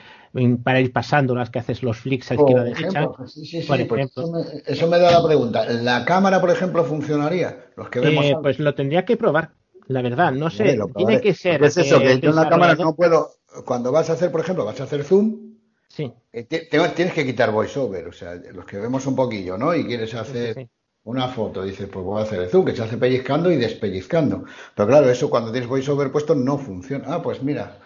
para ir pasando las que haces los flicks a izquierda derecha. ejemplo, sí, sí, sí, Por ejemplo. eso, me, eso me da la pregunta. ¿La cámara, por ejemplo, funcionaría? Los que vemos Eh, pues lo tendría que probar, la verdad. No sé, tiene que ser. Porque es eso, que yo en la cámara no puedo. Cuando vas a hacer, por ejemplo, vas a hacer zoom, Sí. eh, tengo- tienes que quitar voiceover. O sea, los que vemos un poquillo, ¿no? Y quieres hacer. sí. una foto, dices, pues voy a hacer el zoom, que se hace pellizcando y despellizcando. Pero claro, eso cuando tienes voiceover puesto no funciona. Ah, pues mira,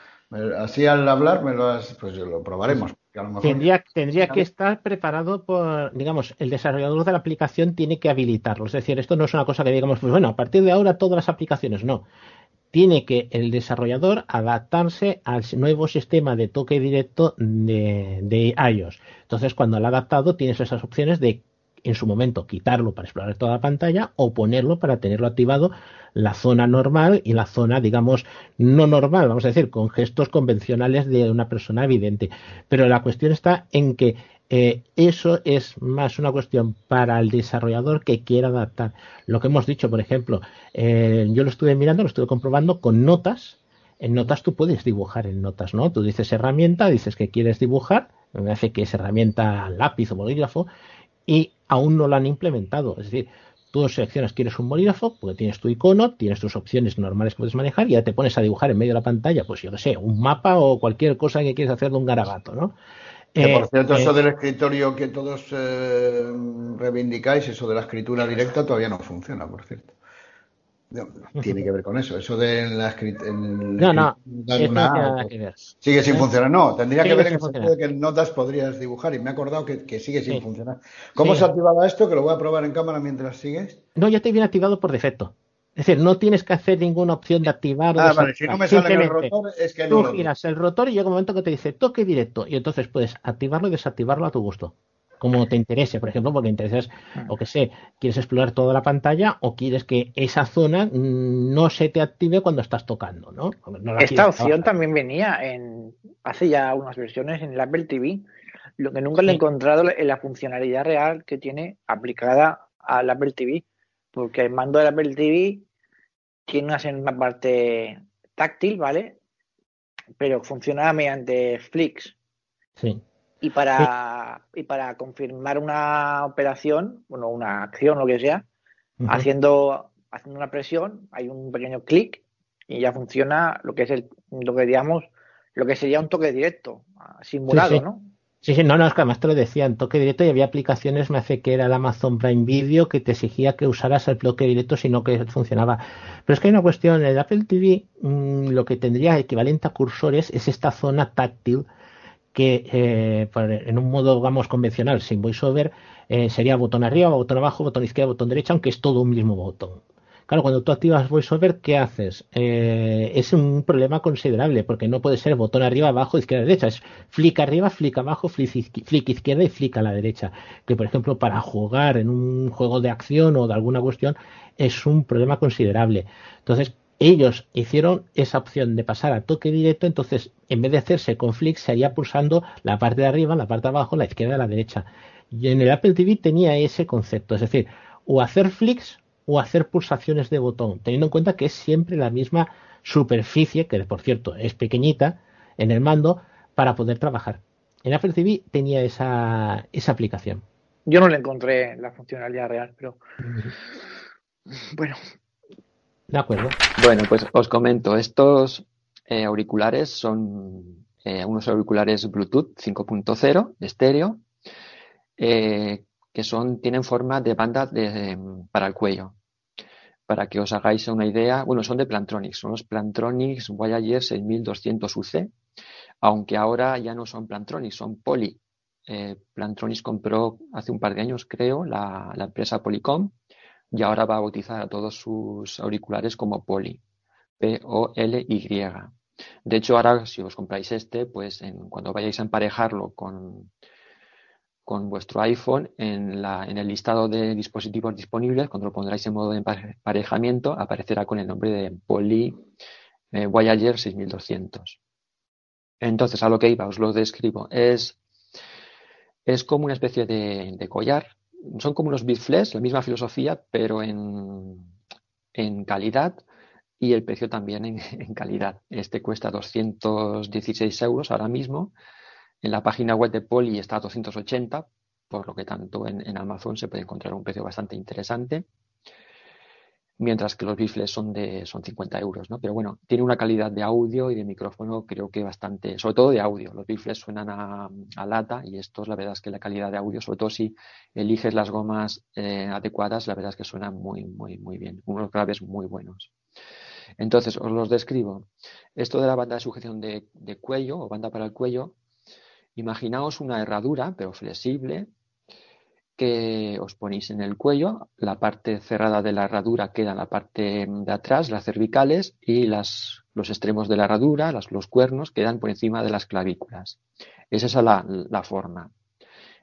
así al hablar me lo has, pues lo probaremos. Que a lo mejor- Tendría, tendría que estar preparado por, digamos, el desarrollador de la aplicación tiene que habilitarlo. Es decir, esto no es una cosa que digamos, pues bueno, a partir de ahora todas las aplicaciones, no. Tiene que el desarrollador adaptarse al nuevo sistema de toque directo de, de iOS. Entonces, cuando lo ha adaptado, tienes esas opciones de en su momento quitarlo para explorar toda la pantalla o ponerlo para tenerlo activado la zona normal y la zona, digamos, no normal, vamos a decir, con gestos convencionales de una persona evidente. Pero la cuestión está en que eh, eso es más una cuestión para el desarrollador que quiera adaptar. Lo que hemos dicho, por ejemplo, eh, yo lo estuve mirando, lo estuve comprobando con notas. En notas tú puedes dibujar en notas, ¿no? Tú dices herramienta, dices que quieres dibujar, me hace que es herramienta lápiz o bolígrafo, y aún no lo han implementado. Es decir, tú seleccionas quieres un bolígrafo, porque tienes tu icono, tienes tus opciones normales que puedes manejar y ya te pones a dibujar en medio de la pantalla, pues yo qué sé, un mapa o cualquier cosa que quieres hacer de un garabato, ¿no? Que por Eh, cierto, eh, eso del escritorio que todos eh, reivindicáis, eso de la escritura directa, todavía no funciona, por cierto. No, tiene que ver con eso. Eso de la escrit- en No, no, una nada que ver. Sigue sin ¿Eh? funcionar. No, tendría que ver en el sentido de que en notas podrías dibujar y me he acordado que, que sigue sin Sí. funcionar. ¿Cómo Sí. se activaba esto? Que lo voy a probar en cámara mientras sigues. No, ya te viene activado por defecto. Es decir, no tienes que hacer ninguna opción de activar o Ah, vale, si no me sale en el rotor, es que no tú giras el rotor y llega un momento que te dice toque directo y entonces puedes activarlo y desactivarlo a tu gusto. Como te interese, por ejemplo, porque interesas, o que sé, quieres explorar toda la pantalla o quieres que esa zona no se te active cuando estás tocando, ¿no? Esta opción trabajar. también venía en hace ya unas versiones en el Apple TV. Lo que nunca le he encontrado en la funcionalidad real que tiene aplicada al Apple TV. Porque el mando del Apple TV tiene una, una parte táctil, ¿vale? Pero funciona mediante flicks. Sí. Y para, y para confirmar una operación, bueno, una acción, lo que sea, haciendo, haciendo una presión, hay un pequeño clic y ya funciona lo que es el, lo que digamos, lo que sería un toque directo, ah, simulado, Sí, sí. ¿no? Sí, sí, no, no, es que además te lo decía en toque directo y había aplicaciones, me hace que era el Amazon Prime Video, que te exigía que usaras el toque directo, sino que funcionaba. Pero es que hay una cuestión, el Apple TV mm, lo que tendría equivalente a cursores es esta zona táctil que eh, en un modo, vamos, convencional, sin voiceover, eh, sería botón arriba, botón abajo, botón izquierda, botón derecha, aunque es todo un mismo botón. Claro, cuando tú activas VoiceOver, ¿qué haces? Eh, es un problema considerable porque no puede ser botón arriba, abajo, izquierda, derecha. Es flick arriba, flick abajo, flick izquierda y flick a la derecha. Que, por ejemplo, para jugar en un juego de acción o de alguna cuestión es un problema considerable. Entonces, ellos hicieron esa opción de pasar a toque directo, entonces en vez de hacerse con flick, se haría pulsando la parte de arriba, la parte de abajo, la izquierda y la derecha. Y en el Apple TV tenía ese concepto, es decir, o hacer flicks o hacer pulsaciones de botón, teniendo en cuenta que es siempre la misma superficie, que por cierto es pequeñita en el mando, para poder trabajar. En Apple TV tenía esa, esa aplicación. Yo no le encontré la funcionalidad real, pero bueno, De acuerdo. Bueno, pues os comento, estos eh, auriculares son eh, unos auriculares Bluetooth 5.0 de estéreo, eh, que son, tienen forma de banda de, para el cuello. Para que os hagáis una idea, bueno, son de Plantronics, son los Plantronics Voyager 6200 UC, aunque ahora ya no son Plantronics, son Poly. Eh, Plantronics compró hace un par de años, creo, la, la empresa Polycom, y ahora va a bautizar a todos sus auriculares como Poly, P-O-L-Y. De hecho, ahora si os compráis este, pues en, cuando vayáis a emparejarlo con, con vuestro iPhone, en, la, en el listado de dispositivos disponibles, cuando lo pondráis en modo de emparejamiento, aparecerá con el nombre de Poly eh, Voyager 6200. Entonces, a lo que iba, os lo describo. Es, es como una especie de collar son como unos Bitflex, la misma filosofía, pero en, en calidad y el precio también en, en, calidad. Este cuesta 216 euros ahora mismo. En la página web de Poly está a 280, por lo que tanto en, en Amazon se puede encontrar un precio bastante interesante. Mientras que los bifles son de son 50 euros, ¿no? Pero bueno, tiene una calidad de audio y de micrófono creo que bastante, sobre todo de audio. Los bifles suenan a, a lata y estos la verdad es que la calidad de audio, sobre todo si eliges las gomas eh, adecuadas, la verdad es que suenan muy, muy, muy bien. Unos graves muy buenos. Entonces, os los describo. Esto de la banda de sujeción de, de cuello o banda para el cuello, imaginaos una herradura, pero flexible, que os ponéis en el cuello, la parte cerrada de la herradura queda en la parte de atrás, las cervicales, y las, los extremos de la herradura, los cuernos, quedan por encima de las clavículas. Esa es la, la forma.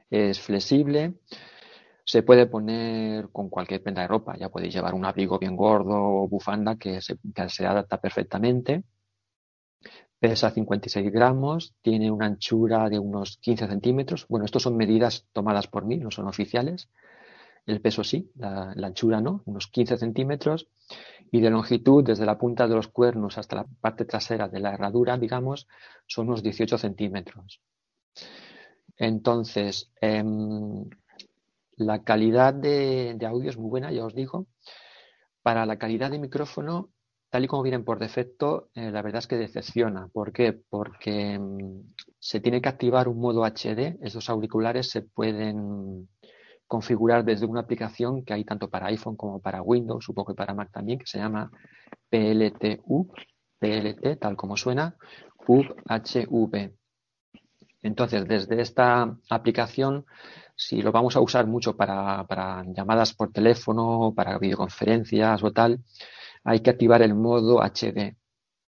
Es flexible, se puede poner con cualquier prenda de ropa, ya podéis llevar un abrigo bien gordo o bufanda que se, que se adapta perfectamente. Pesa 56 gramos, tiene una anchura de unos 15 centímetros. Bueno, estos son medidas tomadas por mí, no son oficiales. El peso sí, la, anchura no, unos 15 centímetros. Y de longitud, desde la punta de los cuernos hasta la parte trasera de la herradura, digamos, son unos 18 centímetros. Entonces, eh, la calidad de, de, audio es muy buena, ya os digo. Para la calidad de micrófono, tal y como vienen por defecto, eh, la verdad es que decepciona. ¿Por qué? Porque mmm, se tiene que activar un modo HD. Esos auriculares se pueden configurar desde una aplicación que hay tanto para iPhone como para Windows, supongo que para Mac también, que se llama PLTU, PLT, tal como suena, UHV. Entonces, desde esta aplicación, si lo vamos a usar mucho para llamadas por teléfono, para videoconferencias o tal, hay que activar el modo HD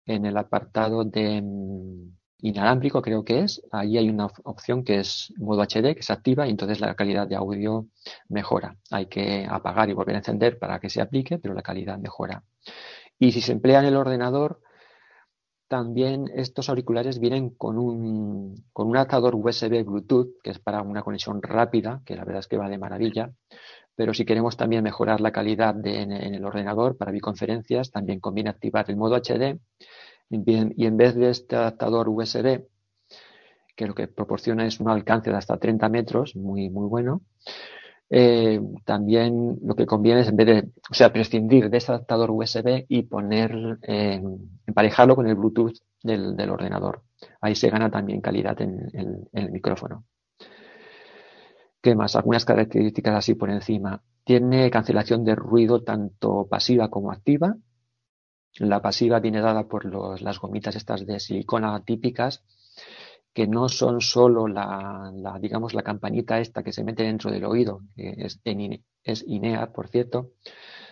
en el apartado de mm, inalámbrico, creo que es. Ahí hay una opción que es modo HD que se activa y entonces la calidad de audio mejora. Hay que apagar y volver a encender para que se aplique, pero la calidad mejora. Y si se emplea en el ordenador, también estos auriculares vienen con un, con un adaptador USB Bluetooth, que es para una conexión rápida, que la verdad es que va de maravilla. Pero si queremos también mejorar la calidad en, el ordenador para videoconferencias, también conviene activar el modo HD y en vez de este adaptador USB, que lo que proporciona es un alcance de hasta 30 metros, muy, muy bueno, eh, también lo que conviene es en vez de, o sea, prescindir de ese adaptador USB y poner, eh, emparejarlo con el Bluetooth del, del, ordenador. Ahí se gana también calidad en, en, el micrófono. ¿Qué más? Algunas características así por encima. Tiene cancelación de ruido tanto pasiva como activa. La pasiva viene dada por los, las gomitas estas de silicona típicas, que no son solo la, digamos, la campanita esta que se mete dentro del oído, que es, INEA, por cierto,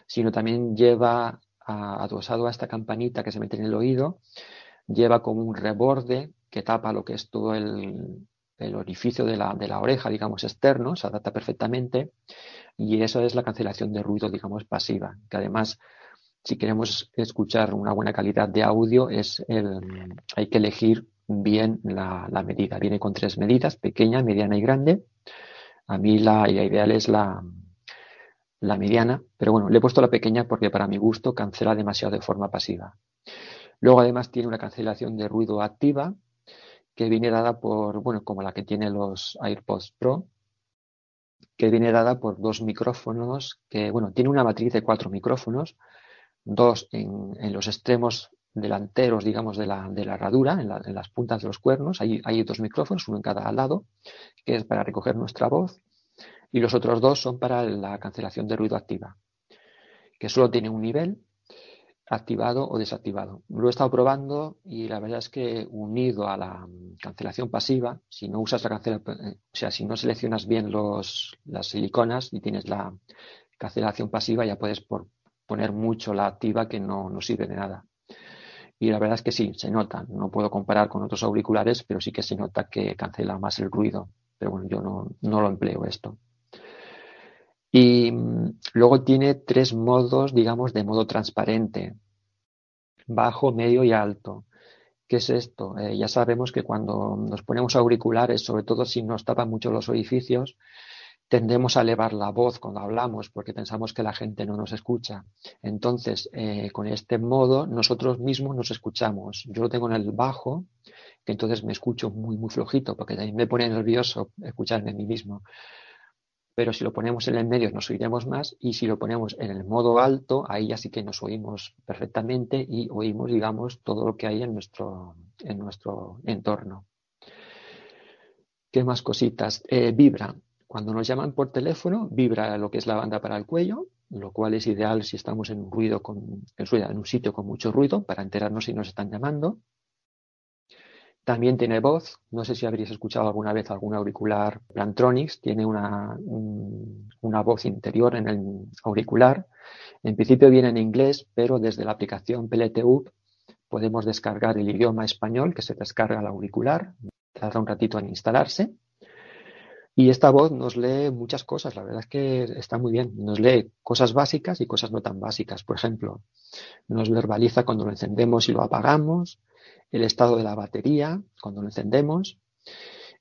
sino también lleva adosado a esta campanita que se mete en el oído, lleva como un reborde que tapa lo que es todo el, el orificio de la, de la, oreja, digamos, externo, se adapta perfectamente y eso es la cancelación de ruido, digamos, pasiva, que además, si queremos escuchar una buena calidad de audio, es el, hay que elegir bien la, medida. Viene con tres medidas, pequeña, mediana y grande. A mí la, ideal es la, mediana, pero bueno, le he puesto la pequeña porque para mi gusto cancela demasiado de forma pasiva. Luego además tiene una cancelación de ruido activa, que viene dada por, bueno, como la que tiene los AirPods Pro, que viene dada por dos micrófonos que, bueno, tiene una matriz de cuatro micrófonos, dos en los extremos delanteros, digamos, de la, de la herradura, en, la, en, las puntas de los cuernos. Hay, hay dos micrófonos, uno en cada lado, que es para recoger nuestra voz, y los otros dos son para la cancelación de ruido activa, que solo tiene un nivel activado o desactivado. Lo he estado probando y la verdad es que unido a la cancelación pasiva, si no usas la cancelación, o sea, si no seleccionas bien los, las siliconas y tienes la cancelación pasiva, ya puedes por, poner mucho la activa que no, no sirve de nada. Y la verdad es que sí, se nota. No puedo comparar con otros auriculares, pero sí que se nota que cancela más el ruido. Pero bueno, yo no, no lo empleo esto. Y luego tiene tres modos, digamos, de modo transparente. Bajo, medio y alto. ¿Qué es esto? Eh, ya sabemos que cuando nos ponemos auriculares, sobre todo si nos tapan mucho los orificios, tendemos a elevar la voz cuando hablamos porque pensamos que la gente no nos escucha. Entonces, eh, con este modo, nosotros mismos nos escuchamos. Yo lo tengo en el bajo, que entonces me escucho muy, muy flojito porque también me pone nervioso escucharme a mí mismo. pero si lo ponemos en el medio nos oiremos más y si lo ponemos en el modo alto, ahí ya sí que nos oímos perfectamente y oímos, digamos, todo lo que hay en nuestro, en nuestro entorno. ¿Qué más cositas? Eh, vibra. Cuando nos llaman por teléfono, vibra lo que es la banda para el cuello, lo cual es ideal si estamos en un ruido con, en un sitio con mucho ruido para enterarnos si nos están llamando. También tiene voz. No sé si habréis escuchado alguna vez algún auricular Plantronics. Tiene una, una voz interior en el auricular. En principio viene en inglés, pero desde la aplicación PLTU podemos descargar el idioma español que se descarga al auricular. Tarda un ratito en instalarse. Y esta voz nos lee muchas cosas, la verdad es que está muy bien. Nos lee cosas básicas y cosas no tan básicas. Por ejemplo, nos verbaliza cuando lo encendemos y lo apagamos, el estado de la batería cuando lo encendemos,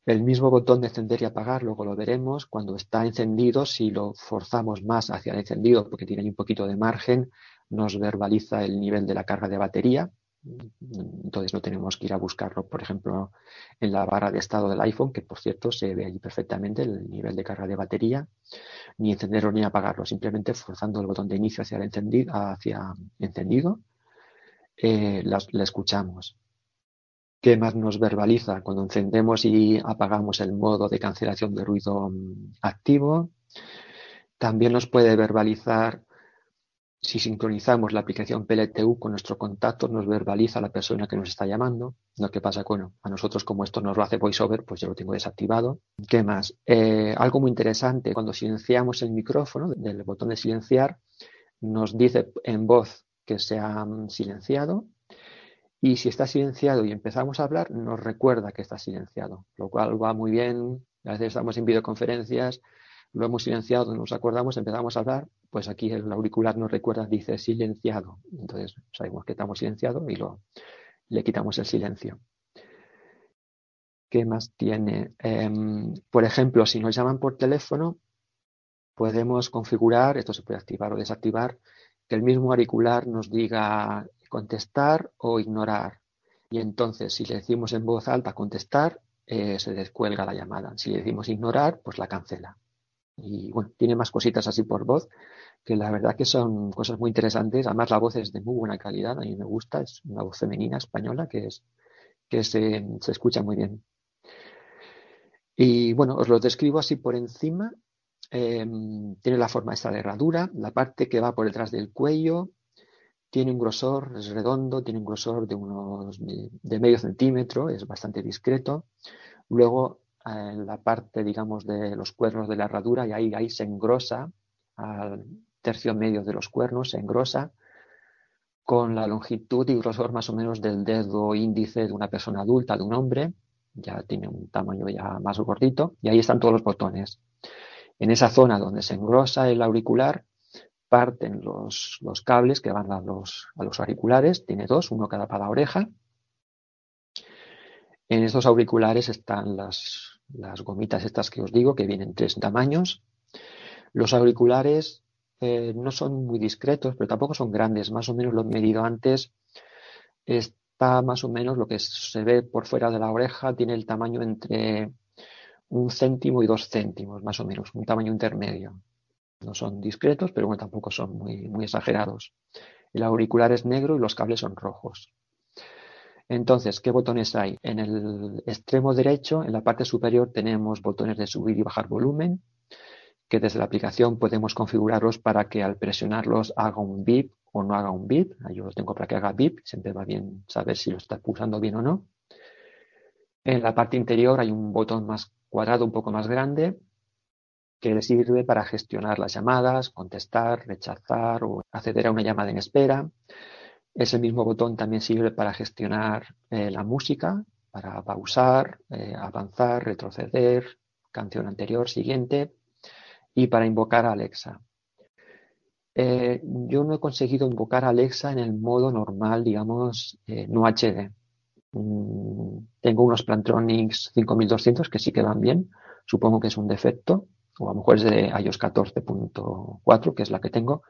el mismo botón de encender y apagar, luego lo veremos, cuando está encendido, si lo forzamos más hacia el encendido porque tiene un poquito de margen, nos verbaliza el nivel de la carga de batería. Entonces no tenemos que ir a buscarlo, por ejemplo, en la barra de estado del iPhone, que por cierto se ve allí perfectamente el nivel de carga de batería, ni encenderlo ni apagarlo, simplemente forzando el botón de inicio hacia encendido, hacia eh, la escuchamos. ¿Qué más nos verbaliza? Cuando encendemos y apagamos el modo de cancelación de ruido mm, activo. También nos puede verbalizar si sincronizamos la aplicación PLTU con nuestro contacto, nos verbaliza la persona que nos está llamando. Lo que pasa, bueno, a nosotros como esto nos lo hace VoiceOver, pues yo lo tengo desactivado. ¿Qué más? Eh, algo muy interesante, cuando silenciamos el micrófono del botón de silenciar, nos dice en voz que se ha mm, silenciado y si está silenciado y empezamos a hablar, nos recuerda que está silenciado, lo cual va muy bien. A veces estamos en videoconferencias, lo hemos silenciado, nos acordamos, empezamos a hablar, pues aquí el auricular nos recuerda, dice silenciado. Entonces sabemos que estamos silenciados y lo, le quitamos el silencio. ¿Qué más tiene? Em, por ejemplo, si nos llaman por teléfono, podemos configurar, esto se puede activar o desactivar, que el mismo auricular nos diga contestar o ignorar. Y entonces, si le decimos en voz alta contestar, eh, se descuelga la llamada. Si le decimos ignorar, pues la cancela. Y bueno, tiene más cositas así por voz, que la verdad que son cosas muy interesantes. Además, la voz es de muy buena calidad, a mí me gusta, es una voz femenina española que, es, que se, se escucha muy bien. Y bueno, os lo describo así por encima. Em, tiene la forma esta de herradura, la parte que va por detrás del cuello, tiene un grosor, es redondo, tiene un grosor de unos de medio centímetro, es bastante discreto. Luego, en la parte, digamos, de los cuernos de la herradura, y ahí, ahí se engrosa, al tercio medio de los cuernos, se engrosa con la longitud y grosor más o menos del dedo índice de una persona adulta, de un hombre, ya tiene un tamaño ya más gordito, y ahí están todos los botones. En esa zona donde se engrosa el auricular, parten los, cables que van a los, a los auriculares, tiene dos, uno cada para oreja. En estos auriculares están las, las gomitas estas que os digo, que vienen tres tamaños. Los auriculares eh, no son muy discretos, pero tampoco son grandes. Más o menos lo he medido antes. Está más o menos lo que se ve por fuera de la oreja, tiene el tamaño entre un céntimo y dos céntimos, más o menos, un tamaño intermedio. No son discretos, pero bueno, tampoco son muy, muy exagerados. El auricular es negro y los cables son rojos. Entonces, ¿qué botones hay? En el extremo derecho, en la parte superior, tenemos botones de subir y bajar volumen, que desde la aplicación podemos configurarlos para que al presionarlos haga un bip o no haga un bip. Yo los tengo para que haga bip, siempre va bien saber si lo está pulsando bien o no. En la parte interior hay un botón más cuadrado, un poco más grande, que le sirve para gestionar las llamadas, contestar, rechazar o acceder a una llamada en espera. Ese mismo botón también sirve para gestionar eh, la música, para pausar, eh, avanzar, retroceder, canción anterior, siguiente, y para invocar a Alexa. Eh, yo no he conseguido invocar a Alexa en el modo normal, digamos, no HD. Mm, tengo unos Plantronics 5200 que sí que van bien, supongo que es un defecto, o a lo mejor es de iOS 14.4, que es la que tengo.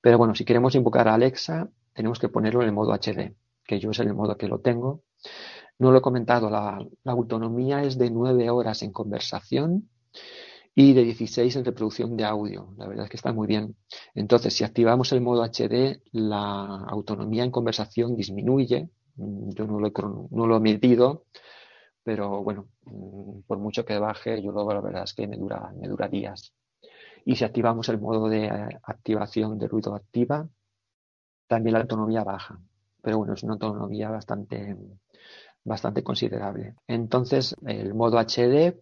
Pero bueno, si queremos invocar a Alexa, tenemos que ponerlo en el modo HD, que yo es el modo que lo tengo. No lo he comentado, la, autonomía es de 9 horas en conversación y de 16 en reproducción de audio. La verdad es que está muy bien. Entonces, si activamos el modo HD, la autonomía en conversación disminuye. Yo no lo he, no lo he medido, pero bueno, por mucho que baje, yo luego la verdad es que me dura, me dura días. Y si activamos el modo de eh, activación de ruido activa, también la autonomía baja. Pero bueno, es una autonomía bastante, bastante considerable. Entonces, el modo HD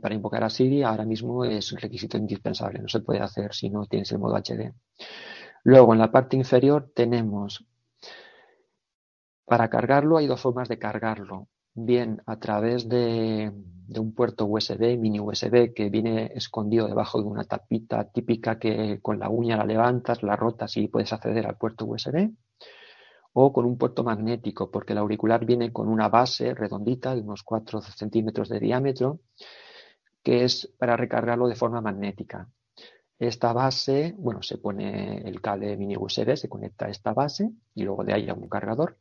para invocar a Siri ahora mismo es un requisito indispensable. No se puede hacer si no tienes el modo HD. Luego, en la parte inferior tenemos, para cargarlo hay dos formas de cargarlo. Bien a través de, un puerto USB, mini USB, que viene escondido debajo de una tapita típica que con la uña la levantas, la rotas y puedes acceder al puerto USB o con un puerto magnético, porque el auricular viene con una base redondita de unos 4 centímetros de diámetro, que es para recargarlo de forma magnética. Esta base, bueno, se pone el cable mini USB, se conecta a esta base y luego de ahí a un cargador.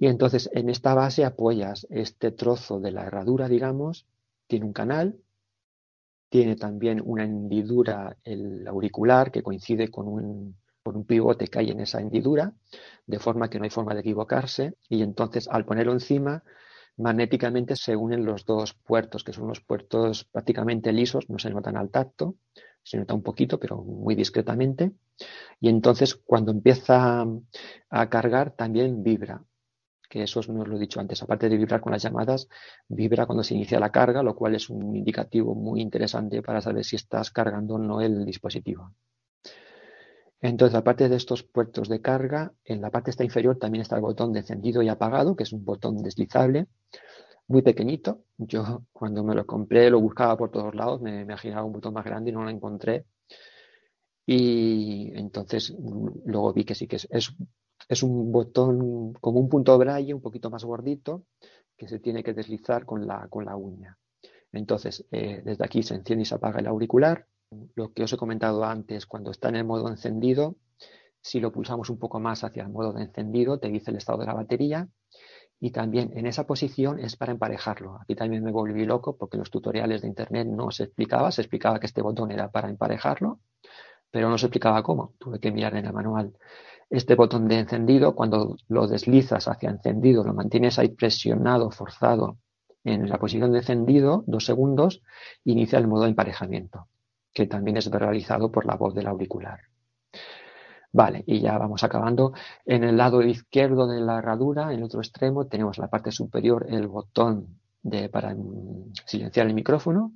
Y entonces en esta base apoyas este trozo de la herradura, digamos, tiene un canal, tiene también una hendidura el auricular que coincide con un, con un pivote que hay en esa hendidura, de forma que no hay forma de equivocarse. Y entonces al ponerlo encima, magnéticamente se unen los dos puertos, que son los puertos prácticamente lisos, no se notan al tacto, se nota un poquito, pero muy discretamente. Y entonces cuando empieza a cargar también vibra, que eso no os lo he dicho antes, aparte de vibrar con las llamadas, vibra cuando se inicia la carga, lo cual es un indicativo muy interesante para saber si estás cargando o no el dispositivo. Entonces, aparte de estos puertos de carga, en la parte esta inferior también está el botón de encendido y apagado, que es un botón deslizable, muy pequeñito. Yo cuando me lo compré lo buscaba por todos lados, me, imaginaba un botón más grande y no lo encontré. Y entonces luego vi que sí que es, es un botón como un punto braille, un poquito más gordito, que se tiene que deslizar con la, con la uña. Entonces, eh, desde aquí se enciende y se apaga el auricular. Lo que os he comentado antes, cuando está en el modo encendido, si lo pulsamos un poco más hacia el modo de encendido, te dice el estado de la batería. Y también en esa posición es para emparejarlo. Aquí también me volví loco porque los tutoriales de internet no se explicaba, se explicaba que este botón era para emparejarlo, pero no se explicaba cómo. Tuve que mirar en el manual. Este botón de encendido, cuando lo deslizas hacia encendido, lo mantienes ahí presionado, forzado en la posición de encendido, dos segundos, inicia el modo de emparejamiento, que también es verbalizado por la voz del auricular. Vale, y ya vamos acabando. En el lado izquierdo de la herradura, en el otro extremo, tenemos la parte superior el botón de, para silenciar el micrófono,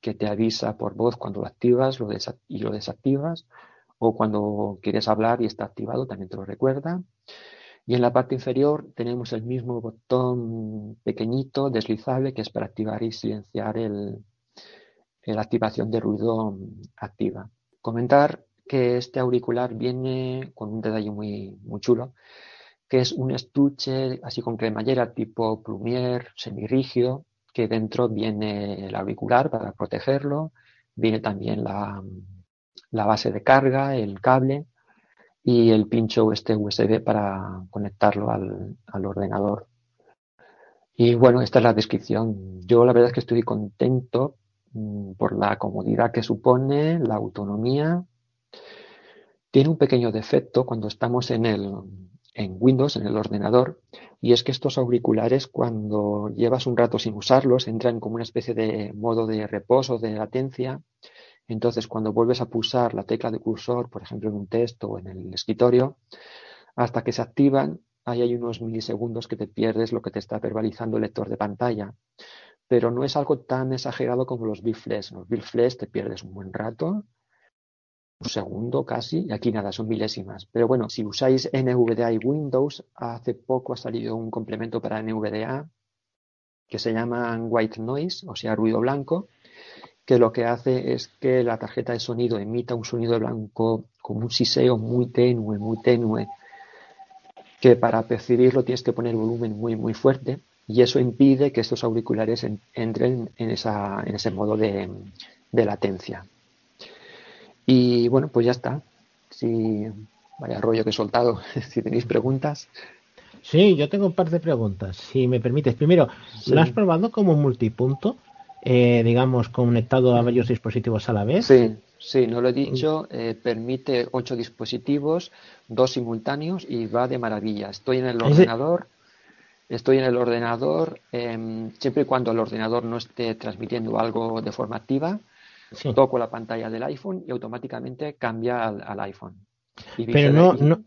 que te avisa por voz cuando lo activas y lo desactivas, o cuando quieres hablar y está activado, también te lo recuerda. Y en la parte inferior tenemos el mismo botón pequeñito, deslizable, que es para activar y silenciar el, la activación de ruido activa. Comentar que este auricular viene con un detalle muy, muy chulo, que es un estuche así con cremallera tipo plumier, semirrígido, que dentro viene el auricular para protegerlo, viene también la, la base de carga, el cable y el pincho este USB para conectarlo al, al ordenador. Y bueno, esta es la descripción. Yo la verdad es que estoy contento mmm, por la comodidad que supone, la autonomía. Tiene un pequeño defecto cuando estamos en el en Windows, en el ordenador, y es que estos auriculares cuando llevas un rato sin usarlos entran como una especie de modo de reposo, de latencia. Entonces, cuando vuelves a pulsar la tecla de cursor, por ejemplo, en un texto o en el escritorio, hasta que se activan, ahí hay unos milisegundos que te pierdes lo que te está verbalizando el lector de pantalla. Pero no es algo tan exagerado como los bifles. Los bifles te pierdes un buen rato, un segundo casi, y aquí nada, son milésimas. Pero bueno, si usáis NVDA y Windows, hace poco ha salido un complemento para NVDA que se llama White Noise, o sea, ruido blanco, que lo que hace es que la tarjeta de sonido emita un sonido blanco como un siseo muy tenue, muy tenue, que para percibirlo tienes que poner volumen muy, muy fuerte y eso impide que estos auriculares en, entren en, esa, en, ese modo de, de, latencia. Y bueno, pues ya está. Si, vaya rollo que he soltado, si tenéis preguntas. Sí, yo tengo un par de preguntas, si me permites. Primero, Sí. ¿lo has probado como multipunto? Eh, digamos, conectado a varios dispositivos a la vez. Sí, sí, no lo he dicho. eh, permite ocho dispositivos, dos simultáneos y va de maravilla. Estoy en el ordenador. Estoy en el ordenador, em, siempre y cuando el ordenador no esté transmitiendo algo de forma activa, Sí. toco la pantalla del iPhone y automáticamente cambia al, al iPhone. Y Pero no.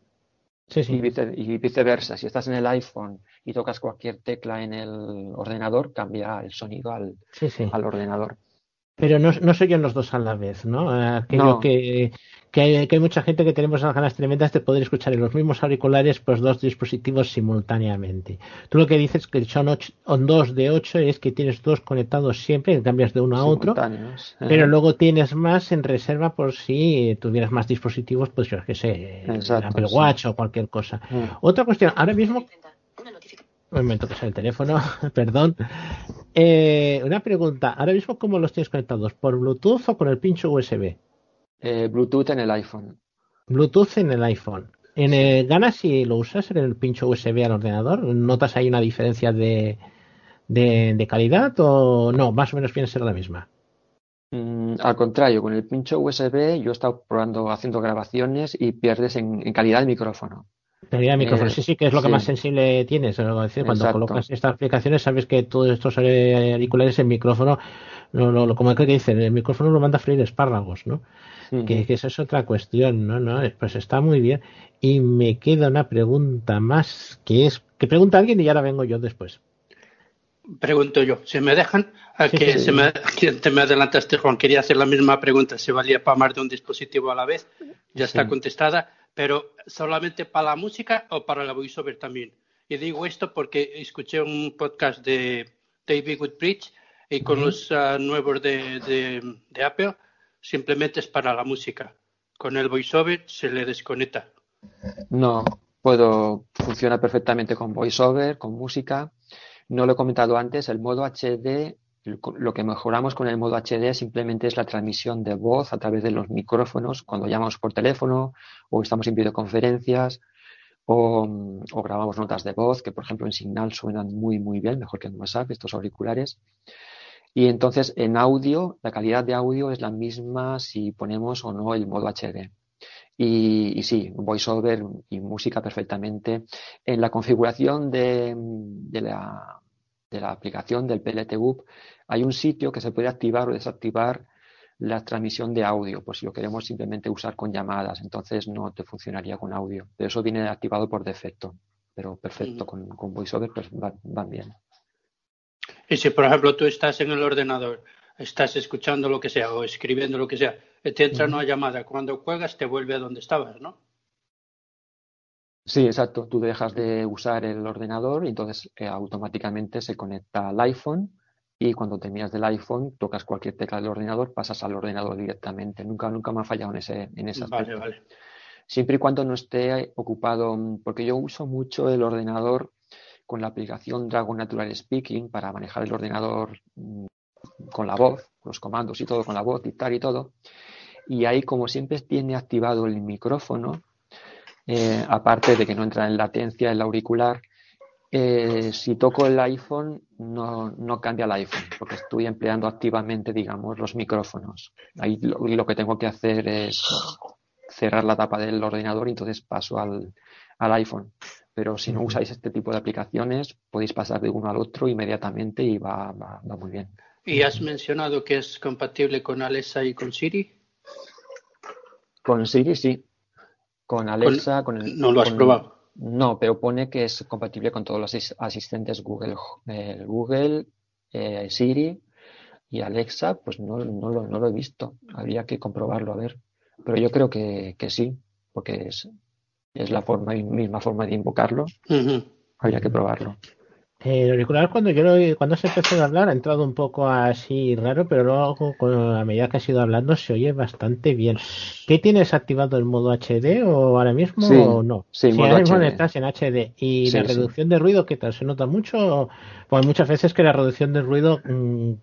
Sí, sí. y, vice- y viceversa, si estás en el iPhone y tocas cualquier tecla en el ordenador, cambia el sonido al, Sí, al ordenador. Pero no, no se oyen los dos a la vez, ¿no? Eh, Aquello No. que, que, hay, que hay mucha gente que tenemos las ganas tremendas de poder escuchar en los mismos auriculares pues dos dispositivos simultáneamente. Tú lo que dices que son, ocho, son dos de ocho es que tienes dos conectados siempre, que cambias de uno a otro, Simultáneos. pero luego tienes más en reserva por si tuvieras más dispositivos, pues yo qué sé, Exacto, Apple sí. Watch o cualquier cosa. Mm. Otra cuestión, ahora mismo un momento que sale el teléfono, perdón. Eh, una pregunta, ahora mismo cómo los tienes conectados, por Bluetooth o con el pincho USB? Eh, Bluetooth en el iPhone. Bluetooth en el iPhone. En el, ¿Ganas si lo usas en el pincho USB al ordenador? ¿Notas ahí una diferencia de, de, de calidad o no? Más o menos viene a ser la misma. Mm, al contrario, con el pincho USB yo he estado probando, haciendo grabaciones y pierdes en, en calidad de micrófono. Calidad de micrófono, Eh, sí, sí, que es lo que sí. más sensible tienes. Es decir, cuando Exacto. colocas estas aplicaciones, sabes que todos estos auriculares, el micrófono, no, no, lo- como que dicen, el micrófono lo manda a freír espárragos, ¿no? Que, que esa es otra cuestión, ¿no? ¿no? Pues está muy bien. Y me queda una pregunta más, que es, que pregunta alguien y ahora vengo yo después. Pregunto yo, ¿se me dejan? A Sí, que sí. se me, que te me adelantaste, Juan. Quería hacer la misma pregunta. ¿Se valía para más de un dispositivo a la vez? Ya está Sí. contestada. Pero ¿solamente para la música o para la voiceover también? Y digo esto porque escuché un podcast de David Woodbridge y con los ah, nuevos de, de, de Apple simplemente es para la música. Con el voiceover se le desconecta. No, puedo, funciona perfectamente con VoiceOver, con música. No lo he comentado antes, el modo HD, lo que mejoramos con el modo HD simplemente es la transmisión de voz a través de los micrófonos cuando llamamos por teléfono o estamos en videoconferencias o, o grabamos notas de voz que por ejemplo en Signal suenan muy muy bien, mejor que en WhatsApp, estos auriculares. Y entonces en audio, la calidad de audio es la misma si ponemos o no el modo HD. Y, y sí, voiceover y música perfectamente. En la configuración de, de la, de la aplicación del PLTUB hay un sitio que se puede activar o desactivar la transmisión de audio, por si lo queremos simplemente usar con llamadas, entonces no te funcionaría con audio. Pero eso viene activado por defecto, pero perfecto, con, con VoiceOver pues va- van bien. Y si, por ejemplo, tú estás en el ordenador, estás escuchando lo que sea o escribiendo lo que sea, te entra una llamada, cuando cuelgas te vuelve a donde estabas, ¿no? Sí, exacto. Tú dejas de usar el ordenador y entonces eh, automáticamente se conecta al iPhone y cuando terminas del iPhone tocas cualquier tecla del ordenador, pasas al ordenador directamente. Nunca, nunca me ha fallado en ese, en ese Vale, aspecto. vale. Siempre y cuando no esté ocupado, mm, porque yo uso mucho el ordenador con la aplicación Dragon Natural Speaking para manejar el ordenador mm, con la voz, los comandos y todo, con la voz, dictar y todo. Y ahí, como siempre tiene activado el micrófono, eh, aparte de que no entra en latencia el auricular, eh, si toco el iPhone no, no cambia el iPhone, porque estoy empleando activamente, digamos, los micrófonos. Ahí lo, lo que tengo que hacer es cerrar la tapa del ordenador y entonces paso al, al iPhone. Pero si no usáis este tipo de aplicaciones, podéis pasar de uno al otro inmediatamente y va, va, va muy bien. ¿Y has mencionado que es compatible con Alexa y con Siri? Con Siri sí. Con Alexa, con, el, no lo has con- probado. No, pero pone que es compatible con todos los asis- asistentes Google, eh, Google, eh, Siri y Alexa, pues no, no, lo, no lo he visto. Habría que comprobarlo a ver. Pero yo creo que, que sí, porque es, es la forma, misma forma de invocarlo. Habría que probarlo. El auricular cuando yo lo- cuando se empezó a hablar ha entrado un poco así raro, pero luego con, a medida que ha ido hablando se oye bastante bien. ¿Qué tienes activado el modo HD o ahora mismo Sí, o no? sí, modo ahora mismo estás en HD y Sí, la reducción de ruido, ¿qué tal? ¿Se nota mucho? Pues muchas veces que la reducción de ruido, mm,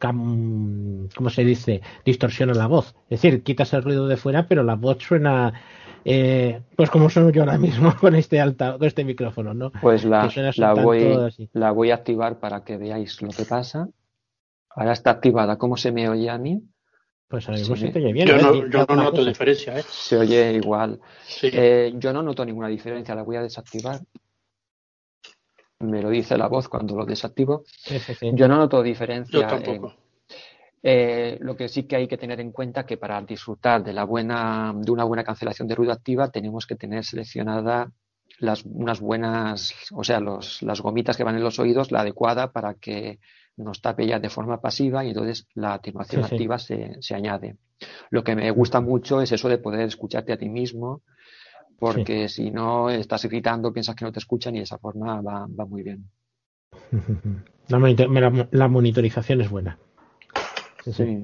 ¿cómo se dice? Distorsiona la voz. Es decir, quitas el ruido de fuera, pero la voz suena, eh, pues como sueno yo ahora mismo con este alta, con este micrófono, ¿no? Pues la, la, voy, así. la voy a activar para que veáis lo que pasa. Ahora está activada. ¿Cómo se me oye a mí? Pues a mí se Sí. te oye bien. Yo ¿eh? no, yo no noto cosa. diferencia, ¿eh? Se oye igual. Sí. Eh, yo no noto ninguna diferencia. La voy a desactivar. Me lo dice la voz cuando lo desactivo. Sí, sí, sí. Yo no noto diferencia. Yo tampoco. Eh, lo que sí que hay que tener en cuenta que para disfrutar de la buena, de una buena cancelación de ruido activa tenemos que tener seleccionada las, unas buenas, o sea, los, las gomitas que van en los oídos, la adecuada para que nos tape ya de forma pasiva y entonces la atenuación Sí, sí. activa se, se añade. Lo que me gusta mucho es eso de poder escucharte a ti mismo, porque si no estás gritando, piensas que no te escuchan y de esa forma va, va muy bien. La, monitor- la- la monitorización es buena. Sí.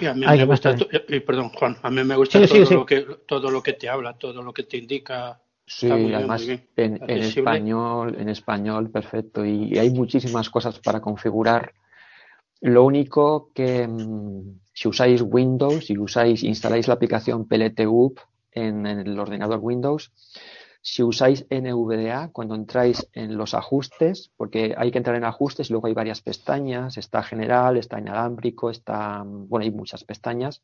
Y a mí Ay, me ¿qué más gusta, trae? to- eh, perdón, Juan, a mí me gusta todo. Lo que, todo lo que te habla, todo lo que te indica. Sí, muy además muy en, en español, en español, perfecto. Y, y hay muchísimas cosas para configurar. Lo único que mm, si usáis Windows, si usáis, instaláis la aplicación PLTUP en, en el ordenador Windows, si usáis NVDA, cuando entráis en los ajustes, porque hay que entrar en ajustes luego hay varias pestañas, está general, está inalámbrico, está, bueno, hay muchas pestañas.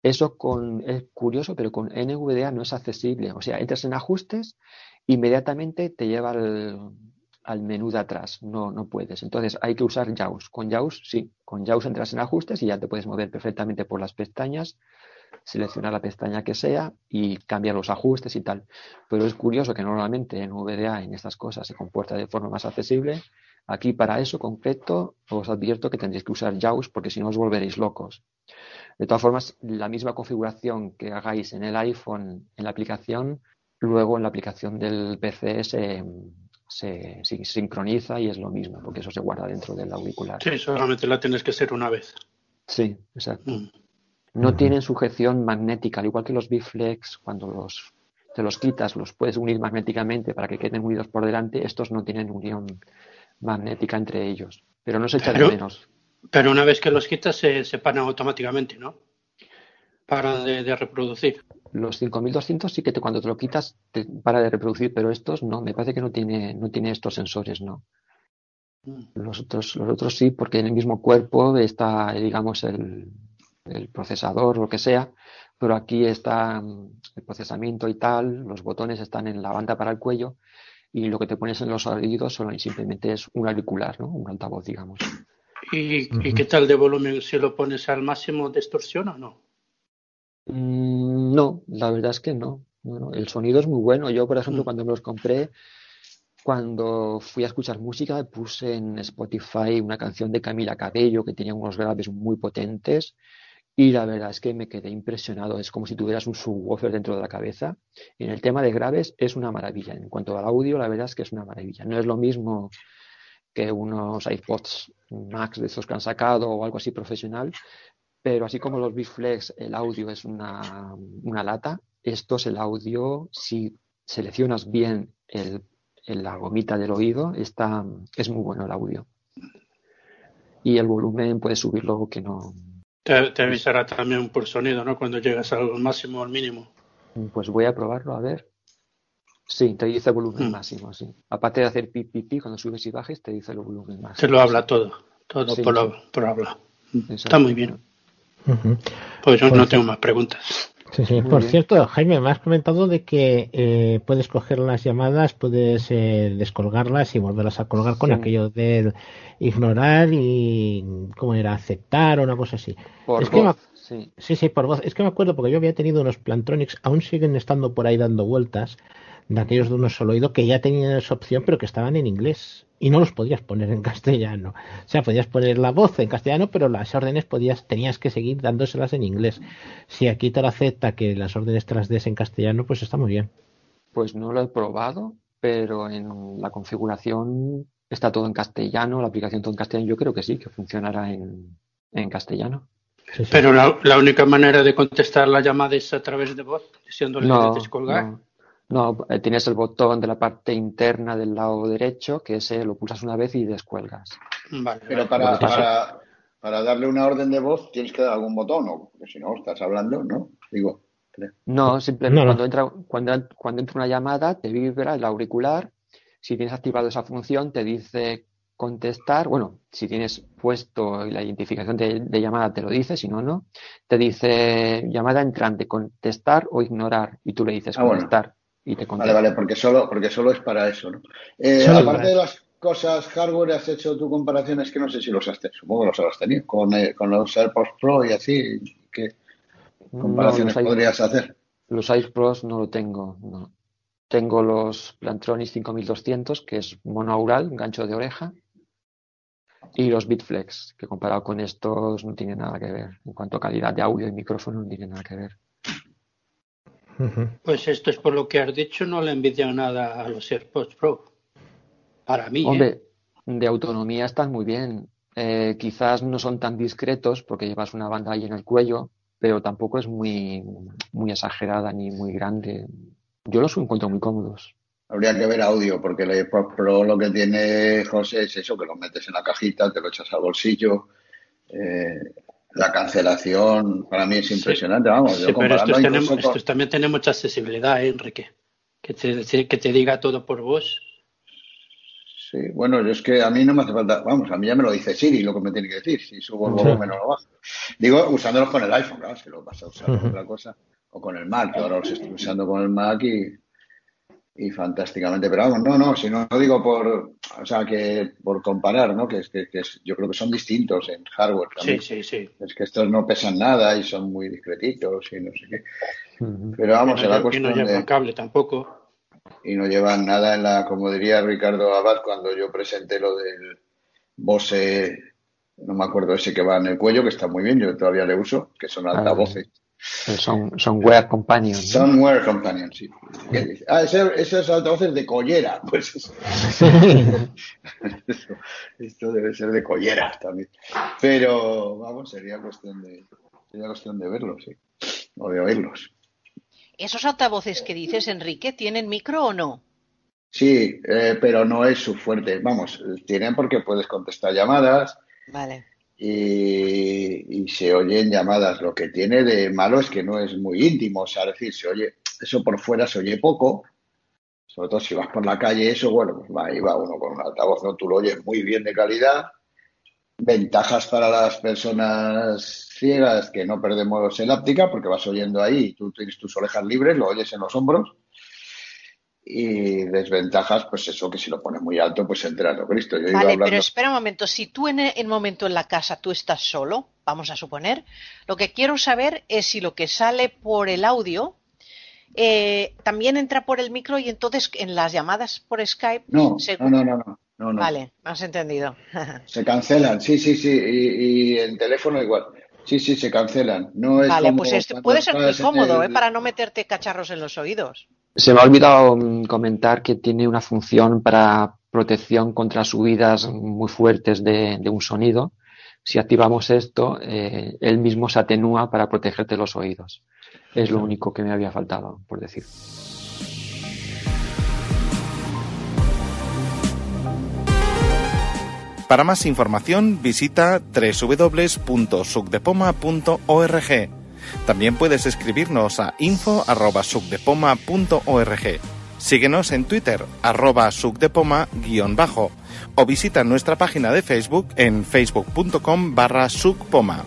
Eso con, es curioso, pero con NVDA no es accesible. O sea, entras en ajustes, inmediatamente te lleva al, al menú de atrás. No, no puedes. Entonces hay que usar JAWS. Con JAWS, sí. Con JAWS entras en ajustes y ya te puedes mover perfectamente por las pestañas, seleccionar la pestaña que sea y cambiar los ajustes y tal. Pero es curioso que normalmente NVDA en estas cosas se comporta de forma más accesible. Aquí para eso concreto os advierto que tendréis que usar JAWS porque si no os volveréis locos. De todas formas, la misma configuración que hagáis en el iPhone, en la aplicación, luego en la aplicación del PC se, se- se sincroniza y es lo mismo, porque eso se guarda dentro del auricular. Sí, solamente la tienes que hacer una vez. Sí, exacto. Mm. No tienen sujeción magnética, al igual que los biflex, cuando los, te los quitas, los puedes unir magnéticamente para que queden unidos por delante. Estos no tienen unión magnética entre ellos, pero no se echa de menos. Pero una vez que los quitas, se, se paran automáticamente, ¿no? Paran de, de reproducir. Los 5200 sí que te, cuando te lo quitas te para de reproducir, pero estos no, me parece que no tiene, no tiene estos sensores, no. Los otros, los otros sí, porque en el mismo cuerpo está, digamos, el, el procesador o lo que sea, pero aquí está mm, el procesamiento y tal, los botones están en la banda para el cuello y lo que te pones en los oídos solo simplemente es un auricular, ¿no? Un altavoz, digamos. ¿Y, y qué tal de volumen? Si lo pones al máximo, distorsiona o no? Mm, No, la verdad es que no. No, no, El sonido es muy bueno. Yo, por ejemplo, cuando me los compré, cuando fui a escuchar música, puse en Spotify una canción de Camila Cabello que tenía unos graves muy potentes y la verdad es que me quedé impresionado. Es como si tuvieras un subwoofer dentro de la cabeza. En el tema de graves es una maravilla. En cuanto al audio, la verdad es que es una maravilla. No es lo mismo que unos iPods Max de esos que han sacado o algo así profesional, pero así como los Biflex, el audio es una, una lata, estos el audio, si seleccionas bien el, el- la gomita del oído, está, es muy bueno el audio. Y el volumen puedes subirlo que no, Te, te avisará también por sonido, ¿no? Cuando llegas al máximo o al mínimo. pues voy a probarlo a ver. Sí, te dice volumen Mm. máximo, sí. Aparte de hacer pi, pi, pi, cuando subes y bajes, te dice el volumen máximo. Te lo habla todo, todo Sí, por, sí. por habla. Está muy bien. Pues yo no ci- tengo más preguntas. Sí, sí. Muy Por bien. cierto, Jaime, me has comentado de que eh, puedes coger las llamadas, puedes eh, descolgarlas y volverlas a colgar con Sí. aquello de ignorar y, ¿cómo era? Aceptar o una cosa así. Por es que me voz, sí. sí, sí, por voz. Es que me acuerdo porque yo había tenido unos Plantronics, aún siguen estando por ahí dando vueltas, de aquellos de unos solo oído que ya tenían esa opción, pero que estaban en inglés y no los podías poner en castellano. O sea, podías poner la voz en castellano, pero las órdenes podías, tenías que seguir dándoselas en inglés. Si aquí te lo acepta que las órdenes te las des en castellano, pues está muy bien. Pues no lo he probado, pero en la configuración está todo en castellano, la aplicación todo en castellano. Yo creo que sí, que funcionará en, en castellano. Sí, sí. Pero la, la única manera de contestar la llamada es a través de voz, diciéndole No, de descolgar. no, no, eh, tienes el botón de la parte interna del lado derecho, que ese lo pulsas una vez y descuelgas. Vale, Pero para, para, para darle una orden de voz tienes que dar algún botón, ¿no? Porque si no, estás hablando, ¿no? Digo, creo. No, simplemente No, no. cuando entra, cuando, cuando entra una llamada te vibra el auricular. Si tienes activado esa función, te dice contestar, bueno, si tienes puesto la identificación de, de, llamada te lo dice, si no, no. Te dice llamada entrante, contestar o ignorar. Y tú le dices Ah, bueno. Y te contesta. Vale, vale, porque solo, porque solo es para eso, ¿no? Eh, aparte de las cosas hardware, has hecho tu comparaciones que no sé si los has tenido, supongo que los habrás tenido, con, eh, con los AirPods Pro y así, ¿qué comparaciones No, podrías hacer? Los AirPods no lo tengo, no. Tengo los Plantronics 5200, que es monaural, gancho de oreja, y los Bitflex, que comparado con estos no tiene nada que ver. En cuanto a calidad de audio y micrófono, no tiene nada que ver. Pues esto es por lo que has dicho, no le envidio nada a los AirPods Pro. Para mí, ¿eh? Hombre, de autonomía están muy bien. Eh, quizás no son tan discretos porque llevas una banda ahí en el cuello, pero tampoco es muy, muy exagerada ni muy grande. Yo los encuentro muy cómodos. Habría que ver audio, porque el AirPods Pro lo que tiene José es eso, que lo metes en la cajita, te lo echas al bolsillo. eh, la cancelación para mí es impresionante, vamos, yo Sí, pero estos, tenemos, con- estos también tienen mucha accesibilidad, ¿eh, Enrique. Que te, que te diga todo por voz. Sí, bueno, yo es que a mí no me hace falta, vamos, a mí ya me lo dice Siri lo que me tiene que decir, si subo el volumen o lo bajo. Digo, usándolos con el iPhone, claro, si lo vas a usar con otra cosa, o con el Mac, que ahora los estoy usando con el Mac y, y fantásticamente, pero vamos, no, no, si no lo digo por, o sea, que por comparar, ¿no? Que es que, que es- yo creo que son distintos en hardware Sí, también. sí, sí. Es que estos no pesan nada y son muy discretitos y no sé qué. Pero vamos, y no, lle- y no cuestión llevan de cable tampoco. y no llevan nada en la, como diría Ricardo Abad cuando yo presenté lo del Bose, no me acuerdo ese que va en el cuello, que está muy bien, yo todavía le uso, que son altavoces. El son, Soundware Companion. ¿no? Somewhere Companion, sí. Ah, ese- esos altavoces de collera, pues eso. Eso- esto debe ser de collera también. Pero vamos, sería cuestión de, sería cuestión de verlos, sí. O de oírlos. ¿Esos altavoces que dices, Enrique, tienen micro o no? Sí, eh, pero no es su fuerte. Vamos, tienen porque puedes contestar llamadas Vale. Y, se oyen llamadas. Lo que tiene de malo es que no es muy íntimo, o sea, decir, se oye, eso por fuera se oye poco, sobre todo si vas por la calle, eso, bueno, pues ahí va uno con un altavoz, ¿no? Tú lo oyes muy bien de calidad. Ventajas para las personas ciegas que no perdemos el áptica porque vas oyendo ahí tú tienes tus orejas libres, lo oyes en los hombros. Y desventajas, pues eso, que si lo pones muy alto, pues entra lo Cristo. Yo Vale, hablando. pero espera un momento. Si tú en el momento en la casa tú estás solo, vamos a suponer, lo que quiero saber es si lo que sale por el audio eh, también entra por el micro y entonces en las llamadas por Skype. No, se- no, no, no, no, no, no. Vale, has entendido. Se cancelan, sí, sí, sí, y, y en teléfono igual. Sí, sí, se cancelan. No es Vale, como pues esto puede ser muy cómodo, el- ¿eh? Para no meterte cacharros en los oídos. Se me ha olvidado mm, comentar que tiene una función para protección contra subidas muy fuertes de, de un sonido. Si activamos esto, eh, él mismo se atenúa para protegerte los oídos. Es lo único que me había faltado, por decir. Para más información visita www.sucdepoma.org. También puedes escribirnos a info.sucdepoma.org. Síguenos en Twitter, arroba sucdepoma-bajo, o visita nuestra página de Facebook en facebook.com barra sucpoma.